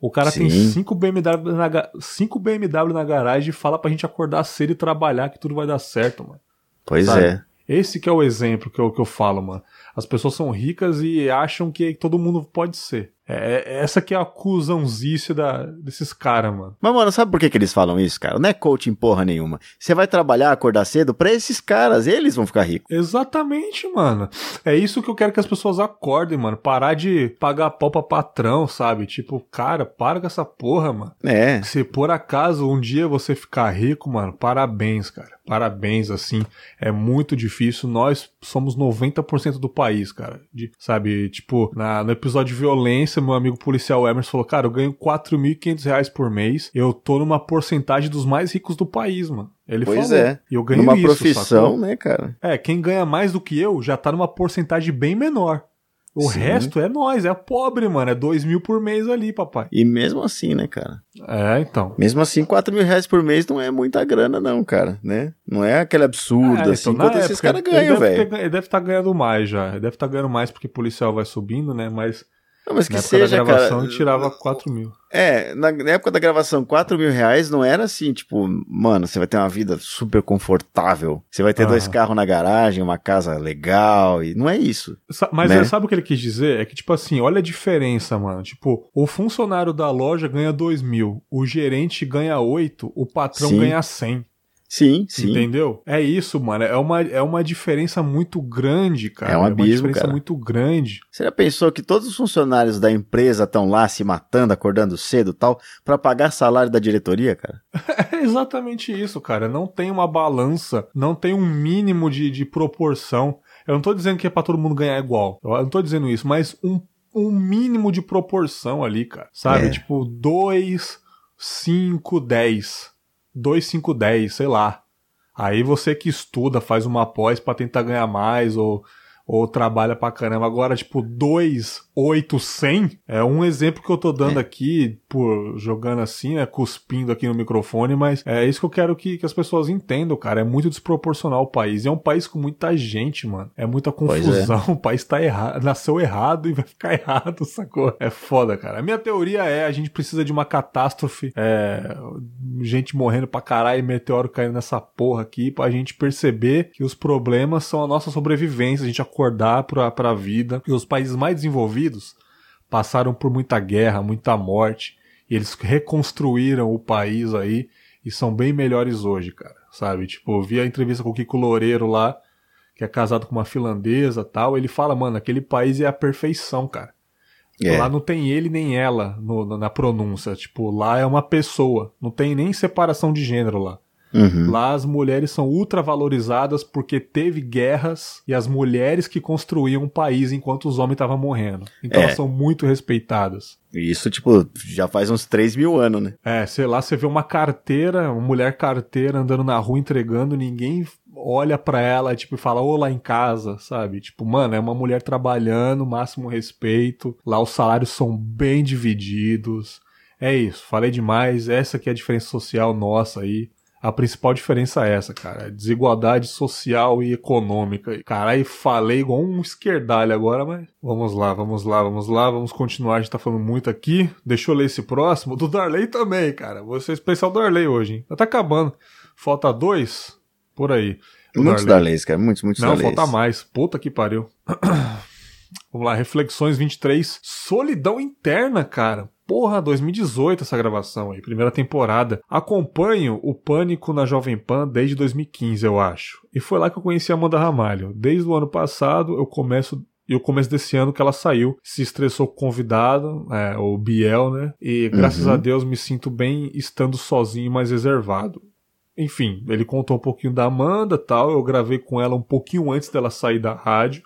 O cara tem Sim. cinco BMW, na, cinco BMW na garagem e fala pra gente acordar cedo e trabalhar que tudo vai dar certo, mano. Pois Sabe? é. Esse que é o exemplo que eu, que eu falo, mano. As pessoas são ricas e acham que todo mundo pode ser. É, é- essa que é a acusãozice da, desses caras, mano. Mas, mano, sabe por que, que eles falam isso, cara? Não é coaching porra nenhuma. Você vai trabalhar, acordar cedo pra esses caras, eles vão ficar ricos. Exatamente, mano. É isso que eu quero que as pessoas acordem, mano. Parar de pagar pau pra patrão, sabe? Tipo, cara, para com essa porra, mano. É. Se por acaso um dia você ficar rico, mano, parabéns, cara. Parabéns, assim. É muito difícil. Nós somos 90% do país, cara. De- sabe, tipo, na, no episódio de violência, meu amigo policial Emerson falou, cara, eu ganho 4.500 reais por mês. Eu tô numa porcentagem dos mais ricos do país, mano. Ele Pois falou. é. E eu ganho Numa isso, profissão, sacou? né, cara? É, quem ganha mais do que eu já tá numa porcentagem bem menor. O Sim. resto é nós, é pobre, mano. É dois mil por mês ali, papai. E mesmo assim, né, cara? É, então. Mesmo assim, 4 mil reais por mês não é muita grana, não, cara, né? Não é aquele absurdo, É, assim, então, na quanto esses época, caras ele ganham, velho. Ele deve estar ganhando mais já. Ele deve estar ganhando mais porque o policial vai subindo, né? Mas Não, mas que na época seja, da gravação cara. tirava 4 mil. É, na, na época da gravação, 4 mil reais não era assim, tipo, mano, você vai ter uma vida super confortável. Você vai ter Aham. dois carros na garagem, uma casa legal, e não é isso. Sa- Mas Né? é, sabe o que ele quis dizer? É que, tipo assim, olha a diferença, mano. Tipo, o funcionário da loja ganha 2 mil, o gerente ganha 8, o patrão Sim. ganha 100. Sim, sim. Entendeu? É isso, mano. É uma, é uma diferença muito grande, cara. É um uma abismo, diferença cara. muito grande. Você já pensou que todos os funcionários da empresa estão lá se matando, acordando cedo e tal, pra pagar salário da diretoria, cara? <laughs> É exatamente isso, cara. Não tem uma balança, não tem um mínimo de, de proporção. Eu não tô dizendo que é pra todo mundo ganhar igual. Eu não tô dizendo isso, mas um, um mínimo de proporção ali, cara. Sabe? É. Tipo, 2, 5, 10. 2, 5, 10, sei lá. Aí você que estuda, faz uma pós pra tentar ganhar mais, ou, ou trabalha pra caramba. Agora, tipo, 2, 8, 100 é um exemplo que eu tô dando aqui, por jogando assim, né? Cuspindo aqui no microfone, mas é isso que eu quero que, que as pessoas entendam, cara. É muito desproporcional o país. E é um país com muita gente, mano. É muita é. confusão. <laughs> O país tá errado, nasceu errado e vai ficar <laughs> errado, sacou? É foda, cara. A minha teoria é: a gente precisa de uma catástrofe, é, gente morrendo pra caralho e meteoro caindo nessa porra aqui, pra gente perceber que os problemas são a nossa sobrevivência, a gente acordar pra, pra vida. E os países mais desenvolvidos passaram por muita guerra, muita morte, e eles reconstruíram o país aí e são bem melhores hoje, cara. Sabe? Tipo, eu vi a entrevista com o Kiko Loureiro lá, que é casado com uma finlandesa tal. Ele fala, mano, aquele país é a perfeição, cara. É. Lá não tem ele nem ela no- na pronúncia. Tipo, lá é uma pessoa. Não tem nem separação de gênero lá. Uhum. Lá as mulheres são ultra valorizadas porque teve guerras e as mulheres que construíam o país enquanto os homens estavam morrendo. Então É. elas são muito respeitadas. Isso, tipo, já faz uns 3 mil anos, né? É, sei lá, você vê uma carteira, uma mulher carteira andando na rua entregando, ninguém olha pra ela tipo, e fala, ô lá em casa, sabe? Tipo, mano, é uma mulher trabalhando, máximo respeito. Lá os salários são bem divididos. É isso, falei demais. Essa que é a diferença social nossa aí. A principal diferença é essa, cara. Desigualdade social e econômica. Caralho, falei igual um esquerdalho agora, mas. Vamos lá, vamos lá, vamos lá, vamos continuar. A gente tá falando muito aqui. Deixa eu ler esse próximo. Do Darley também, cara. Vou ser especial Darley hoje, hein? Já tá acabando. Falta dois? Por aí. O Muitos Darleys, cara, muitos, muitos Não, Darleys. falta mais. Puta que pariu. <clears throat> Vamos lá, Reflexões 23. Solidão interna, cara. Porra, 2018 essa gravação aí, primeira temporada. Acompanho o Pânico na Jovem Pan desde 2015, eu acho. E foi lá que eu conheci a Amanda Ramalho. Desde o ano passado eu começo E o começo desse ano que ela saiu, se estressou com o convidado, é, o Biel, né? E graças Uhum. a Deus me sinto bem estando sozinho e mais reservado. Enfim, ele contou um pouquinho da Amanda tal. Eu gravei com ela um pouquinho antes dela sair da rádio.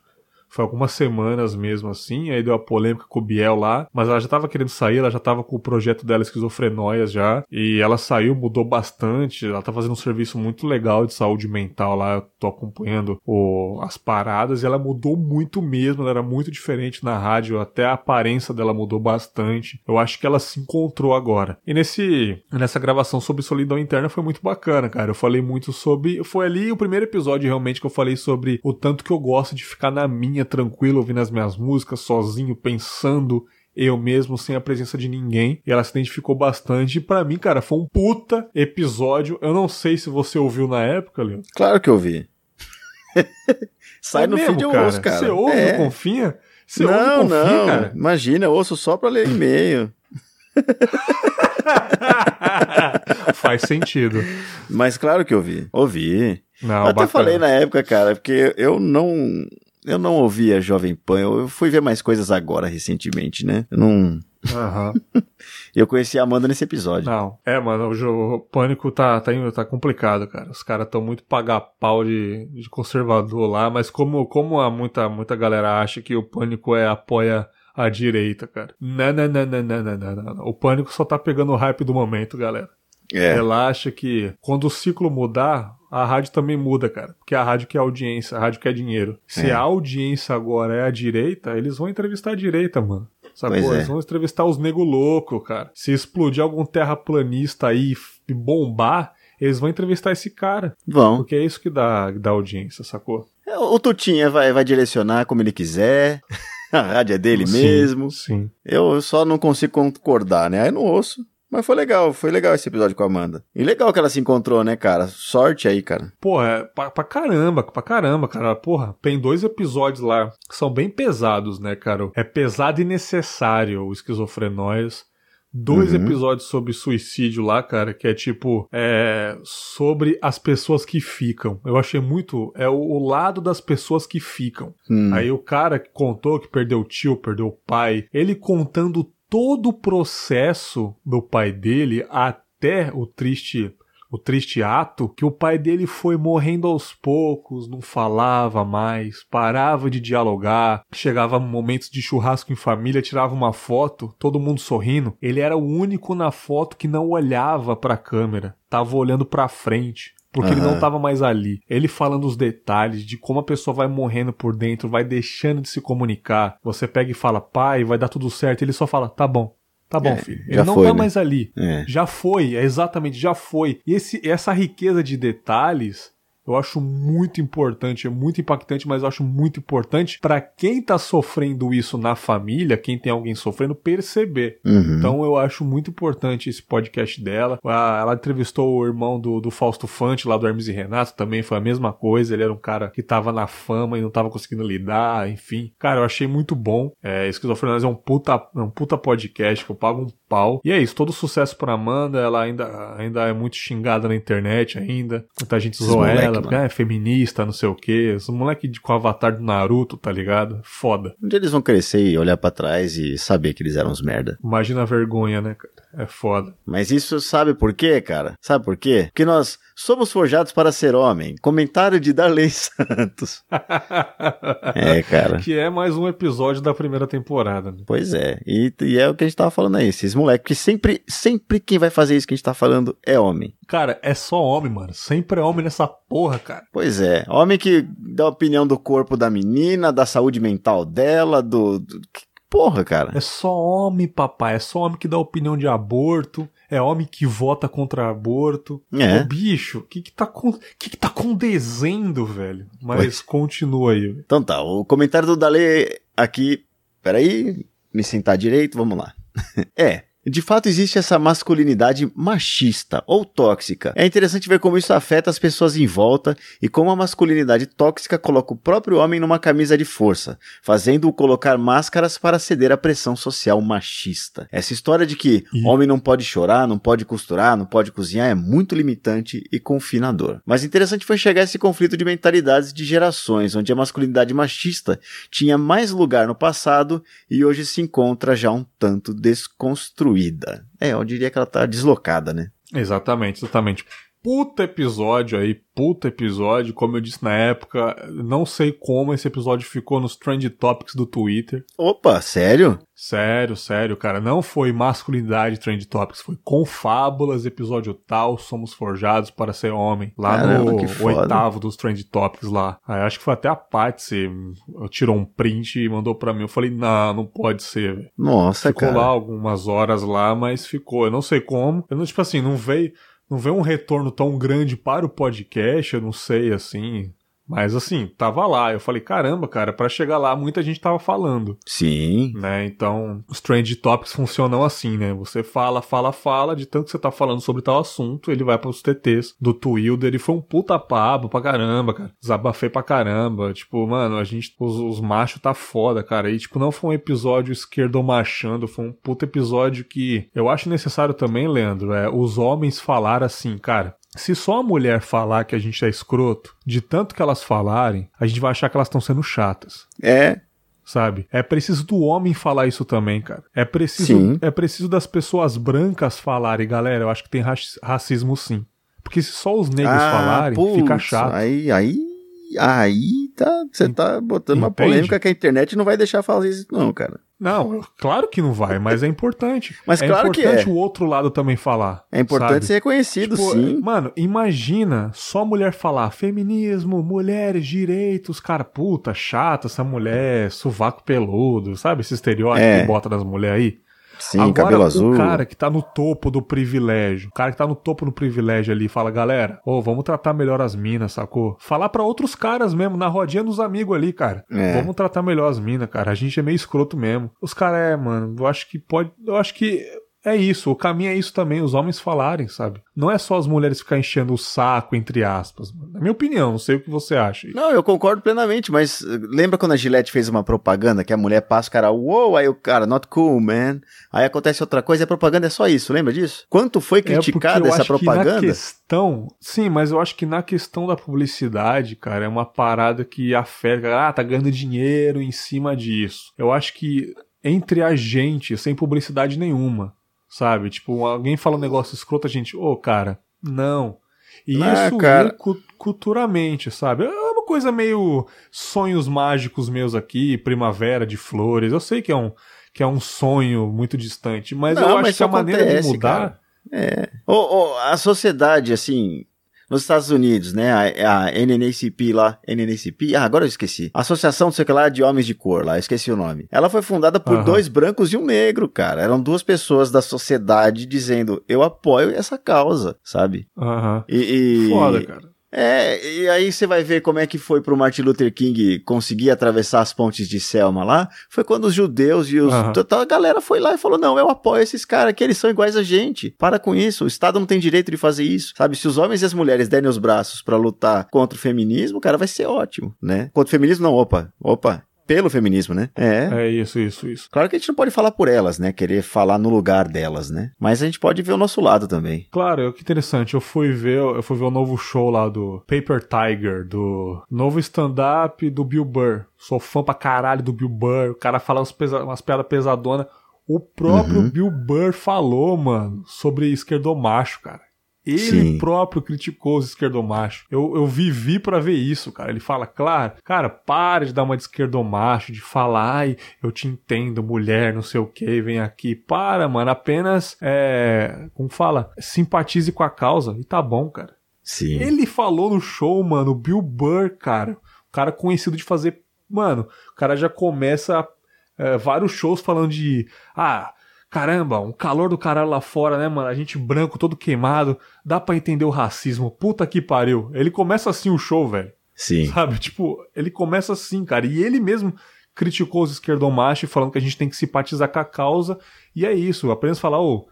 Foi algumas semanas mesmo assim, aí deu a polêmica com o Biel lá, mas ela já tava querendo sair, ela já tava com o projeto dela Esquizofrenóias já, e ela saiu, mudou bastante, ela tá fazendo um serviço muito legal de saúde mental lá, eu tô acompanhando o- as paradas, e ela mudou muito mesmo, ela era muito diferente na rádio, até a aparência dela mudou bastante, eu acho que ela se encontrou agora. E nesse, nessa gravação sobre solidão interna foi muito bacana, cara, eu falei muito sobre, foi ali o primeiro episódio realmente que eu falei sobre o tanto que eu gosto de ficar na minha, tranquilo, ouvindo as minhas músicas, sozinho, pensando eu mesmo, sem a presença de ninguém. E ela se identificou bastante. E pra mim, cara, foi um puta episódio. Eu não sei se você ouviu na época, Leandro. Claro que eu vi. <laughs> Sai É no mesmo, feed eu cara? ouço, cara. Você ouve é. Confinha? Você ouve não, Confinha, não. cara? Imagina, eu ouço só pra ler e-mail. <laughs> Faz sentido. Mas claro que eu vi. Ouvi. Não, eu até bacana. falei na época, cara, porque eu não eu não ouvia Jovem Pan, eu fui ver mais coisas agora, recentemente, né? Eu não. Uhum. <laughs> eu conheci a Amanda nesse episódio. Não. É, mano, o, jogo, o pânico tá, tá, tá complicado, cara. Os caras estão muito pagar pau de, de conservador lá, mas como, como a muita, muita galera acha que o pânico é apoia a direita, cara. Não, não, não, não, não, não, não, não. O pânico só tá pegando o hype do momento, galera. É. Relaxa que quando o ciclo mudar, a rádio também muda, cara. Porque a rádio quer audiência, a rádio quer dinheiro. Se É. a audiência agora é a direita, eles vão entrevistar a direita, mano. Sacou? Pois é. Eles vão entrevistar os nego louco, cara. Se explodir algum terraplanista aí e bombar, eles vão entrevistar esse cara. Vão. Porque é isso que dá, dá audiência, sacou? O Tutinha vai, vai direcionar como ele quiser. <laughs> A rádio é dele Sim, mesmo. Sim. Eu só não consigo concordar, né? Aí não ouço. Mas foi legal, foi legal esse episódio com a Amanda. E legal que ela se encontrou, né, cara? Sorte aí, cara. Porra, é pra, pra caramba, pra caramba, cara. Porra, tem dois episódios lá que são bem pesados, né, cara? É pesado e necessário o Esquizofrenóias. Dois Uhum. episódios sobre suicídio lá, cara, que é tipo, é sobre as pessoas que ficam. Eu achei muito, é o, o lado das pessoas que ficam. Hum. Aí o cara que contou que perdeu o tio, perdeu o pai, ele contando todo o processo do pai dele até o triste o triste ato que o pai dele foi morrendo aos poucos, não falava mais, parava de dialogar, chegava momentos de churrasco em família, tirava uma foto, todo mundo sorrindo. Ele era o único na foto que não olhava pra câmera, tava olhando pra frente. Porque ele Aham. não tava mais ali. Ele falando os detalhes de como a pessoa vai morrendo por dentro, vai deixando de se comunicar. Você pega e fala, pai, vai dar tudo certo. Ele só fala, tá bom, tá bom, É, filho. Ele não foi, tá né? mais ali. É. Já foi, é exatamente, já foi. E esse, essa riqueza de detalhes eu acho muito importante, é muito impactante, mas eu acho muito importante pra quem tá sofrendo isso na família, quem tem alguém sofrendo, perceber. Uhum. Então eu acho muito importante esse podcast dela. Ah, Ela entrevistou o irmão do, do Fausto Fante, lá do Hermes e Renato, também foi a mesma coisa. Ele era um cara que tava na fama e não tava conseguindo lidar, enfim. Cara, eu achei muito bom. É, Esquizofrenóis é um puta, é um puta podcast que eu pago um pau. E é isso, todo sucesso pra Amanda. Ela ainda, ainda é muito xingada na internet ainda. Muita gente zoa moleque, ela, mano. ah, é feminista, não sei o quê. Os moleque de- com o avatar do Naruto, tá ligado? Foda. Um dia eles vão crescer e olhar pra trás e saber que eles eram uns merda. Imagina a vergonha, né, cara? É foda. Mas isso sabe por quê, cara? Sabe por quê? Porque nós somos forjados para ser homem. Comentário de Darley <laughs> Santos. É, cara. Que é mais um episódio da primeira temporada. né? Pois é. E, e é o que a gente tava falando aí. Esses moleques, que sempre, sempre quem vai fazer isso que a gente tá falando é homem. Cara, é só homem, mano. Sempre é homem nessa porra, cara. Pois é. Homem que dá opinião do corpo da menina, da saúde mental dela, do. do- porra, cara. É só homem, papai. É só homem que dá opinião de aborto. É homem que vota contra aborto. É. Ô, bicho, o que que tá, com... que que tá condizendo, velho? Mas Pois. continua aí. Então tá, o comentário do Dale aqui. Peraí, me sentar direito, vamos lá. <laughs> é, De fato, existe essa masculinidade machista ou tóxica. É interessante ver como isso afeta as pessoas em volta e como a masculinidade tóxica coloca o próprio homem numa camisa de força, fazendo-o colocar máscaras para ceder à pressão social machista. Essa história de que E- homem não pode chorar, não pode costurar, não pode cozinhar é muito limitante e confinador. Mas interessante foi chegar a esse conflito de mentalidades de gerações, onde a masculinidade machista tinha mais lugar no passado e hoje se encontra já um tanto desconstruída. É, eu diria que ela tá deslocada, né? Exatamente, exatamente. Puta episódio aí, puta episódio. Como eu disse na época, não sei como esse episódio ficou nos Trend Topics do Twitter. Opa, sério? Sério, sério, cara. Não foi masculinidade Trend Topics, foi confábulas, episódio tal, somos forjados para ser homem. Lá Caramba, no oitavo dos Trend Topics lá. Aí acho que foi até a Patsy tirou um print e mandou pra mim. Eu falei, não, não pode ser, velho. Nossa, Ficou cara. lá algumas horas lá, mas ficou. Eu não sei como. Eu não, tipo assim, não veio, não veio um retorno tão grande para o podcast, eu não sei assim. Mas assim, tava lá. Eu falei, caramba, cara, pra chegar lá muita gente tava falando, Sim. né? Então, os trend topics funcionam assim, né? Você fala, fala, fala, de tanto que você tá falando sobre tal assunto, ele vai pros TTs do Twilder e foi um puta papo pra caramba, cara. Desabafei pra caramba. Tipo, mano, a gente, os, os machos tá foda, cara. E, tipo, não foi um episódio esquerdomachando, foi um puta episódio que eu acho necessário também, Leandro, é os homens falar assim, cara. Se só a mulher falar que a gente é escroto, de tanto que elas falarem, a gente vai achar que elas estão sendo chatas É, sabe? É preciso do homem falar isso também, cara. É preciso, Sim. é preciso das pessoas brancas falarem, galera. Eu acho que tem raci- racismo sim. Porque se só os negros Ah, falarem, putz, fica chato. Aí, aí, aí tá, você tá botando uma polêmica que a internet não vai deixar fazer isso não, cara. Não, claro que não vai, mas é importante. <laughs> Mas é claro que importante é. o outro lado também falar. É importante sabe? ser reconhecido, Tipo, sim. Mano, imagina só mulher falar feminismo, mulheres, direitos, cara, puta, chata essa mulher, sovaco peludo, sabe esse estereótipo É. que bota nas mulheres aí? Sim, Agora, cabelo azul. o cara que tá no topo do privilégio, o cara que tá no topo do privilégio ali, fala, galera, ô, vamos tratar melhor as minas, sacou? Falar pra outros caras mesmo, na rodinha dos amigos ali, cara. É. Vamos tratar melhor as minas, cara. A gente é meio escroto mesmo. Os caras, é, mano, eu acho que pode. Eu acho que. É isso, o caminho é isso também, os homens falarem, sabe? Não é só as mulheres ficar enchendo o saco, entre aspas. Na minha opinião, não sei o que você acha. Não, eu concordo plenamente, mas uh, lembra quando a Gillette fez uma propaganda que a mulher passa o cara, uou, aí o cara, not cool, man. Aí acontece outra coisa e a propaganda é só isso, lembra disso? Quanto foi É criticada eu essa acho que na propaganda? questão, sim, mas eu acho que na questão da publicidade, cara, é uma parada que afeta, ah, tá ganhando dinheiro em cima disso. Eu acho que entre a gente, sem publicidade nenhuma, sabe? Tipo, alguém fala um negócio escroto, a gente, ô, cara, não. E Ah, isso cara. cu- culturalmente, sabe? É uma coisa meio sonhos mágicos meus aqui, primavera de flores. Eu sei que é um que é um sonho muito distante, mas Não, eu acho mas que a isso maneira de acontece, mudar cara. É. Ô, ô, a sociedade, assim, nos Estados Unidos, né? A, a NNACP lá, NNACP, ah, agora eu esqueci. Associação, não sei o que lá, de Homens de Cor lá, esqueci o nome. Ela foi fundada por Aham. dois brancos e um negro, cara. Eram duas pessoas da sociedade dizendo, eu apoio essa causa, sabe? Aham. E, e- Foda, cara. É, e aí você vai ver como é que foi pro Martin Luther King conseguir atravessar as pontes de Selma lá. Foi quando os judeus e os. Toda A galera foi lá e falou: não, eu apoio esses caras que eles são iguais a gente. Para com isso. O Estado não tem direito de fazer isso. Sabe? Se os homens e as mulheres derem os braços pra lutar contra o feminismo, cara, vai ser ótimo, né? Contra o feminismo, não, opa, opa. Pelo feminismo, né? É. É isso, isso, isso. Claro que a gente não pode falar por elas, né? Querer falar no lugar delas, né? Mas a gente pode ver o nosso lado também. Claro, que interessante. Eu fui ver, eu fui ver o novo show lá do Paper Tiger, do novo stand-up do Bill Burr. Sou fã pra caralho do Bill Burr. O cara fala umas, pesa umas piadas pesadonas. O próprio Uhum. Bill Burr falou, mano, sobre esquerdomacho, cara. Ele Sim. próprio criticou os esquerdomachos. Eu, eu vivi pra ver isso, cara. Ele fala, claro, cara, para de dar uma de esquerdomacho, de falar, ai, eu te entendo, mulher, não sei o que, vem aqui. Para, mano, apenas, é, como fala, simpatize com a causa e tá bom, cara. Sim. Ele falou no show, mano, o Bill Burr, cara. O cara conhecido de fazer. Mano, o cara já começa é, vários shows falando de. Ah, caramba, um calor do caralho lá fora, né, mano? A gente branco, todo queimado. Dá pra entender o racismo. Puta que pariu. Ele começa assim o show, velho. Sim. Sabe? Tipo, ele começa assim, cara. E ele mesmo criticou os esquerdomachos falando que a gente tem que simpatizar com a causa. E é isso, apenas falar, ô,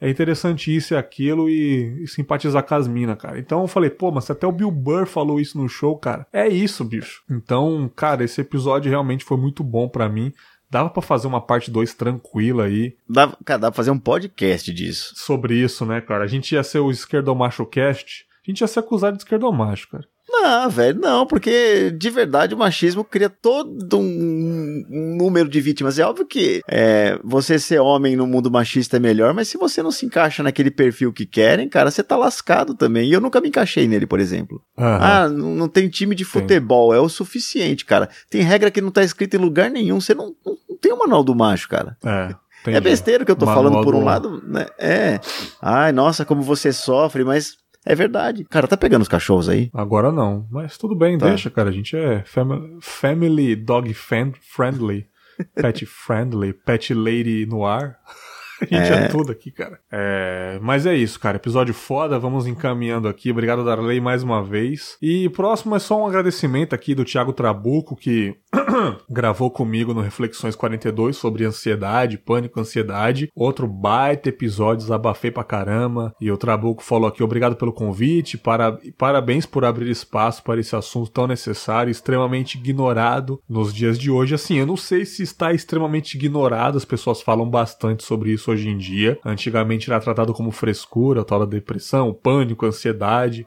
é interessante isso e aquilo e, e simpatizar com as minas, cara. Então eu falei, pô, mas até o Bill Burr falou isso no show, cara. É isso, bicho. Então, cara, esse episódio realmente foi muito bom para mim. Dava pra fazer uma parte 2 tranquila aí. Dá, cara, dá pra fazer um podcast disso. Sobre isso, né, cara? A gente ia ser o Esquerdomacho Cast. A gente ia ser acusado de esquerdomacho, cara. Não, velho, não, porque de verdade o machismo cria todo um, número de vítimas. É óbvio que é, você ser homem no mundo machista é melhor, mas se você não se encaixa naquele perfil que querem, cara, você tá lascado também. E eu nunca me encaixei nele, por exemplo. Uhum. Ah, não, tem time de futebol, é o suficiente, cara. Tem regra que não tá escrita em lugar nenhum. Você não, não, não tem o manual do macho, cara. É. É besteira que eu tô Manual falando por um do- lado, né? É. Ai, nossa, como você sofre, mas é verdade. Cara, tá pegando os cachorros aí? Agora não, mas tudo bem, Tá. deixa, cara. A gente é family, family dog fan- friendly, <laughs> pet friendly, pet lady no ar. <laughs> A gente é. É. tudo aqui, cara. É, mas é isso, cara. Episódio foda. Vamos encaminhando aqui. Obrigado, Darley, mais uma vez. E próximo é só um agradecimento aqui do Thiago Trabuco, que <clears throat> gravou comigo no Reflexões 42 sobre ansiedade, pânico, ansiedade. Outro baita episódio, desabafei pra caramba. E o Trabuco falou aqui: obrigado pelo convite, para, parabéns por abrir espaço para esse assunto tão necessário, extremamente ignorado nos dias de hoje. Assim, eu não sei se está extremamente ignorado, as pessoas falam bastante sobre isso hoje em dia. Antigamente era tratado como frescura, tal da depressão, pânico, ansiedade.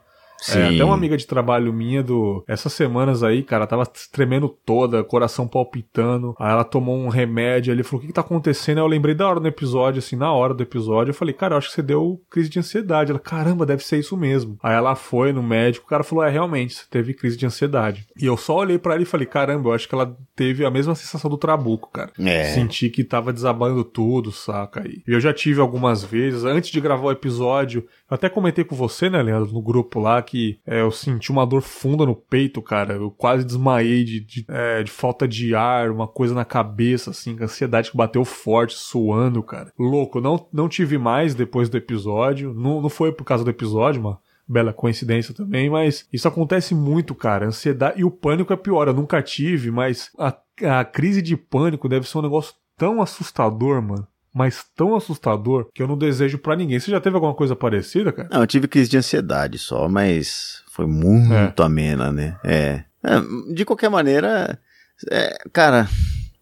É, até uma amiga de trabalho minha do. Essas semanas aí, cara, tava tremendo toda, coração palpitando. Aí ela tomou um remédio ali, falou: O que, que tá acontecendo? Aí eu lembrei da hora do episódio, assim, na hora do episódio. Eu falei, cara, eu acho que você deu crise de ansiedade. Ela, caramba, deve ser isso mesmo. Aí ela foi no médico, o cara falou: É, realmente, você teve crise de ansiedade. E eu só olhei pra ela e falei: Caramba, eu acho que ela teve a mesma sensação do trabuco, cara. É. Senti que tava desabando tudo, saca? E eu já tive algumas vezes, antes de gravar o episódio, eu até comentei com você, né, Leandro, no grupo lá, que é, eu senti uma dor funda no peito, cara. Eu quase desmaiei de, de, é, de falta de ar, uma coisa na cabeça, assim, ansiedade que bateu forte, suando, cara. Louco, não, não tive mais depois do episódio. Não, não foi por causa do episódio, mano bela coincidência também, mas isso acontece muito, cara. Ansiedade e o pânico é pior. Eu nunca tive, mas a, a crise de pânico deve ser um negócio tão assustador, mano. Mas tão assustador que eu não desejo pra ninguém. Você já teve alguma coisa parecida, cara? Não, eu tive crise de ansiedade só, mas foi muito amena, né? É. É, De qualquer maneira, é, cara,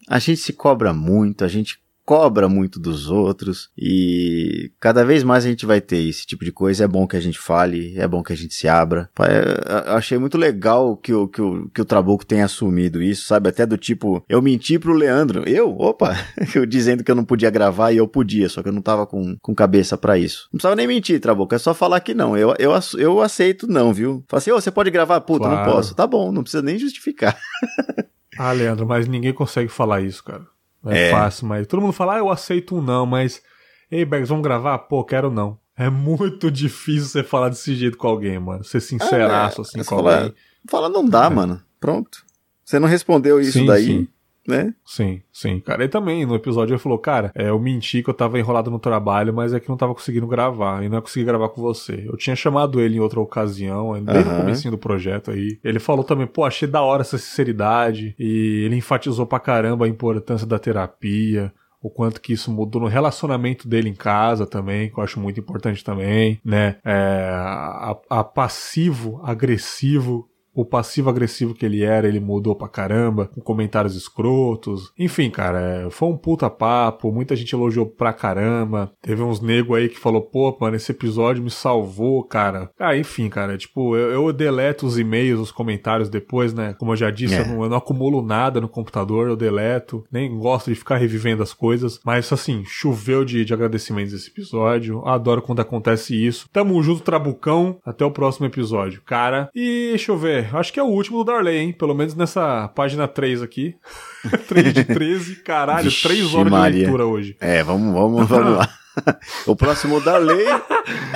a gente se cobra muito, a gente cobra muito dos outros e cada vez mais a gente vai ter esse tipo de coisa. É bom que a gente fale, é bom que a gente se abra. Pa- é, Eu achei muito legal que o, que o, que o Trabuco tenha assumido isso, sabe? Até do tipo, eu menti pro Leandro. Eu? Opa! <laughs> Eu dizendo que eu não podia gravar e eu podia, só que eu não tava com, com cabeça pra isso. Não precisava nem mentir, Trabuco, é só falar que não. Eu, eu, eu aceito não, viu? Fala assim, ô, você pode gravar? Puta, não Claro. posso. Tá bom, não precisa nem justificar. <laughs> Ah, Leandro, mas ninguém consegue falar isso, cara. É, É. fácil, mas todo mundo fala, ah, eu aceito um não, mas. Ei, Bergs, vamos gravar? Pô, quero não. É muito <laughs> difícil você falar desse jeito com alguém, mano. Ser sinceraço, assim, É, Você com fala, alguém. fala, não dá, mano. Pronto. Você não respondeu isso Sim, daí, sim. Né? Sim, sim, cara. E também no episódio ele falou, cara, é, eu menti que eu tava enrolado no trabalho, mas é que não tava conseguindo gravar, e não ia conseguir gravar com você. Eu tinha chamado ele em outra ocasião, bem no Aham. comecinho do projeto aí. Ele falou também, pô, achei da hora essa sinceridade, e ele enfatizou pra caramba a importância da terapia. O quanto que isso mudou no relacionamento dele em casa também, que eu acho muito importante também, né? É, a, a passivo, agressivo o passivo-agressivo que ele era, ele mudou pra caramba, com comentários escrotos. Enfim, cara, é, foi um puta papo, muita gente elogiou pra caramba. Teve uns nego aí que falou, pô, mano, esse episódio me salvou, cara. Ah, enfim, cara, tipo, eu, eu deleto os e-mails, os comentários depois, né? Como eu já disse, É. eu, não, eu não acumulo nada no computador, eu deleto, nem gosto de ficar revivendo as coisas. Mas, assim, choveu de, de agradecimentos esse episódio. Adoro quando acontece isso. Tamo junto, Trabucão. Até o próximo episódio, cara. E deixa Acho que é o último do Darley, hein? Pelo menos nessa página 3 aqui. <laughs> 3 de 13. Caralho, Vixe, 3 horas Maria. de leitura hoje. É, vamos, vamos, vamos lá. <laughs> o próximo da lei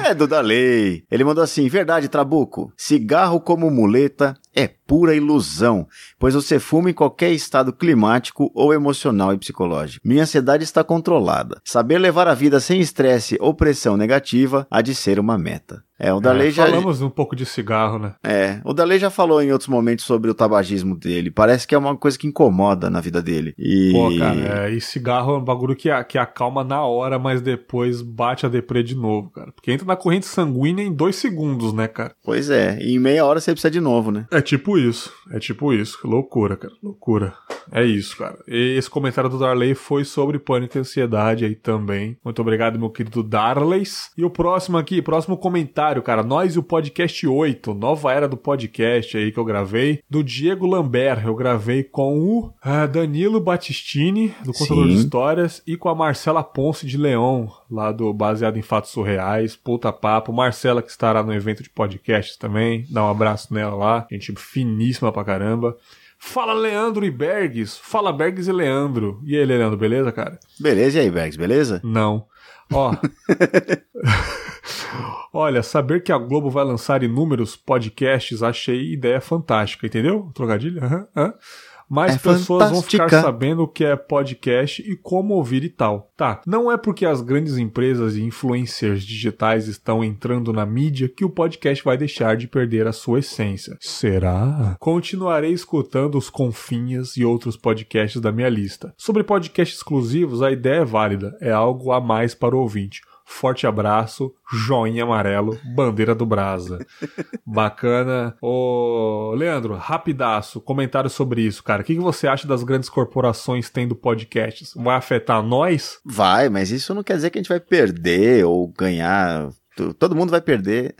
É do Dalei. Ele mandou assim: verdade, Trabuco. Cigarro como muleta é pura ilusão, pois você fuma em qualquer estado climático ou emocional e psicológico. Minha ansiedade está controlada. Saber levar a vida sem estresse ou pressão negativa há de ser uma meta. É, o Dalei É, já. Falamos um pouco de cigarro, né? É, o Dalei já falou em outros momentos sobre o tabagismo dele. Parece que é uma coisa que incomoda na vida dele. E. Pô, cara, é, e cigarro é um bagulho que, a- que acalma na hora, mas depois bate a deprê de novo, cara. Porque entra na corrente sanguínea em dois segundos, né, cara? Pois é, e em meia hora você precisa de novo, né? É <laughs> tipo isso. É tipo isso. Loucura, cara. Loucura. É isso, cara. E esse comentário do Darley foi sobre pânico e ansiedade aí também. Muito obrigado, meu querido Darleys. E o próximo aqui, próximo comentário, cara. Nós e o podcast 8, nova era do podcast aí que eu gravei, do Diego Lambert. Eu gravei com o ah, Danilo Battistini, do Contador de Sim. Histórias, e com a Marcela Ponce de Leão, lá do Baseado em Fatos Surreais. Puta papo. Marcela que estará no evento de podcasts também. Dá um abraço nela lá. Gente finíssima pra caramba. Fala Leandro e Bergs. Fala Bergs e Leandro. E aí, Leandro, beleza, cara? Beleza, e aí, Bergs, beleza? Não. Ó. <laughs> <laughs> Olha, saber que a Globo vai lançar inúmeros podcasts, achei ideia fantástica, entendeu? Trocadilho? Aham, aham. Mais É pessoas vão ficar fantástica. sabendo o que é podcast e como ouvir e tal. Tá, não é porque as grandes empresas e influencers digitais estão entrando na mídia que o podcast vai deixar de perder a sua essência. Será? Continuarei escutando os Confinhas e outros podcasts da minha lista. Sobre podcasts exclusivos, a ideia é válida, é algo a mais para o ouvinte. Forte abraço, joinha amarelo, bandeira do Brasa. Bacana. Ô, Leandro, rapidaço, comentário sobre isso, cara. O que, que você acha das grandes corporações tendo podcasts? Vai afetar nós? Vai, mas isso não quer dizer que a gente vai perder ou ganhar. Todo mundo vai perder.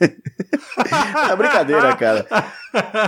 <laughs> é brincadeira, cara.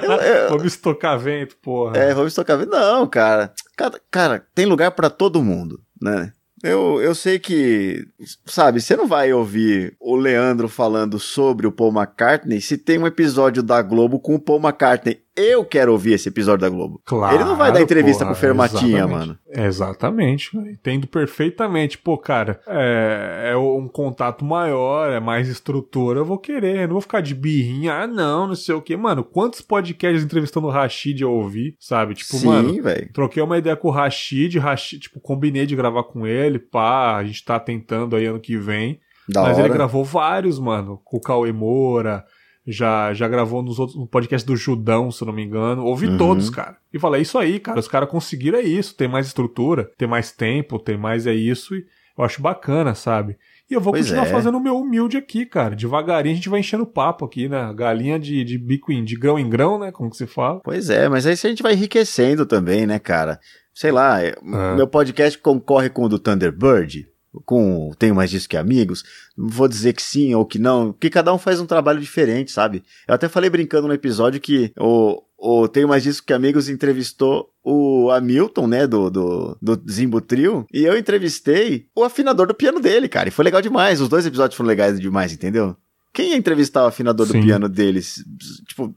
Eu- eu- Vamos estocar vento, porra. É, vamos tocar. Não, cara. Cada- Cara, tem lugar pra todo mundo, né? Eu, eu sei que, sabe, você não vai ouvir o Leandro falando sobre o Paul McCartney se tem um episódio da Globo com o Paul McCartney. Eu quero ouvir esse episódio da Globo. Claro, Ele não vai dar entrevista porra, pro Fermatinha, exatamente. mano. Exatamente, entendo perfeitamente. Pô, cara, é, é um contato maior, é mais estrutura, eu vou querer, eu não vou ficar de birrinha, ah não, não sei o que. Mano, quantos podcasts entrevistando o Rashid eu ouvi, sabe? Tipo, mano, Sim, velho. Troquei uma ideia com o Rashid, Rashid, tipo, combinei de gravar com ele, pá, a gente tá tentando aí ano que vem. Da mas hora. ele gravou vários, mano, com o Cauê Moura, já, já gravou nos outros, no podcast do Judão, se eu não me engano. Ouvi Uhum. todos, cara. E falei, é isso aí, cara, os caras conseguiram é isso, tem mais estrutura, tem mais tempo, tem mais é isso, e eu acho bacana, sabe? E eu vou Pois continuar é. fazendo o meu humilde aqui, cara. Devagarinho a gente vai enchendo papo aqui, né? Galinha de, de bico em, de grão em grão, né? Como que se fala. Pois é, mas aí a gente vai enriquecendo também, né, cara? Sei lá, é, É. meu podcast concorre com o do Thunderbird, com Tenho Mais Disso Que Amigos. Vou dizer que sim ou que não, porque cada um faz um trabalho diferente, sabe? Eu até falei brincando no episódio que o, o Tenho Mais Disso Que Amigos entrevistou o Hamilton, né, do, do, do Zimbo Trio, e eu entrevistei o afinador do piano dele, cara, e foi legal demais. Os dois episódios foram legais demais, entendeu? Quem ia entrevistar o afinador Sim. do piano deles? Tipo,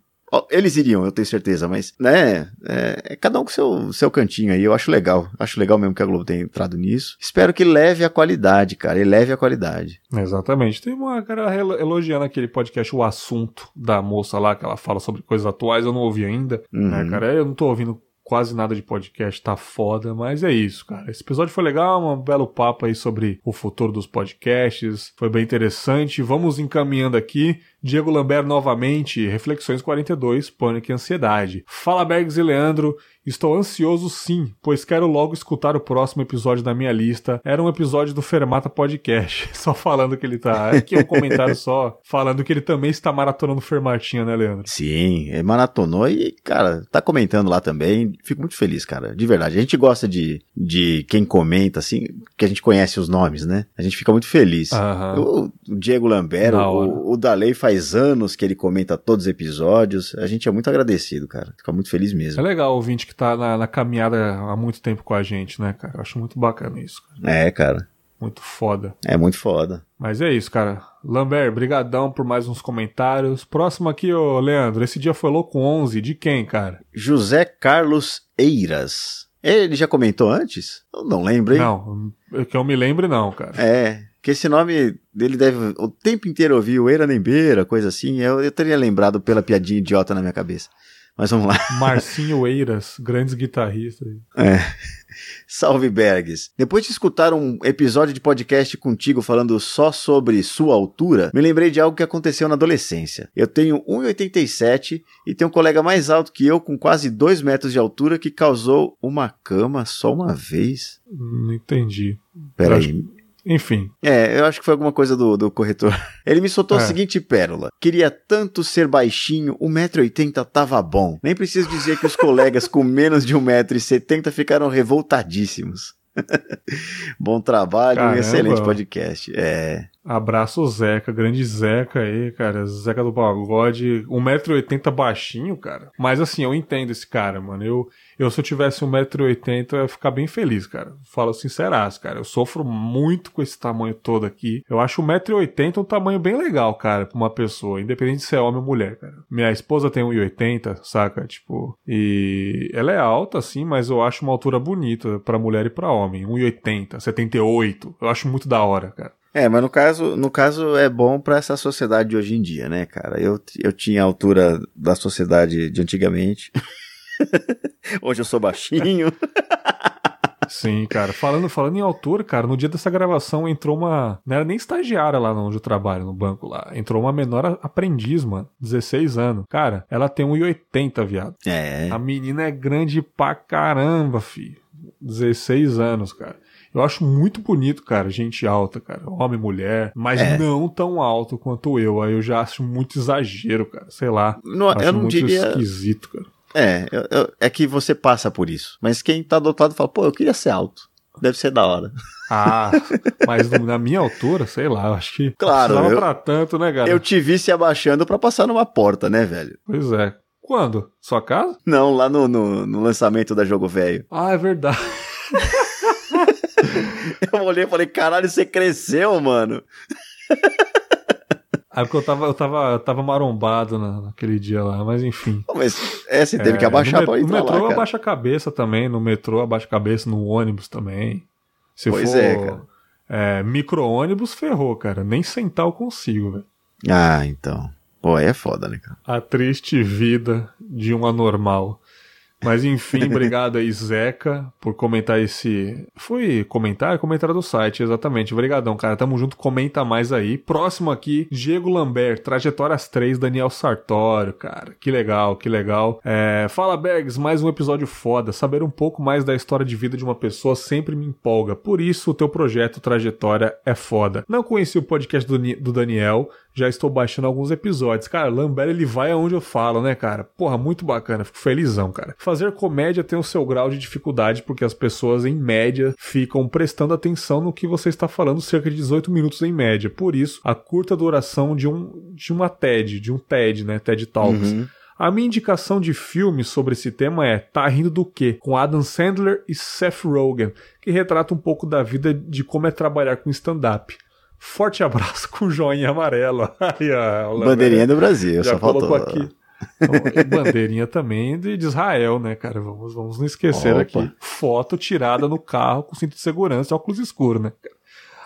Eles iriam, eu tenho certeza, mas, né, é, é cada um com seu, seu cantinho aí, eu acho legal. Acho legal mesmo que a Globo tenha entrado nisso. Espero que leve a qualidade, cara, eleve a qualidade. Exatamente. Tem uma cara elo- elogiando aquele podcast, o assunto da moça lá, que ela fala sobre coisas atuais, eu não ouvi ainda. Uhum. Né, cara? Eu não tô ouvindo quase nada de podcast, tá foda, mas é isso, cara. Esse episódio foi legal, um belo papo aí sobre o futuro dos podcasts, foi bem interessante. Vamos encaminhando aqui. Diego Lambert novamente, Reflexões 42, Pânico e Ansiedade. Fala Bergs e Leandro, estou ansioso sim, pois quero logo escutar o próximo episódio da minha lista. Era um episódio do Fermata Podcast, <laughs> só falando que ele tá. Aqui é um comentário só, falando que ele também está maratonando Fermatinha, né, Leandro? Sim, é maratonou e, cara, tá comentando lá também. Fico muito feliz, cara, de verdade. A gente gosta de, de quem comenta, assim, que a gente conhece os nomes, né? A gente fica muito feliz. Aham. O, o Diego Lambert, o, o Dalei faz anos que ele comenta todos os episódios. A gente é muito agradecido, cara. Fica muito feliz É mesmo. legal o ouvinte que tá na, na caminhada há muito tempo com a gente, né, cara? Eu acho muito bacana isso, cara. É, cara. Muito foda. É muito foda. Mas é isso, cara. Lambert, brigadão por mais uns comentários. Próximo aqui, ô Leandro. Esse dia foi louco 11. De quem, cara? José Carlos Eiras. Ele já comentou antes? Eu não lembro, hein? Não, que eu me lembre não, cara. É. Que esse nome dele deve o tempo inteiro ouvir o Eira Nembeira, coisa assim. Eu, eu teria lembrado pela piadinha idiota na minha cabeça. Mas vamos lá. <laughs> Marcinho Eiras, grandes guitarristas. É. Salve Bergs. Depois de escutar um episódio de podcast contigo falando só sobre sua altura, me lembrei de algo que aconteceu na adolescência. Eu tenho 1,87 e tenho um colega mais alto que eu, com quase 2 metros de altura, que causou uma cama só uma vez. Não entendi. Peraí. Enfim. É, eu acho que foi alguma coisa do, do corretor. <laughs> Ele me soltou É. a seguinte pérola. Queria tanto ser baixinho, 1,80m tava bom. Nem preciso dizer que os colegas com menos de 1,70m ficaram revoltadíssimos. <laughs> Bom trabalho, um Caramba. excelente podcast. É. Abraço o Zeca, grande Zeca aí, cara. Zeca do Pagode, 1,80m baixinho, cara. Mas assim, eu entendo esse cara, mano. Eu, eu se eu tivesse 1,80m, eu ia ficar bem feliz, cara. Falo sinceraço, cara. Eu sofro muito com esse tamanho todo aqui. Eu acho 1,80m um tamanho bem legal, cara, pra uma pessoa, independente se é homem ou mulher, cara. Minha esposa tem 1,80m, saca? Tipo, e ela é alta, assim, mas eu acho uma altura bonita pra mulher e pra homem. 1,80m, 78. Eu acho muito da hora, cara. É, mas no caso, no caso é bom pra essa sociedade de hoje em dia, né, cara? Eu, eu tinha a altura da sociedade de antigamente. <laughs> <laughs> Hoje eu sou baixinho. <laughs> Sim, cara. Falando, falando em altura, cara, no dia dessa gravação entrou uma. Não era nem estagiária lá onde eu trabalho, no banco lá. Entrou uma menor aprendiz, mano. 16 anos. Cara, ela tem 1,80, viado. É. A menina é grande pra caramba, fi. 16 anos, cara. Eu acho muito bonito, cara, gente alta, cara. Homem, mulher, mas É. não tão alto quanto eu. Aí eu já acho muito exagero, cara. Sei lá. Não, acho eu não muito diria. esquisito, cara. É, eu- eu- é que você passa por isso. Mas quem tá do outro lado fala, pô, eu queria ser alto. Deve ser da hora. <laughs> Ah, mas na minha altura, sei lá, eu acho que Claro, não pra tanto, né, cara? Eu te vi se abaixando pra passar numa porta, né, velho? Pois é. Quando? Sua casa? Não, lá no, no, no lançamento da Jogo Velho. Ah, é verdade. <laughs> Eu olhei e falei, caralho, você cresceu, mano. <laughs> Ah, porque eu tava, eu tava, eu tava marombado na- naquele dia lá, mas enfim. Mas é, você teve É, que abaixar pra entrar No metrô lá, abaixa a cabeça também, no metrô abaixa a cabeça, no ônibus também. Se Pois for é, cara. é, micro-ônibus, ferrou, cara. Nem sentar eu consigo, velho. Ah, então. Pô, aí é foda, né, cara? A triste vida de um anormal. Mas enfim, <laughs> obrigado aí, Zeca, por comentar esse. Foi comentar? Comentário do site, exatamente. Obrigadão, cara. Tamo junto, comenta mais aí. Próximo aqui, Diego Lambert, Trajetórias 3, Daniel Sartório, cara. Que legal, que legal. É, Fala, Bergs, mais um episódio foda. Saber um pouco mais da história de vida de uma pessoa sempre me empolga. Por isso, o teu projeto Trajetória é foda. Não conheci o podcast do, do Daniel, já estou baixando alguns episódios. Cara, Lambert, ele vai aonde eu falo, né, cara? Porra, muito bacana, fico felizão, cara. Fazer comédia tem o seu grau de dificuldade, porque as pessoas, em média, ficam prestando atenção no que você está falando cerca de 18 minutos em média. Por isso, a curta duração de, um, de uma TED, de um TED, né? TED Talks. Uhum. A minha indicação de filme sobre esse tema é Tá Rindo do Quê? Com Adam Sandler e Seth Rogen, que retrata um pouco da vida de como é trabalhar com stand-up. Forte abraço com joinha amarelo. <laughs> Aí, ó, Bandeirinha do Brasil, já só faltou. colocou aqui. Então, bandeirinha também de, de Israel, né, cara? Vamos, vamos não esquecer Opa. aqui. Foto tirada no carro com cinto de segurança e óculos escuros, né? cara?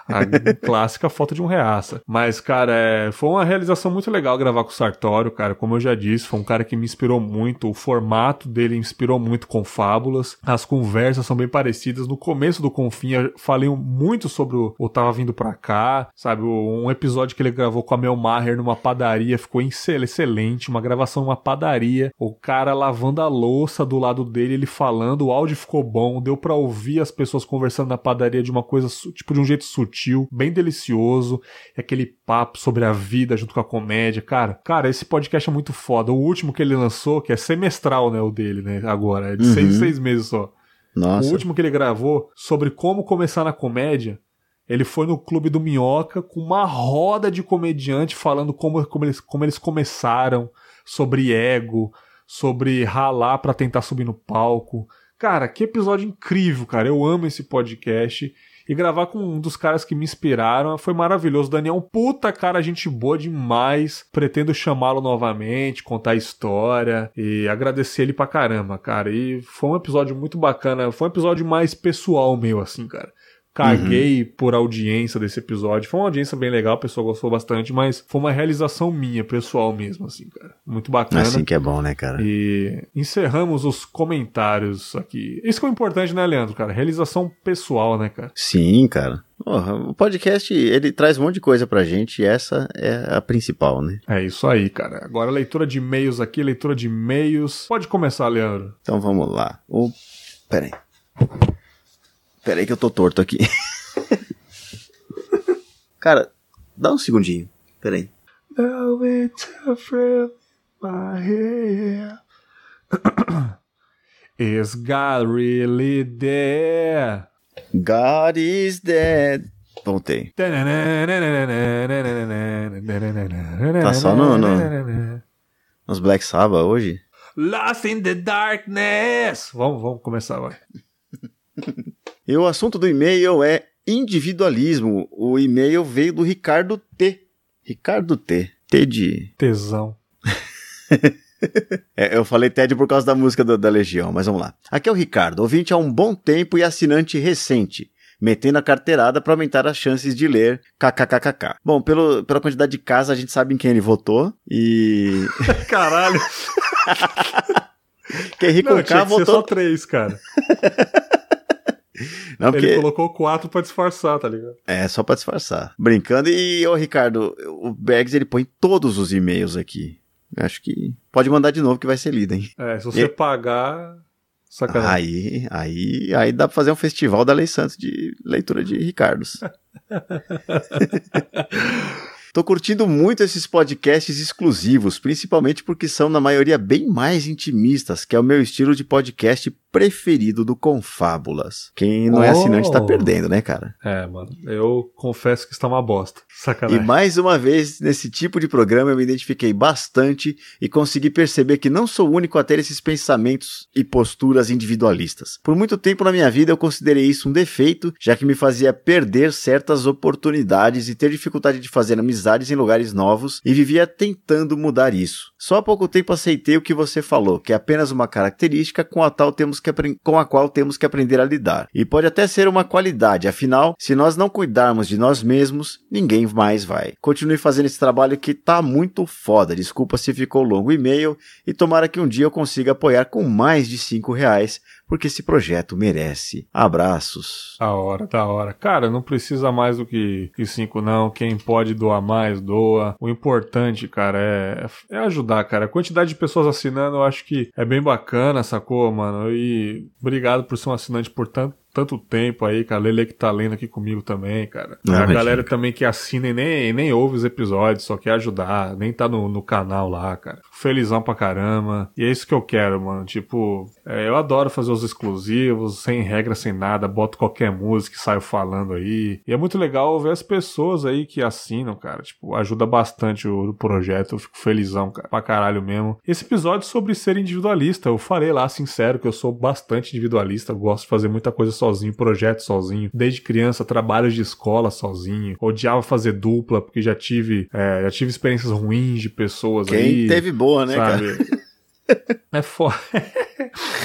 A clássica foto de um reaça. Mas, cara, é, foi uma realização muito legal gravar com o Sartório, cara. Como eu já disse, foi um cara que me inspirou muito. O formato dele inspirou muito com fábulas. As conversas são bem parecidas. No começo do Confim, eu falei muito sobre o, o Tava Vindo Pra Cá, sabe? Um episódio que ele gravou com a Mel Maher numa padaria ficou excel- excelente. Uma gravação numa padaria. O cara lavando a louça do lado dele, ele falando. O áudio ficou bom. Deu pra ouvir as pessoas conversando na padaria de uma coisa, tipo, de um jeito sutil, bem delicioso. E aquele papo sobre a vida junto com a comédia. Cara, cara, esse podcast é muito foda. O último que ele lançou, que é semestral, né? O dele, né? Agora. É de Uhum. seis seis meses só. Nossa. O último que ele gravou sobre como começar na comédia, ele foi no Clube do Minhoca com uma roda de comediante falando como, como, eles, como eles começaram, sobre ego, sobre ralar pra tentar subir no palco. Cara, que episódio incrível, cara. Eu amo esse podcast. E gravar com um dos caras que me inspiraram foi maravilhoso. Daniel, puta cara, gente boa demais. Pretendo chamá-lo novamente, contar a história e agradecer ele pra caramba, cara. E foi um episódio muito bacana. Foi um episódio mais pessoal meu, assim, cara. Caguei por audiência desse episódio. Foi uma audiência bem legal, a pessoa gostou bastante, mas foi uma realização minha, pessoal mesmo, assim, cara. Muito bacana. Assim que é bom, né, cara? E encerramos os comentários aqui. Isso que é o importante, né, Leandro, cara? Realização pessoal, né, cara? Sim, cara. Porra, o podcast, ele traz um monte de coisa pra gente e essa é a principal, né? É isso aí, cara. Agora leitura de e-mails aqui, leitura de e-mails. Pode começar, Leandro. Então vamos lá. O... Pera aí. Pera aí que eu tô torto aqui. <laughs> cara, dá um segundinho. Pera aí. Is God really there? God is dead. Voltei. Tá só no, no- nos Black Sabbath hoje? Lost in the darkness. Vamos, vamos começar, vai. <laughs> E o assunto do e-mail é individualismo. O e-mail veio do Ricardo T. Ricardo T. T de. Tesão. <laughs> É, eu falei Ted por causa da música do- da Legião, mas vamos lá. Aqui é o Ricardo, ouvinte há um bom tempo e assinante recente. Metendo a carteirada para aumentar as chances de ler kkkk. Bom, pelo, pela quantidade de casa a gente sabe em quem ele votou. E. <laughs> Caralho. <laughs> Quem ri com Não, K ser só votou. três, cara. Não, porque. Ele colocou quatro pra disfarçar, tá ligado? É, só pra disfarçar. Brincando. E, ô Ricardo, o Bergs ele põe todos os e-mails aqui. Acho que pode mandar de novo que vai ser lido, hein? É, se você E- pagar. Sacanagem. Aí, aí, aí dá pra fazer um festival da Lei Santos de leitura de Ricardos. <laughs> Tô curtindo muito esses podcasts exclusivos, principalmente porque são, na maioria, bem mais intimistas, que é o meu estilo de podcast preferido do Confábulas. Quem não é Oh. assinante tá perdendo, né, cara? É, mano. Eu confesso que está uma bosta. E Sacanagem. mais uma vez, nesse tipo de programa, eu me identifiquei bastante e consegui perceber que não sou o único a ter esses pensamentos e posturas individualistas. Por muito tempo na minha vida eu considerei isso um defeito, já que me fazia perder certas oportunidades e ter dificuldade de fazer amizades em lugares novos e vivia tentando mudar isso. Só há pouco tempo aceitei o que você falou, que é apenas uma característica com a, tal temos que com a qual temos que aprender a lidar. E pode até ser uma qualidade, afinal, se nós não cuidarmos de nós mesmos, ninguém mais vai. Continue fazendo esse trabalho que tá muito foda. Desculpa se ficou longo o e-mail e tomara que um dia eu consiga apoiar com mais de 5 reais, porque esse projeto merece. Abraços. Da hora, da hora. Cara, não precisa mais do que, que cinco, não. Quem pode doar mais, doa. O importante, cara, é, é ajudar, cara. A quantidade de pessoas assinando, eu acho que é bem bacana, sacou, mano? E obrigado por ser um assinante por tanto. Tanto tempo aí, cara. Lele que tá lendo aqui comigo também, cara. Ah, a galera também que assina e nem, nem ouve os episódios, só quer ajudar, nem tá no, no canal lá, cara. Felizão pra caramba. E é isso que eu quero, mano. Tipo, é, eu adoro fazer os exclusivos, sem regra, sem nada. Boto qualquer música e saio falando aí. E é muito legal ver as pessoas aí que assinam, cara. Tipo, ajuda bastante o, o projeto. Eu fico felizão, cara. Pra caralho mesmo. Esse episódio sobre ser individualista. Eu falei lá, sincero, que eu sou bastante individualista. Eu gosto de fazer muita coisa sozinho, projeto sozinho. Desde criança, trabalhos de escola sozinho. Odiava fazer dupla, porque já tive, é, já tive experiências ruins de pessoas Quem aí. teve boa, né, cara? É foda.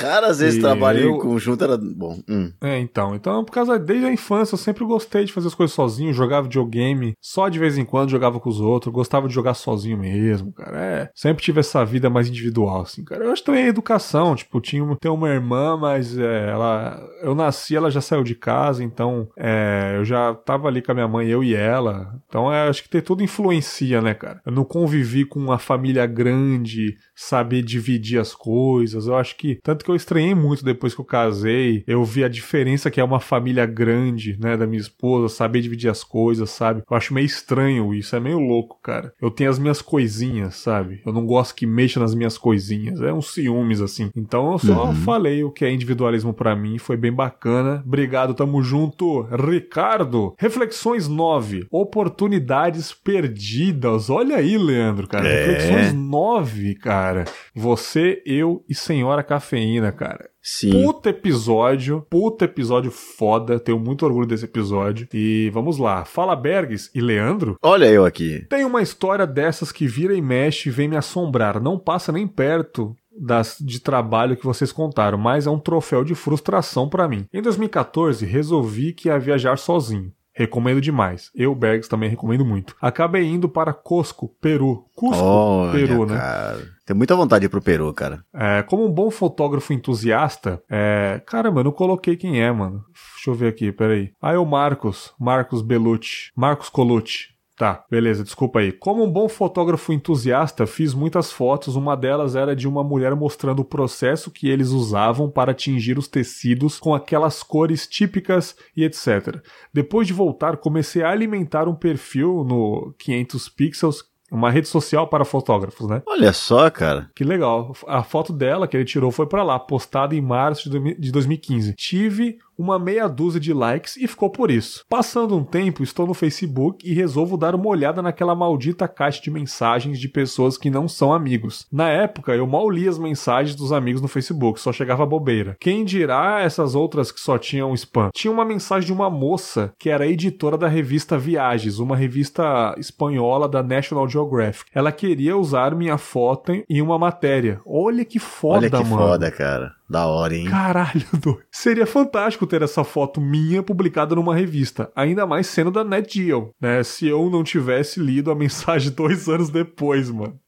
Cara, às vezes E trabalho eu- em conjunto era bom. Hum. É, então. Então, por causa desde a infância, eu sempre gostei de fazer as coisas sozinho, jogava videogame, só de vez em quando jogava com os outros, gostava de jogar sozinho mesmo, cara. É, sempre tive essa vida mais individual, assim, cara. Eu acho também a educação, tipo, tinha uma, uma irmã, mas é, ela, eu nasci, ela já saiu de casa, então é, eu já tava ali com a minha mãe, eu e ela. Então, é, acho que ter tudo influencia, né, cara? Eu não convivi com uma família grande, saber dividir as coisas. Eu acho que tanto que eu estranhei muito depois que eu casei, eu vi a diferença que é uma família grande, né, da minha esposa, saber dividir as coisas, sabe? Eu acho meio estranho isso, é meio louco, cara. Eu tenho as minhas coisinhas, sabe? Eu não gosto que mexa nas minhas coisinhas, é uns ciúmes assim. Então eu só falei o que é individualismo pra mim, foi bem bacana. Obrigado, tamo junto. Ricardo, reflexões 9, oportunidades perdidas. Olha aí, Leandro, cara. É. Reflexões 9, cara. Você, eu e senhora cafeína, cara. Sim. Puta episódio, puta episódio foda. Tenho muito orgulho desse episódio. E vamos lá. Fala Bergs e Leandro. Olha eu aqui. Tem uma história dessas que vira e mexe e vem me assombrar. Não passa nem perto das de trabalho que vocês contaram, mas é um troféu de frustração pra mim. Em 2014, resolvi que ia viajar sozinho. Recomendo demais. Eu, Bergs, também recomendo muito. Acabei indo para Cusco, Peru. Cusco, Olha, Peru, né? cara. Tenho muita vontade de ir pro Peru, cara. É, como um bom fotógrafo entusiasta, é... Caramba, eu não coloquei quem é, mano. Deixa eu ver aqui, peraí. Ah, é o Marcos. Marcos Belucci. Marcos Colucci. Tá, beleza, desculpa aí. Como um bom fotógrafo entusiasta, fiz muitas fotos. Uma delas era de uma mulher mostrando o processo que eles usavam para atingir os tecidos com aquelas cores típicas e etc. Depois de voltar, comecei a alimentar um perfil no 500 Pixels, uma rede social para fotógrafos, né? Olha só, cara. Que legal. A foto dela que ele tirou foi pra lá, postada em março de 2015. Tive uma meia dúzia de likes e ficou por isso. Passando um tempo, estou no Facebook e resolvo dar uma olhada naquela maldita caixa de mensagens de pessoas que não são amigos. Na época, eu mal li as mensagens dos amigos no Facebook, só chegava bobeira. Quem dirá essas outras que só tinham spam? Tinha uma mensagem de uma moça que era editora da revista Viagens, uma revista espanhola da National Geographic. Ela queria usar minha foto em uma matéria. Olha que foda, Olha que mano. foda, cara. Da hora, hein? Caralho, <laughs> doido. Seria fantástico ter essa foto minha publicada numa revista, ainda mais sendo da Net Geo, né? Se eu não tivesse lido a <laughs> mensagem dois anos depois, mano.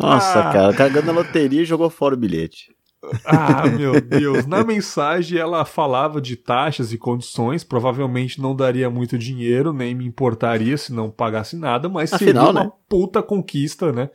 Nossa, <laughs> cara. O cara ganhou na loteria e jogou fora o bilhete. Ah, meu Deus. Na mensagem ela falava de taxas e condições, provavelmente não daria muito dinheiro, nem me importaria se não pagasse nada, mas Afinal, seria uma né? Puta conquista, né?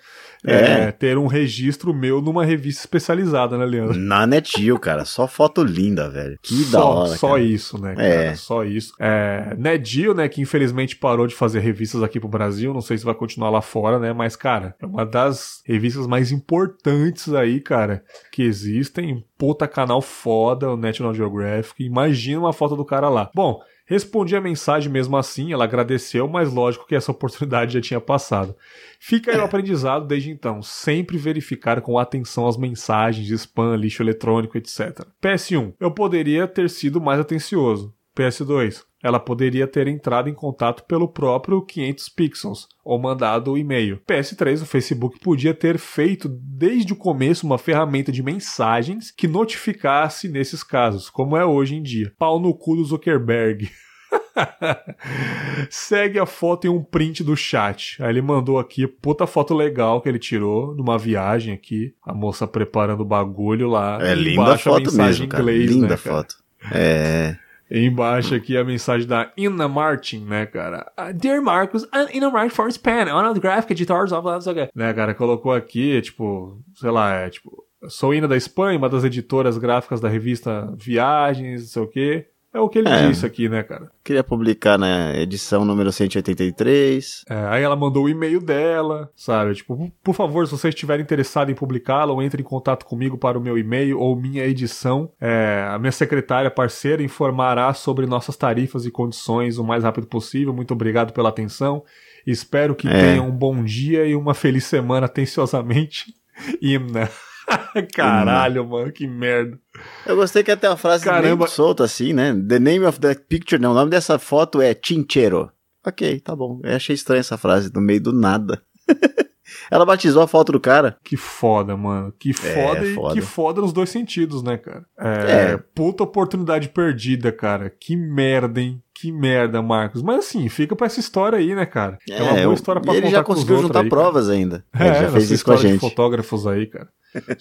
É. É, ter um registro meu numa revista especializada, né, Leandro? Na Netil, cara. Só foto linda, velho. Que da só, hora, só cara. isso, né, cara? É. Só isso. É, Nedio, né, que infelizmente parou de fazer revistas aqui pro Brasil, não sei se vai continuar lá fora, né, mas, cara, é uma das revistas mais importantes aí, cara, que existem. Puta canal foda, o National Geographic. Imagina uma foto do cara lá. Bom, Respondi a mensagem mesmo assim, ela agradeceu, mas lógico que essa <laughs> oportunidade já tinha passado. Fica aí o aprendizado desde então, sempre verificar com atenção as mensagens, spam, lixo eletrônico, etc. PS1, eu poderia ter sido mais atencioso. PS2, ela poderia ter entrado em contato pelo próprio 500 pixels ou mandado o e-mail. PS3, o Facebook podia ter feito desde o começo uma ferramenta de mensagens que notificasse nesses casos, como é hoje em dia. Pau no cu do Zuckerberg. <laughs> Segue a foto em um print do chat. Aí ele mandou aqui, puta foto legal que ele tirou numa viagem aqui. A moça preparando o bagulho lá. É linda a foto mesmo, cara. inglês, linda né, a cara? foto. É. Embaixo aqui a mensagem da Ina Martin, né, cara? Ah, Dear Marcus, I'm Ina Martin for Span, of the graphic editors of não sei. Né, cara, colocou aqui, tipo, sei lá, é tipo, sou Ina da Espanha, uma das editoras gráficas da revista Viagens, não sei o quê. É o que ele É. disse aqui, né, cara? Queria publicar na edição número 183. É, aí ela mandou o e-mail dela, sabe? Tipo, por favor, se você estiver interessado em publicá-la, ou entre em contato comigo para o meu e-mail ou minha edição. É, a minha secretária parceira informará sobre nossas tarifas e condições o mais rápido possível. Muito obrigado pela atenção. Espero que É. tenha um bom dia e uma feliz semana atenciosamente. <laughs> Imna. <laughs> Caralho, mano, que merda. Eu gostei que até a frase Caramba. solta assim, né? The name of that picture, não. O nome dessa foto é Chinchero. Ok, tá bom. Eu achei estranha essa frase, no meio do nada. <laughs> Ela batizou a foto do cara. Que foda, mano. Que foda e foda. que foda nos dois sentidos, né, cara? É, É. Puta oportunidade perdida, cara. Que merda, hein? Que merda, Marcos. Mas assim, fica pra essa história aí, né, cara? É, uma boa eu- história pra e ele contar já pros conseguiu outros juntar aí, cara. provas ainda. É, ele já nessa fez isso com a história de gente. fotógrafos aí, cara.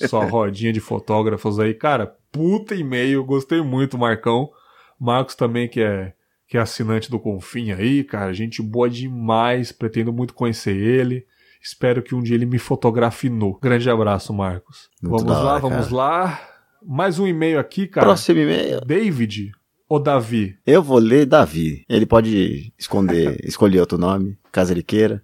Só <laughs> rodinha de fotógrafos aí. Cara, puta e-mail. Gostei muito, Marcão. Marcos também, que é, que é assinante do Confim aí, cara. Gente boa demais. Pretendo muito conhecer ele. Espero que um dia ele me fotografe nu. Grande abraço, Marcos. Muito vamos lá, hora, vamos cara. lá. Mais um e-mail aqui, cara. Próximo e-mail. David ou Davi? Eu vou ler Davi. Ele pode esconder, <laughs> escolher outro nome, caso ele queira.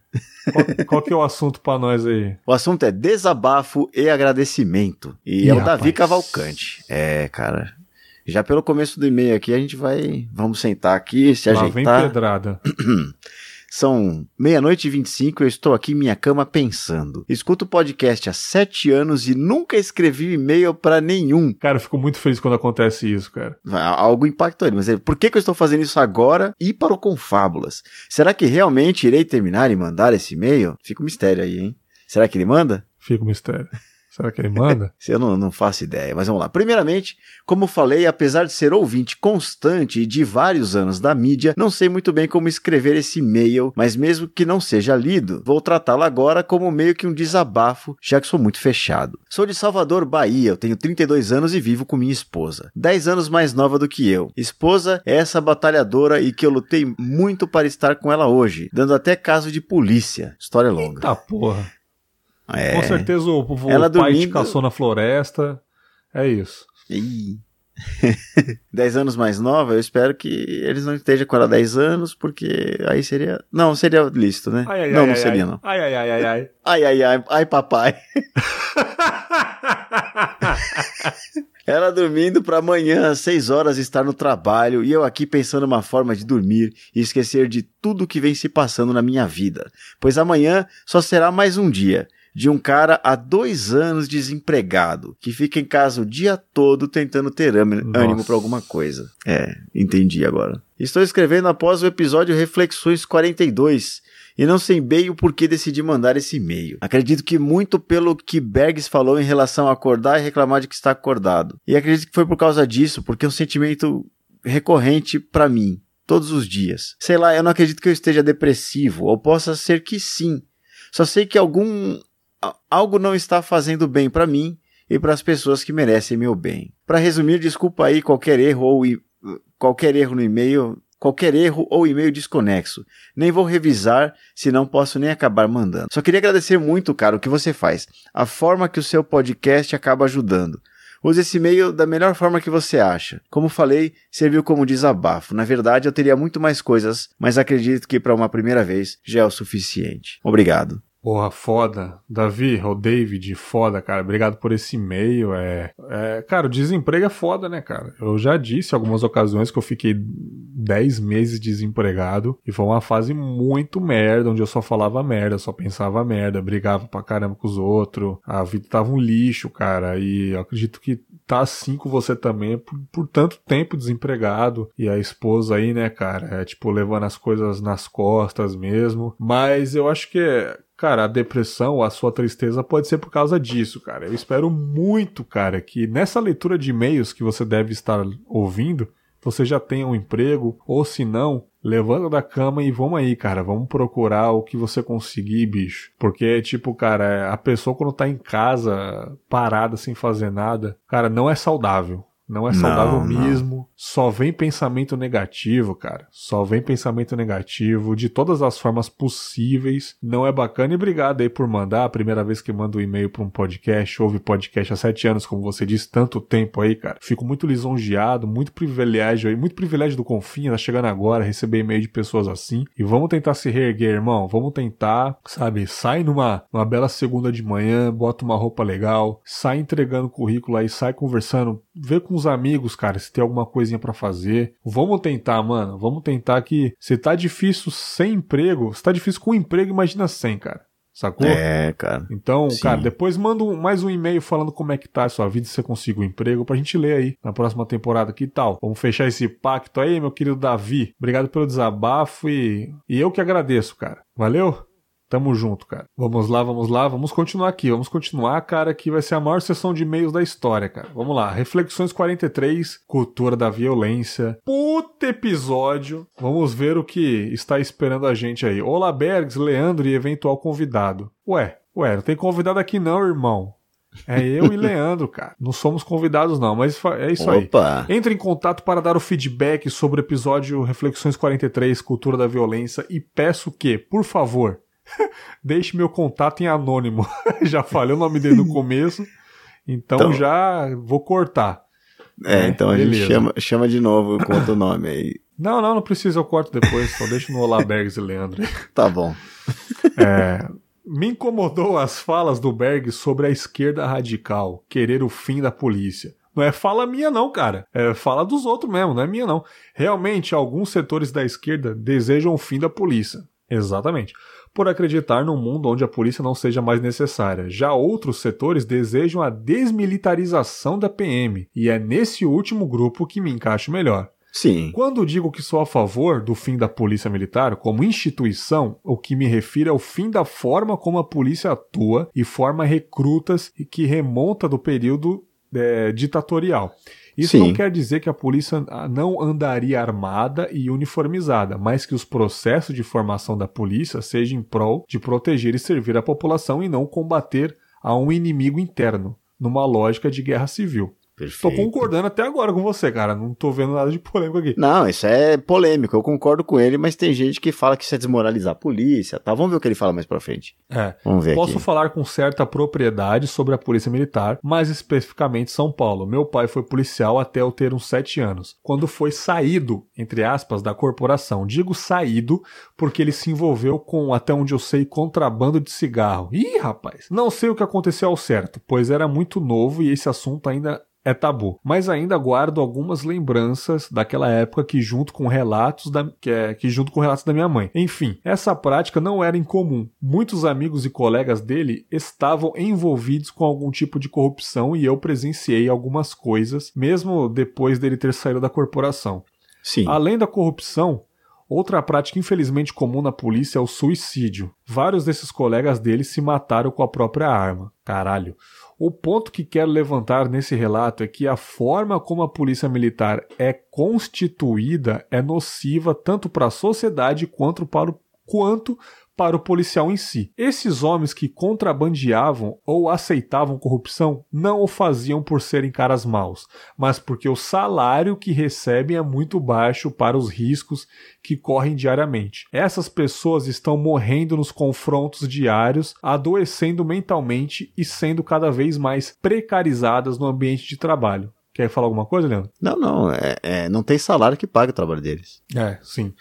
Qual, qual que é o assunto pra nós aí? O assunto é desabafo e agradecimento. E é o rapaz. Davi Cavalcante. É, cara. Já pelo começo do e-mail aqui, a gente vai. Vamos sentar aqui, se Lá vem ajeitar. pedrada. <clears throat> <clears throat> São meia-noite e 25 eu estou aqui em minha cama pensando. Escuto o podcast há sete anos e nunca escrevi e-mail pra nenhum. Cara, eu fico muito feliz quando acontece isso, cara. Algo impactou ele, mas ele, por que, que eu estou fazendo isso agora e para o Confábulas? Será que realmente irei terminar e mandar esse e-mail? Fica um mistério aí, hein? Será que ele manda? Fica o mistério. Será que ele manda? <laughs> Eu não, não faço ideia, mas vamos lá. Primeiramente, como falei, apesar de ser ouvinte constante e de vários anos da mídia, não sei muito bem como escrever esse e-mail, mas mesmo que não seja lido, vou tratá-lo agora como meio que um desabafo, já que sou muito fechado. Sou de Salvador, Bahia, eu tenho 32 anos e vivo com minha esposa, 10 anos mais nova do que eu. Esposa é essa batalhadora e que eu lutei muito para estar com ela hoje, dando até caso de polícia. História longa. Tá porra. É. Com certeza o, o Ela pai te dormindo- caçou na floresta. É isso. Ih. <laughs> 10 anos mais nova, eu espero que eles não estejam com ela 10 anos, porque aí seria. Não, seria lícito, né? Ai, ai, não, ai, não seria, não. Ai, ai, ai, ai, ai. Ai, ai, ai, ai, papai. <laughs> Ela dormindo para amanhã, às 6 horas, estar no trabalho e eu aqui pensando uma forma de dormir e esquecer de tudo que vem se passando na minha vida. Pois amanhã só será mais um dia de um cara há dois anos desempregado, que fica em casa o dia todo tentando ter ânimo para alguma coisa. É, entendi agora. Estou escrevendo após o episódio Reflexões 42 e não sei bem o porquê decidi mandar esse e-mail. Acredito que muito pelo que Bergs falou em relação a acordar e reclamar de que está acordado. E acredito que foi por causa disso, porque é um sentimento recorrente para mim, todos os dias. Sei lá, eu não acredito que eu esteja depressivo, ou possa ser que sim. Só sei que algum algo não está fazendo bem para mim e para as pessoas que merecem meu bem. Para resumir, desculpa aí qualquer erro ou qualquer erro no e-mail, qualquer erro ou e-mail desconexo. Nem vou revisar, se não posso nem acabar mandando. Só queria agradecer muito, cara, o que você faz. A forma que o seu podcast acaba ajudando. Use esse e-mail da melhor forma que você acha. Como falei, serviu como desabafo. Na verdade, eu teria muito mais coisas, mas acredito que para uma primeira vez já é o suficiente. Obrigado. Porra, foda. Davi, ou David, foda, cara. Obrigado por esse e-mail. É, é, cara, o desemprego é foda, né, cara? Eu já disse algumas ocasiões que eu fiquei 10 meses desempregado e foi uma fase muito merda, onde eu só falava merda, só pensava merda, brigava pra caramba com os outros. A vida tava um lixo, cara. E eu acredito que tá assim com você também por, por tanto tempo desempregado. E a esposa aí, né, cara? É tipo levando as coisas nas costas mesmo. Mas eu acho que é. Cara, a depressão, a sua tristeza pode ser por causa disso, cara. Eu espero muito, cara, que nessa leitura de e-mails que você deve estar ouvindo, você já tenha um emprego, ou se não, levanta da cama e vamos aí, cara, vamos procurar o que você conseguir, bicho. Porque, tipo, cara, a pessoa quando tá em casa, parada, sem fazer nada, cara, não é saudável. Não é Não, saudável não. mesmo. Só vem pensamento negativo, cara. Só vem pensamento negativo de todas as formas possíveis. Não é bacana. E obrigado aí por mandar. A primeira vez que mando um e-mail pra um podcast. Ouve podcast há sete anos, como você disse, tanto tempo aí, cara. Fico muito lisonjeado, muito privilégio aí. Muito privilégio do Confinha, tá chegando agora, receber e-mail de pessoas assim. E vamos tentar se reerguer, irmão. Vamos tentar, sabe? Sai numa, numa bela segunda de manhã, bota uma roupa legal, sai entregando currículo aí, sai conversando, vê com os amigos, cara, se tem alguma coisinha pra fazer. Vamos tentar, mano. Vamos tentar que se tá difícil sem emprego, se tá difícil com emprego, imagina sem, cara. Sacou? É, cara. Então, Sim. cara, depois manda um- mais um e-mail falando como é que tá a sua vida, se você conseguiu um emprego, pra gente ler aí na próxima temporada. Que tal? Vamos fechar esse pacto aí, meu querido Davi. Obrigado pelo desabafo e, e eu que agradeço, cara. Valeu? Tamo junto, cara. Vamos lá, vamos lá, vamos continuar aqui. Vamos continuar, cara, que vai ser a maior sessão de e-mails da história, cara. Vamos lá. Reflexões 43, cultura da violência. Puta episódio. Vamos ver o que está esperando a gente aí. Olá, Bergs, Leandro e eventual convidado. Ué, ué, não tem convidado aqui não, irmão. É eu e <laughs> Leandro, cara. Não somos convidados não, mas é isso aí. Opa! Entre em contato para dar o feedback sobre o episódio Reflexões 43, Cultura da Violência e peço que, por favor, <laughs> deixe meu contato em anônimo. <laughs> já falei o nome dele no <laughs> começo, então, Então- já vou cortar. É, então a Beleza. gente chama, chama de novo, conta o nome aí. Não, não, não precisa, eu corto depois, só deixo no Olá Bergs e Leandro. Tá bom. É, me incomodou as falas do Berg sobre a esquerda radical querer o fim da polícia. Não é fala minha, não, cara. É fala dos outros mesmo, não é minha, não. Realmente, alguns setores da esquerda desejam o fim da polícia. Exatamente. Por acreditar num mundo onde a polícia não seja mais necessária. Já outros setores desejam a desmilitarização da PM. E é nesse último grupo que me encaixo melhor. Sim. Quando digo que sou a favor do fim da polícia militar como instituição, o que me refiro é o fim da forma como a polícia atua e forma recrutas e que remonta do período é, ditatorial. Isso Sim. não quer dizer que a polícia não andaria armada e uniformizada, mas que os processos de formação da polícia sejam em prol de proteger e servir a população e não combater a um inimigo interno, numa lógica de guerra civil. Tô Perfeito. concordando até agora com você, cara. Não tô vendo nada de polêmico aqui. Não, isso é polêmico, eu concordo com ele, mas tem gente que fala que isso é desmoralizar a polícia, tá? Vamos ver o que ele fala mais pra frente. É. Vamos ver Posso aqui. falar com certa propriedade sobre a Polícia Militar, mais especificamente São Paulo. Meu pai foi policial até eu ter uns 7 anos, quando foi saído, entre aspas, da corporação. Digo saído porque ele se envolveu com, até onde eu sei, contrabando de cigarro. Ih, rapaz! Não sei o que aconteceu ao certo, pois era muito novo e esse assunto ainda é tabu, mas ainda guardo algumas lembranças daquela época que junto com relatos da que, é, que junto com relatos da minha mãe. Enfim, essa prática não era incomum. Muitos amigos e colegas dele estavam envolvidos com algum tipo de corrupção e eu presenciei algumas coisas, mesmo depois dele ter saído da corporação. Sim. Além da corrupção, outra prática infelizmente comum na polícia é o suicídio. Vários desses colegas dele se mataram com a própria arma. Caralho. O ponto que quero levantar nesse relato é que a forma como a polícia militar é constituída é nociva tanto para a sociedade quanto para o, quanto para o policial em si. Esses homens que contrabandeavam ou aceitavam corrupção não o faziam por serem caras maus, mas porque o salário que recebem é muito baixo para os riscos que correm diariamente. Essas pessoas estão morrendo nos confrontos diários, adoecendo mentalmente e sendo cada vez mais precarizadas no ambiente de trabalho. Quer falar alguma coisa, Leandro? Não, não, é, é- não tem salário que pague o trabalho deles. É, sim.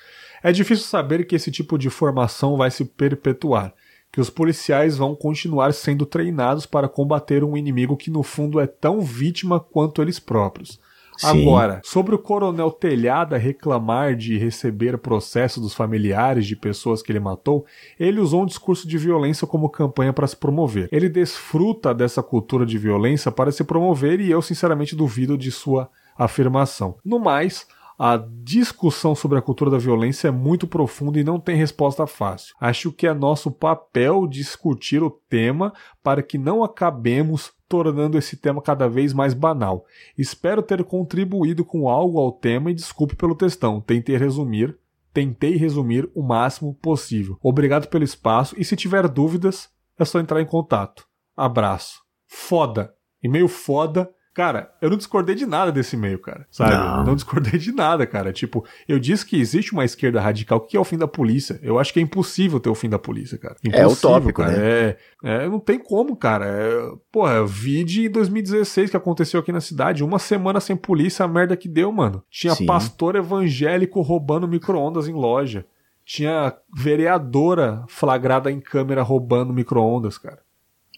É difícil saber que esse tipo de formação vai se perpetuar, que os policiais vão continuar sendo treinados para combater um inimigo que no fundo é tão vítima quanto eles próprios. Sim. Agora, sobre o coronel Telhada reclamar de receber processos dos familiares de pessoas que ele matou, ele usou um discurso de violência como campanha para se promover. Ele desfruta dessa cultura de violência para se promover e eu sinceramente duvido de sua afirmação. No mais, a discussão sobre a cultura da violência é muito profunda e não tem resposta fácil. Acho que é nosso papel discutir o tema para que não acabemos tornando esse tema cada vez mais banal. Espero ter contribuído com algo ao tema e desculpe pelo textão. Tentei resumir, tentei resumir o máximo possível. Obrigado pelo espaço e se tiver dúvidas, é só entrar em contato. Abraço. Foda. E-mail foda. Cara, eu não discordei de nada desse e-mail, cara. Sabe? Não. não discordei de nada, cara. Tipo, eu disse que existe uma esquerda radical. O que é o fim da polícia? Eu acho que é impossível ter o fim da polícia, cara. É Impossível, utópico, cara. né? É, é, não tem como, cara. É, porra, vide em 2016 que aconteceu aqui na cidade. Uma semana sem polícia, a merda que deu, mano. Tinha Sim. pastor evangélico roubando micro-ondas em loja. Tinha vereadora flagrada em câmera roubando micro-ondas, cara.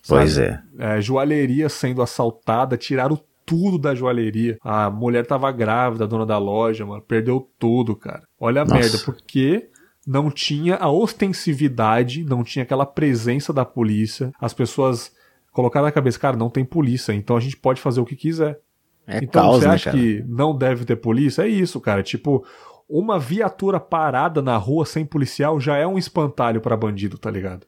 Pois Sabe? é. É, joalheria sendo assaltada, tiraram tudo da joalheria. A mulher tava grávida, a dona da loja, mano. Perdeu tudo, cara. Olha a Nossa. merda, porque não tinha a ostensividade, não tinha aquela presença da polícia. As pessoas colocaram na cabeça, cara, não tem polícia, então a gente pode fazer o que quiser. É então caos, você né, acha cara? que não deve ter polícia? É isso, cara. Tipo, uma viatura parada na rua sem policial já é um espantalho pra bandido, tá ligado?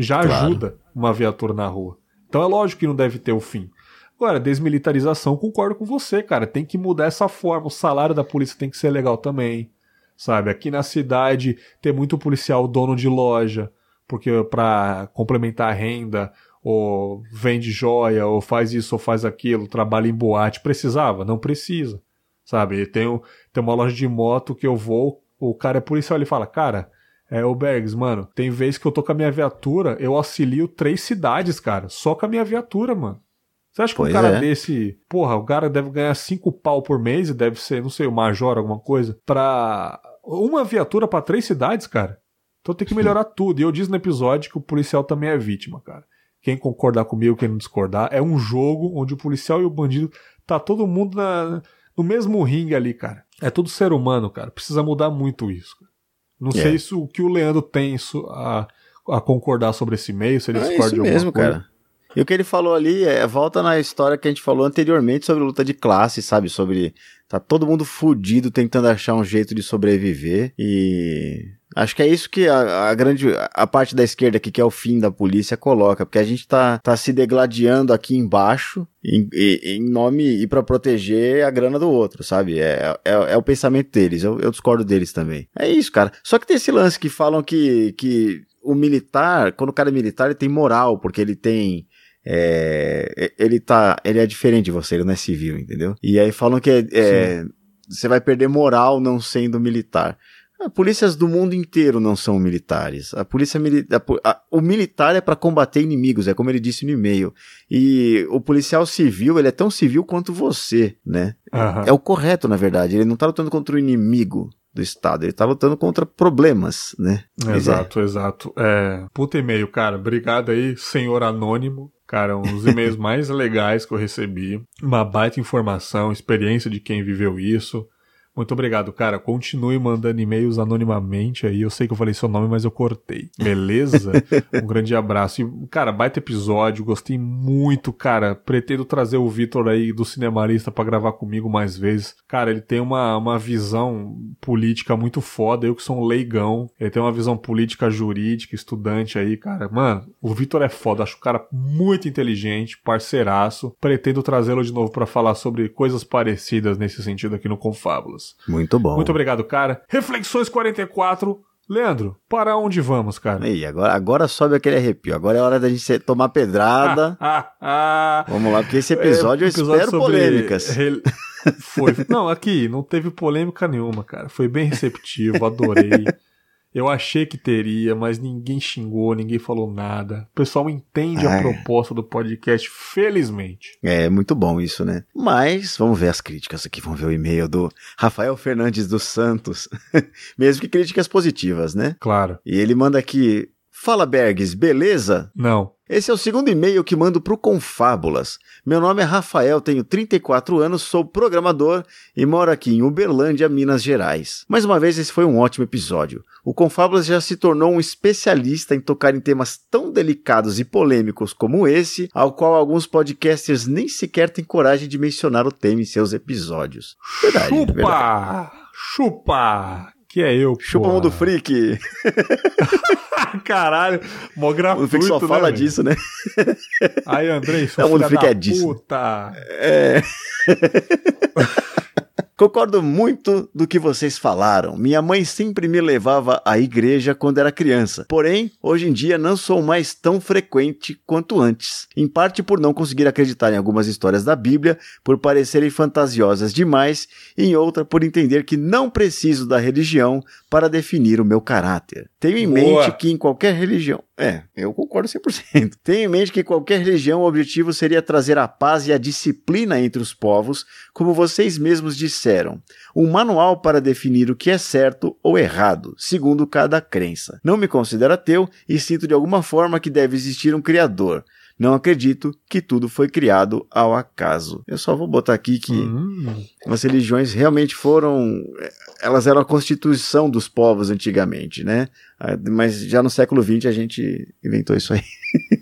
Já Claro. ajuda uma viatura na rua. Então é lógico que não deve ter o fim. Agora, desmilitarização, concordo com você, cara. Tem que mudar essa forma. O salário da polícia tem que ser legal também. Sabe? Aqui na cidade tem muito policial dono de loja, porque pra complementar a renda, ou vende joia, ou faz isso ou faz aquilo, trabalha em boate. Precisava? Não precisa. Sabe? Tem, tem uma loja de moto que eu vou, o cara é policial, ele fala, cara, é, ô Bergs, mano, tem vez que eu tô com a minha viatura, eu auxilio três cidades, cara, só com a minha viatura, mano. Você acha que Pois um cara é. desse, porra, o cara deve ganhar cinco pau por mês e deve ser, não sei, o major, alguma coisa, pra uma viatura pra três cidades, cara? Então tem que melhorar tudo. E eu disse no episódio que o policial também é vítima, cara. Quem concordar comigo, quem não discordar, é um jogo onde o policial e o bandido tá todo mundo na- no mesmo ringue ali, cara. É tudo ser humano, cara. Precisa mudar muito isso. cara. Não É. sei se o que o Leandro tem isso a, a concordar sobre esse meio, se ele É discorda de alguma mesmo, coisa. cara. E o que ele falou ali é volta na história que a gente falou anteriormente sobre luta de classe, sabe? Sobre Tá todo mundo fudido tentando achar um jeito de sobreviver e Acho que é isso que a, a, grande a parte da esquerda aqui, que é o fim da polícia, coloca, porque a gente tá, tá se degladiando aqui embaixo em, em nome e para proteger a grana do outro, sabe? É, é, é o pensamento deles, eu, eu, discordo deles também. É isso, cara. Só que tem esse lance que falam que, que o militar, quando o cara é militar, ele tem moral, porque ele tem é, ele tá, ele é diferente de você, ele não é civil, entendeu? E aí falam que é, é, você vai perder moral não sendo militar. Ah, polícias do mundo inteiro não são militares. A polícia militar, o militar é para combater inimigos, é como ele disse no e-mail. E o policial civil, ele é tão civil quanto você, né? Uhum. É o correto, na verdade. Ele não tá lutando contra o inimigo do Estado, ele tá lutando contra problemas, né? Exato, é. exato. É, puta e-mail, cara. Obrigado aí, senhor anônimo. Cara, um dos e-mails <laughs> mais legais que eu recebi. Uma baita informação, experiência de quem viveu isso. Muito obrigado, cara. Continue mandando e-mails anonimamente aí. Eu sei que eu falei seu nome, mas eu cortei. Beleza? <laughs> um grande abraço. E, cara, baita episódio. Gostei muito, cara. Pretendo trazer o Vitor aí do Cinemarista para gravar comigo mais vezes. Cara, ele tem uma, uma visão política muito foda. Eu que sou um leigão. Ele tem uma visão política jurídica, estudante aí, cara. Mano, o Vitor é foda. Acho o cara muito inteligente, parceiraço. Pretendo trazê-lo de novo para falar sobre coisas parecidas nesse sentido aqui no Confábulas. Muito bom. Muito obrigado, cara. Reflexões 44. Leandro, para onde vamos, cara? E agora, agora sobe aquele arrepio. Agora é hora da gente tomar pedrada. <laughs> Ah, ah, ah. Vamos lá, porque esse episódio, é, eu espero polêmicas. Re... Foi. Não, aqui não teve polêmica nenhuma, cara. Foi bem receptivo, adorei. <laughs> Eu achei que teria, mas ninguém xingou, ninguém falou nada. O pessoal entende a proposta do podcast, felizmente. É, muito bom isso, né? Mas vamos ver as críticas aqui, vamos ver o e-mail do Rafael Fernandes dos Santos. <laughs> Mesmo que críticas positivas, né? Claro. E ele manda aqui: Fala Bergs, beleza? Não. Esse é o segundo e-mail que mando pro Confábulas. Meu nome é Rafael, tenho 34 anos, sou programador e moro aqui em Uberlândia, Minas Gerais. Mais uma vez, esse foi um ótimo episódio. O Confábulas já se tornou um especialista em tocar em temas tão delicados e polêmicos como esse, ao qual alguns podcasters nem sequer têm coragem de mencionar o tema em seus episódios. Verdade, chupa! Verdade. Chupa! Que é eu, Chupa o mundo freak! <laughs> Caralho, mó gratuito, O Freak só né, fala véio? disso, né? Aí, Andrei, sou é, o Freak é disso. Puta. É. Concordo muito do que vocês falaram. Minha mãe sempre me levava à igreja quando era criança. Porém, hoje em dia não sou mais tão frequente quanto antes. Em parte por não conseguir acreditar em algumas histórias da Bíblia, por parecerem fantasiosas demais, e em outra por entender que não preciso da religião para definir o meu caráter. Tenho em Boa. mente que em qualquer religião. É, eu concordo 100%. <laughs> Tenho em mente que qualquer religião o objetivo seria trazer a paz e a disciplina entre os povos, como vocês mesmos disseram, um manual para definir o que é certo ou errado, segundo cada crença. Não me considero ateu e sinto de alguma forma que deve existir um Criador. Não acredito que tudo foi criado ao acaso. Eu só vou botar aqui que hum. as religiões realmente foram. Elas eram a constituição dos povos antigamente, né? Ah, mas já no século XX a gente inventou isso aí. <laughs>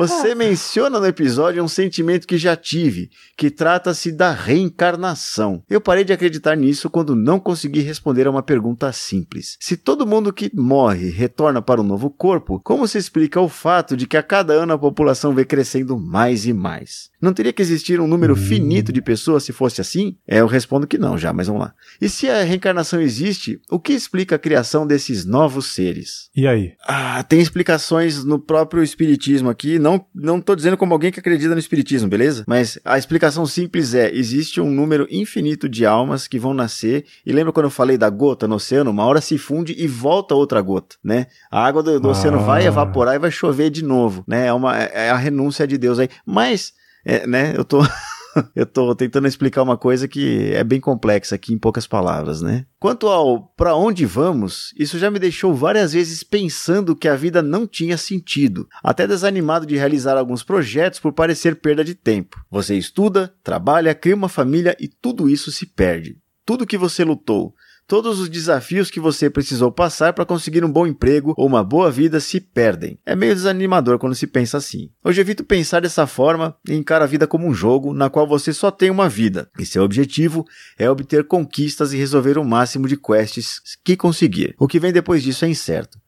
Você <laughs> menciona no episódio um sentimento que já tive, que trata-se da reencarnação. Eu parei de acreditar nisso quando não consegui responder a uma pergunta simples. Se todo mundo que morre retorna para um novo corpo, como se explica o fato de que a cada ano a população vê crescendo mais e mais? Não teria que existir um número finito de pessoas se fosse assim? É, eu respondo que não já, mas vamos lá. E se a reencarnação existe, o que explica a criação desses novos seres? E aí? Ah, tem explicações no próprio espiritismo aqui, não não, tô dizendo como alguém que acredita no espiritismo, beleza? Mas a explicação simples é: existe um número infinito de almas que vão nascer. E lembra quando eu falei da gota no oceano? Uma hora se funde e volta outra gota, né? A água do, do ah. oceano vai evaporar e vai chover de novo, né? É, uma, é a renúncia de Deus aí. Mas, é, né? Eu tô. <laughs> eu tô tentando explicar uma coisa que é bem complexa aqui em poucas palavras, né? Quanto ao para onde vamos, isso já me deixou várias vezes pensando que a vida não tinha sentido, até desanimado de realizar alguns projetos por parecer perda de tempo. Você estuda, trabalha, cria uma família e tudo isso se perde. Tudo que você lutou, Todos os desafios que você precisou passar para conseguir um bom emprego ou uma boa vida se perdem. É meio desanimador quando se pensa assim. Hoje evito pensar dessa forma e encaro a vida como um jogo na qual você só tem uma vida, e seu objetivo é obter conquistas e resolver o máximo de quests que conseguir. O que vem depois disso é incerto.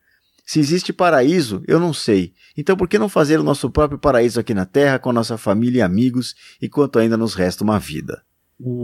Se existe paraíso, eu não sei. Então por que não fazer o nosso próprio paraíso aqui na Terra com nossa família e amigos, enquanto ainda nos resta uma vida?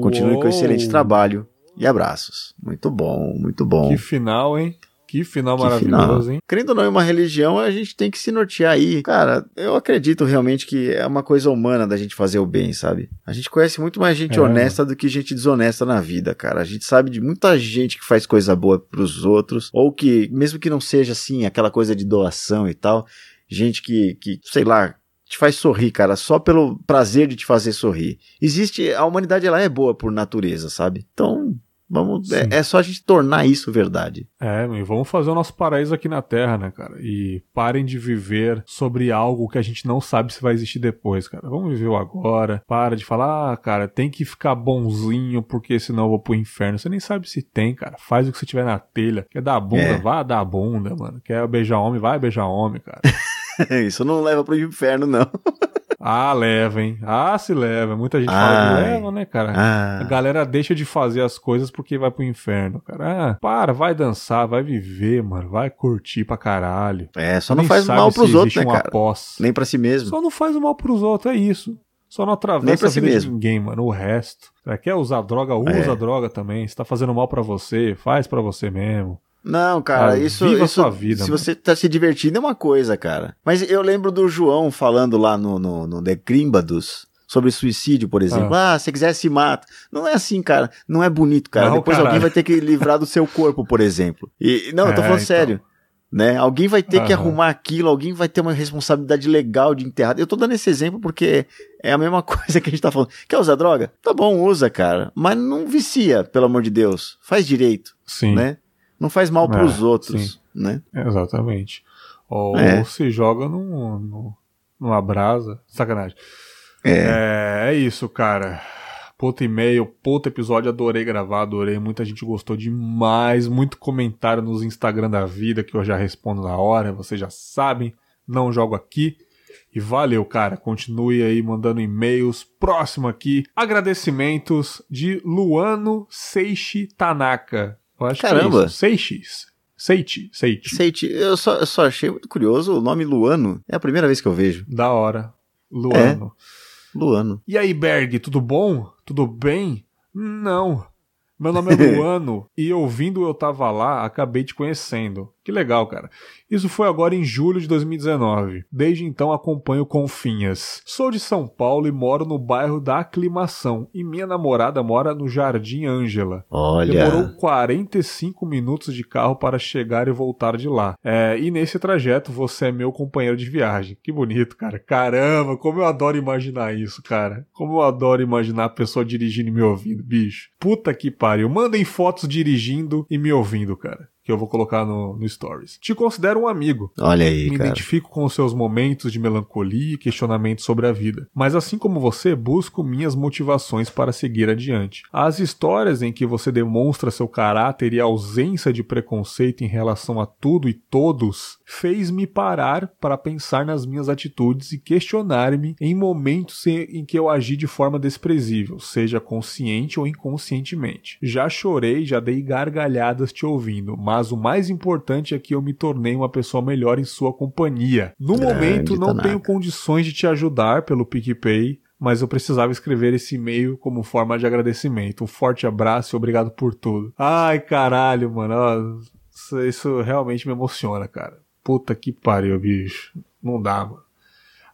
Continue com o excelente trabalho e abraços. Muito bom, muito bom. Que final, hein? Que final Que maravilhoso, final. hein? Querendo ou não, em uma religião, a gente tem que se nortear aí. Cara, eu acredito realmente que é uma coisa humana da gente fazer o bem, sabe? A gente conhece muito mais gente É, honesta do que gente desonesta na vida, cara. A gente sabe de muita gente que faz coisa boa pros outros, ou que, mesmo que não seja assim, aquela coisa de doação e tal, gente que, que sei lá, te faz sorrir, cara, só pelo prazer de te fazer sorrir. Existe, a humanidade ela é boa por natureza, sabe? Então, vamos, é, é só a gente tornar isso verdade. É, e vamos fazer o nosso paraíso aqui na Terra, né, cara? E parem de viver sobre algo que a gente não sabe se vai existir depois, cara. Vamos viver o agora. Para de falar, ah, cara, tem que ficar bonzinho porque senão eu vou pro inferno. Você nem sabe se tem, cara. Faz o que você tiver na telha. Quer dar a bunda? É. Vá dar a bunda, mano. Quer beijar homem? Vai beijar homem, cara. <laughs> isso não leva pro inferno, não. <laughs> ah, leva, hein? Ah, se leva. Muita gente fala que leva, né, cara? Ah. A galera deixa de fazer as coisas porque vai pro inferno, cara. Ah, para, vai dançar, vai viver, mano. Vai curtir pra caralho. É, só não Nem faz mal pros outros, né, cara? após. Nem pra si mesmo. Só não faz mal pros outros, é isso. Só não atravessa a si vida de mesmo. ninguém, mano. O resto. Você quer usar droga? Usa É. droga também. Se tá fazendo mal pra você, faz pra você mesmo. Não, cara, Ah, isso. viva isso sua vida, Se mano. você tá se divertindo é uma coisa, cara. Mas eu lembro do João falando lá no, no, no The Grimbados sobre suicídio, por exemplo. Ah. se quiser se mata. Não é assim, cara. Não é bonito, cara. Não, Depois caralho. alguém vai ter que livrar do seu corpo, por exemplo. E não, eu tô É, falando então. sério. Né? Alguém vai ter que Aham. arrumar aquilo, alguém vai ter uma responsabilidade legal de enterrar. Eu tô dando esse exemplo porque é a mesma <laughs> coisa que a gente tá falando. Quer usar droga? Tá bom, usa, cara. Mas não vicia, pelo amor de Deus. Faz direito, Sim. né? Não faz mal É, pros outros, sim. né? Exatamente. Ou É. se joga num, num- numa brasa. Sacanagem. É. É, é isso, cara. Puta e-mail, puta episódio, adorei gravar, adorei. Muita gente gostou demais. Muito comentário nos Instagram da vida que eu já respondo na hora, vocês já sabem. Não jogo aqui. E valeu, cara. Continue aí mandando e-mails. Próximo aqui, agradecimentos de Luano Seishi Tanaka. Eu acho Caramba. que é isso. Seixis. Seite, eu só, eu só achei muito curioso o nome Luano. É a primeira vez que eu vejo. Da hora. Luano. Luano. E aí, Berg, tudo bom? Tudo bem? Não. Meu nome é <laughs> Luano e ouvindo Eu Tava Lá, acabei te conhecendo. Que legal, cara. Isso foi agora em julho de 2019. Desde então acompanho Confinhas. Sou de São Paulo e moro no bairro da Aclimação. E minha namorada mora no Jardim Ângela. Olha. Demorou 45 minutos de carro para chegar e voltar de lá. É, e nesse trajeto você é meu companheiro de viagem. Que bonito, cara. Caramba, como eu adoro imaginar isso, cara. Como eu adoro imaginar a pessoa dirigindo e me ouvindo, bicho. Puta que pariu. Mandem fotos dirigindo e me ouvindo, cara. Que eu vou colocar no, no Stories. Te considero um amigo. Olha aí, Me cara. identifico com os seus momentos de melancolia e questionamento sobre a vida. Mas assim como você, busco minhas motivações para seguir adiante. As histórias em que você demonstra seu caráter e ausência de preconceito em relação a tudo e todos fez-me parar para pensar nas minhas atitudes e questionar-me em momentos em que eu agi de forma desprezível, seja consciente ou inconscientemente. Já chorei, já dei gargalhadas te ouvindo, mas o mais importante é que eu me tornei uma pessoa melhor em sua companhia. No Grande momento, não Tanaka. tenho condições de te ajudar pelo PicPay, mas eu precisava escrever esse e-mail como forma de agradecimento. Um forte abraço e obrigado por tudo. Ai, caralho, mano. isso realmente me emociona, cara. Puta que pariu, bicho. Não dá, mano.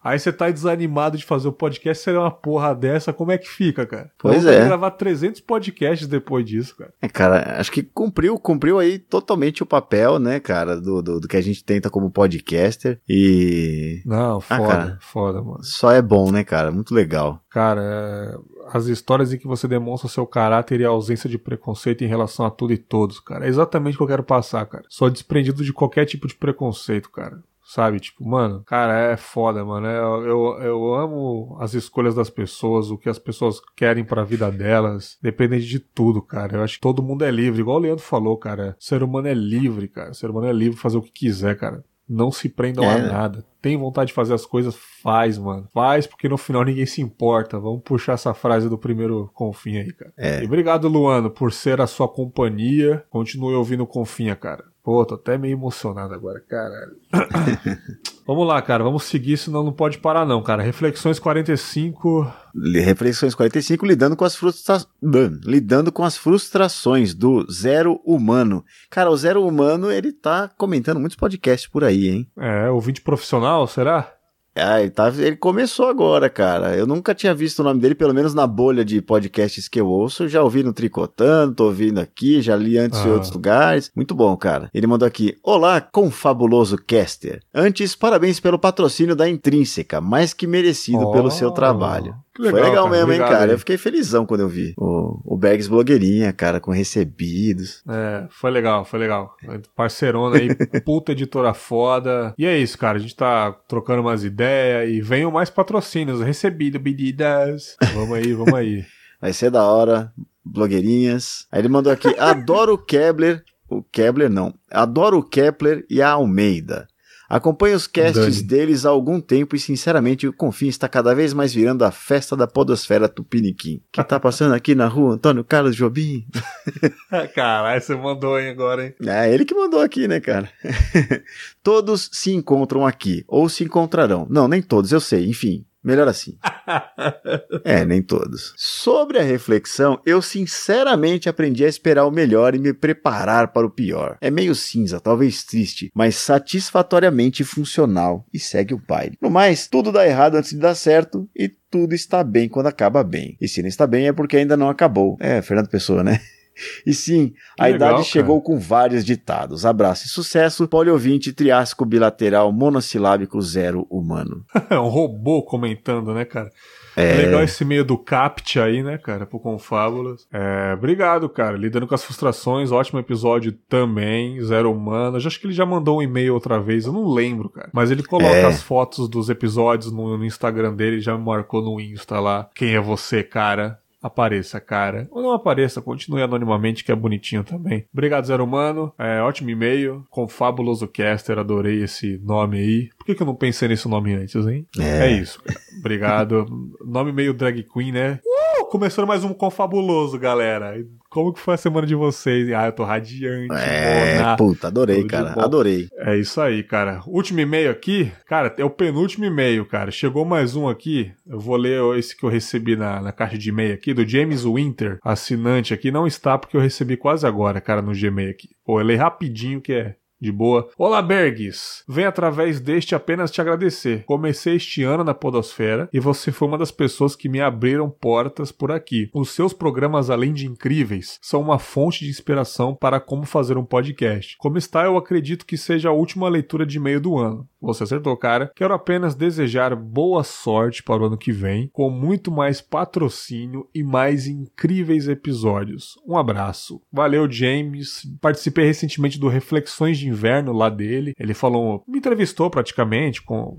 Aí você tá desanimado de fazer o podcast, você é uma porra dessa, como é que fica, cara? Pois é. gravar 300 podcasts depois disso, cara. É, cara, acho que cumpriu, cumpriu aí totalmente o papel, né, cara, do, do, do que a gente tenta como podcaster. E Não, Ah, foda, cara. foda, mano. só é bom, né, cara? Muito legal. Cara, é, as histórias em que você demonstra seu caráter e a ausência de preconceito em relação a tudo e todos, cara. É exatamente o que eu quero passar, cara. Sou desprendido de qualquer tipo de preconceito, cara. Sabe? Tipo, mano, cara, é foda, mano. É, eu, eu amo as escolhas das pessoas, o que as pessoas querem pra vida delas, dependente de tudo, cara. Eu acho que todo mundo é livre, igual o Leandro falou, cara. O ser humano é livre, cara. O ser humano é livre fazer o que quiser, cara. Não se prendam a É. nada. Tem vontade de fazer as coisas, faz, mano. Faz, porque no final ninguém se importa. Vamos puxar essa frase do primeiro Confim aí, cara. É. E obrigado, Luano, por ser a sua companhia. Continue ouvindo Confinha, cara. Pô, tô até meio emocionado agora, caralho. <coughs> vamos lá, cara. Vamos seguir, senão não pode parar, não, cara. Reflexões 45. Reflexões 45, lidando com as frustra... lidando com as frustrações do Zero Humano. Cara, o Zero Humano, ele tá comentando muitos podcasts por aí, hein? É, ouvinte profissional, será? Ah, ele, tá, ele começou agora, cara. Eu nunca tinha visto o nome dele, pelo menos na bolha de podcasts que eu ouço. Já ouvi no Tricotando, tô ouvindo aqui, já li antes em Ah. outros lugares. Muito bom, cara. Ele mandou aqui: Olá, confabuloso caster. Antes, parabéns pelo patrocínio da Intrínseca, mais que merecido Oh, pelo seu trabalho. Que Foi legal, legal cara. mesmo, hein, Obrigado cara? aí. Eu fiquei felizão quando eu vi o, o Bags Blogueirinha, cara, com recebidos. É, foi legal, foi legal. Parceirona aí, <laughs> puta editora foda. E é isso, cara. A gente tá trocando umas ideias e venham mais patrocínios. Recebido, pedidas. Vamos aí, vamos aí. <laughs> Vai ser da hora, blogueirinhas. Aí ele mandou aqui: adoro o Kepler. O Kepler não. Adoro o Kepler e a Almeida. Acompanho os casts Dani. deles há algum tempo e, sinceramente, o Confim está cada vez mais virando a festa da podosfera tupiniquim. Que tá passando aqui na rua, Antônio Carlos Jobim? <laughs> Caralho, você mandou aí agora, hein? É ele que mandou aqui, né, cara? <laughs> todos se encontram aqui, ou se encontrarão. Não, nem todos, eu sei, enfim. Melhor assim. <laughs> É, nem todos. Sobre a reflexão, eu sinceramente aprendi a esperar o melhor e me preparar para o pior. É meio cinza, talvez triste, mas satisfatoriamente funcional e segue o baile. No mais, tudo dá errado antes de dar certo e tudo está bem quando acaba bem. E se não está bem é porque ainda não acabou. É, Fernando Pessoa, né? E sim, a Que legal, idade chegou com vários ditados. Abraço e sucesso, poliouvinte, triássico, bilateral, monossilábico, zero humano. <laughs> É um robô comentando, né, cara? É. É legal esse meio do Capt aí, né, cara, pro Confábulas. É, obrigado, cara. Lidando com as frustrações, ótimo episódio também. Zero Humano. Eu já acho que ele já mandou um e-mail outra vez, eu não lembro, cara. Mas ele coloca É. as fotos dos episódios no, no Instagram dele, já me marcou no Insta lá. Quem é você, cara? Apareça, cara. Ou não apareça, continue anonimamente, que é bonitinho também. Obrigado, Zero Humano. É, ótimo e-mail. Confabuloso Caster, adorei esse nome aí. Por que, que eu não pensei nesse nome antes, hein? É. é isso, cara. Obrigado. Nome meio drag queen, né? Uh, começando mais um Confabuloso, galera. Como que foi a semana de vocês? Ah, eu tô radiante. É, Mona. puta, adorei, Tudo cara. Adorei. É isso aí, cara. Último e-mail aqui, cara, é o penúltimo e-mail, cara. Chegou mais um aqui. Eu vou ler esse que eu recebi na, na caixa de e-mail aqui, do James Winter, assinante aqui. Não está porque eu recebi quase agora, cara, no Gmail aqui. Pô, eu leio rapidinho que é de boa. Olá, Bergs! Venho através deste apenas te agradecer. Comecei este ano na Podosfera e você foi uma das pessoas que me abriram portas por aqui. Os seus programas, além de incríveis, são uma fonte de inspiração para como fazer um podcast. Como está, eu acredito que seja a última leitura de e-mail do ano. Você acertou, cara. Quero apenas desejar boa sorte para o ano que vem, com muito mais patrocínio e mais incríveis episódios. Um abraço. Valeu, James. Participei recentemente do Reflexões de Inverno lá dele. Ele falou, me entrevistou praticamente, com,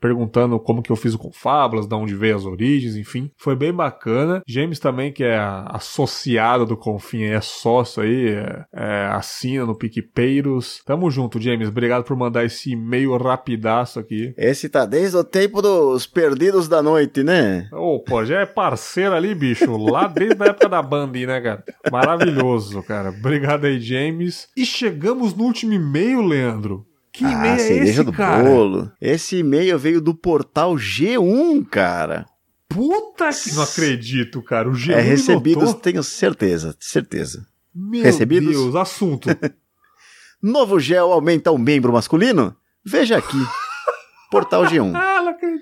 perguntando como que eu fiz o Confábulas, de onde veio as origens, enfim. Foi bem bacana. James também, que é associado do Confim, é sócio aí, é, é, assina no PicPeiros. Tamo junto, James. Obrigado por mandar esse e-mail rapidaço aqui. Esse tá desde o tempo dos Perdidos da Noite, né? Ô, pô, já é parceiro ali, bicho. Lá desde a época da Band, né, cara? Maravilhoso, cara. Obrigado aí, James. E chegamos no último e-mail, Leandro. Que e-mail ah, é cereja esse, do cara? bolo. Esse e-mail veio do portal G1, cara. Puta que não acredito, cara. O G1 é recebidos, notou? tenho certeza, certeza. Meu recebidos? Deus, assunto. <laughs> Novo gel aumenta o membro masculino? Veja aqui. <laughs> Portal G1. ah, não acredito.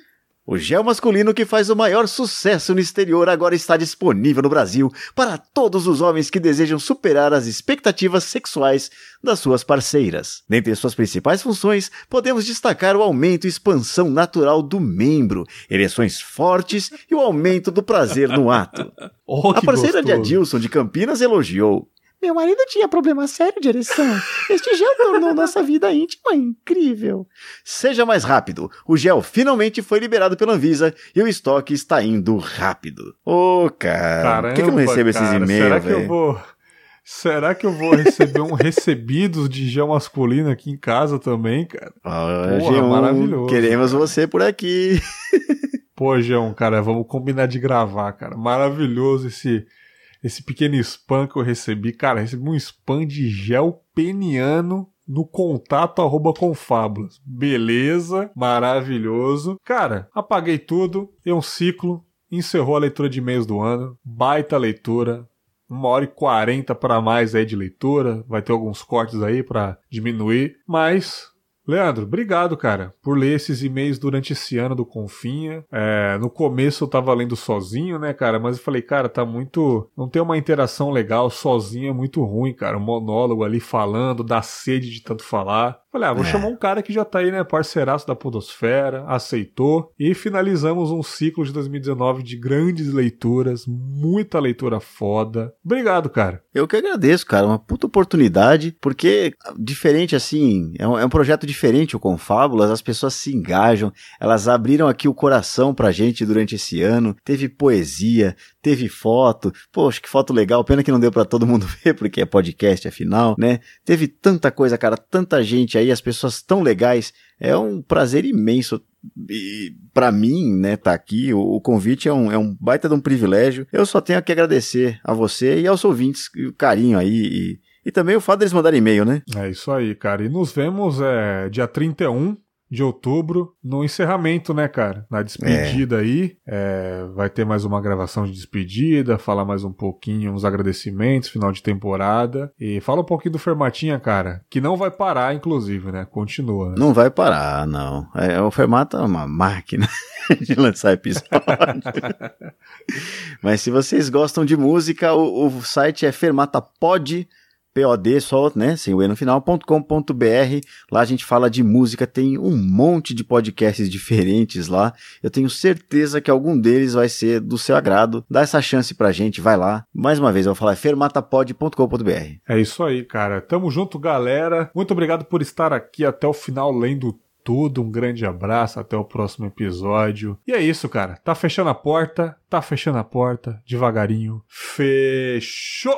O gel masculino que faz o maior sucesso no exterior agora está disponível no Brasil para todos os homens que desejam superar as expectativas sexuais das suas parceiras. Dentre suas principais funções, podemos destacar o aumento e expansão natural do membro, ereções fortes e o aumento do prazer no ato. <laughs> Oh, A parceira de gostoso. Adilson de Campinas elogiou. Meu marido tinha problema sério de ereção. Este gel tornou nossa vida íntima incrível. Seja mais rápido. O gel finalmente foi liberado pela Anvisa e o estoque está indo rápido. Ô, cara. Caramba, por que, que eu não recebo esses cara, e-mails, Será que eu velho? vou. Será que eu vou receber um <laughs> recebidos de gel masculino aqui em casa também, cara? Ah, Porra, G1, maravilhoso, Queremos cara. você por aqui. <laughs> Pô, João, cara, vamos combinar de gravar, cara. Maravilhoso esse esse pequeno spam que eu recebi. Cara, recebi um spam de gel peniano no contato arroba confábulas. Beleza, maravilhoso. Cara, apaguei tudo, deu um ciclo, encerrou a leitura de e-mails do ano. Baita leitura. Uma hora e quarenta para mais aí de leitura. Vai ter alguns cortes aí para diminuir. Mas Leandro, obrigado, cara, por ler esses e-mails durante esse ano do Confinha. É, no começo eu tava lendo sozinho, né, cara? Mas eu falei, cara, tá muito. Não tem uma interação legal, sozinho é muito ruim, cara. Um monólogo ali falando, dá sede de tanto falar. Falei, ah, vou É. chamar um cara que já tá aí, né, parceiraço da Podosfera, aceitou. E finalizamos um ciclo de 2019 de grandes leituras, muita leitura foda. Obrigado, cara. Eu que agradeço, cara. Uma puta oportunidade, porque diferente assim, é um, é um projeto diferente o Confábulas, as pessoas se engajam, elas abriram aqui o coração pra gente durante esse ano. Teve poesia, teve foto. Poxa, que foto legal. Pena que não deu pra todo mundo <laughs> ver, porque é podcast afinal, né? Teve tanta coisa, cara, tanta gente aí, as pessoas tão legais. É um prazer imenso e para mim, né, tá aqui, o, o convite é um, é um baita de um privilégio. Eu só tenho que agradecer a você e aos ouvintes o carinho aí e, e também o fato deles mandarem e-mail, né? É isso aí, cara. E nos vemos é, dia 31 de outubro no encerramento, né, cara? Na despedida aí. É, vai ter mais uma gravação de despedida, falar mais um pouquinho, uns agradecimentos, final de temporada. E fala um pouquinho do Fermatinha, cara. Que não vai parar, inclusive, né? Continua. Né? Não vai parar, não. É, o Fermata é uma máquina <laughs> de lançar episódio. <laughs> Mas se vocês gostam de música, o, o site é fermatapod, POD só, né, sem o E no final, .com.br. Lá a gente fala de música, tem um monte de podcasts diferentes lá. Eu tenho certeza que algum deles vai ser do seu agrado. Dá essa chance pra gente, vai lá. Mais uma vez, eu vou falar é fermatapod.com.br. É isso aí, cara. Tamo junto, galera. Muito obrigado por estar aqui até o final lendo tudo. Um grande abraço, até o próximo episódio. E é isso, cara. Tá fechando a porta, tá fechando a porta, devagarinho. Fechou!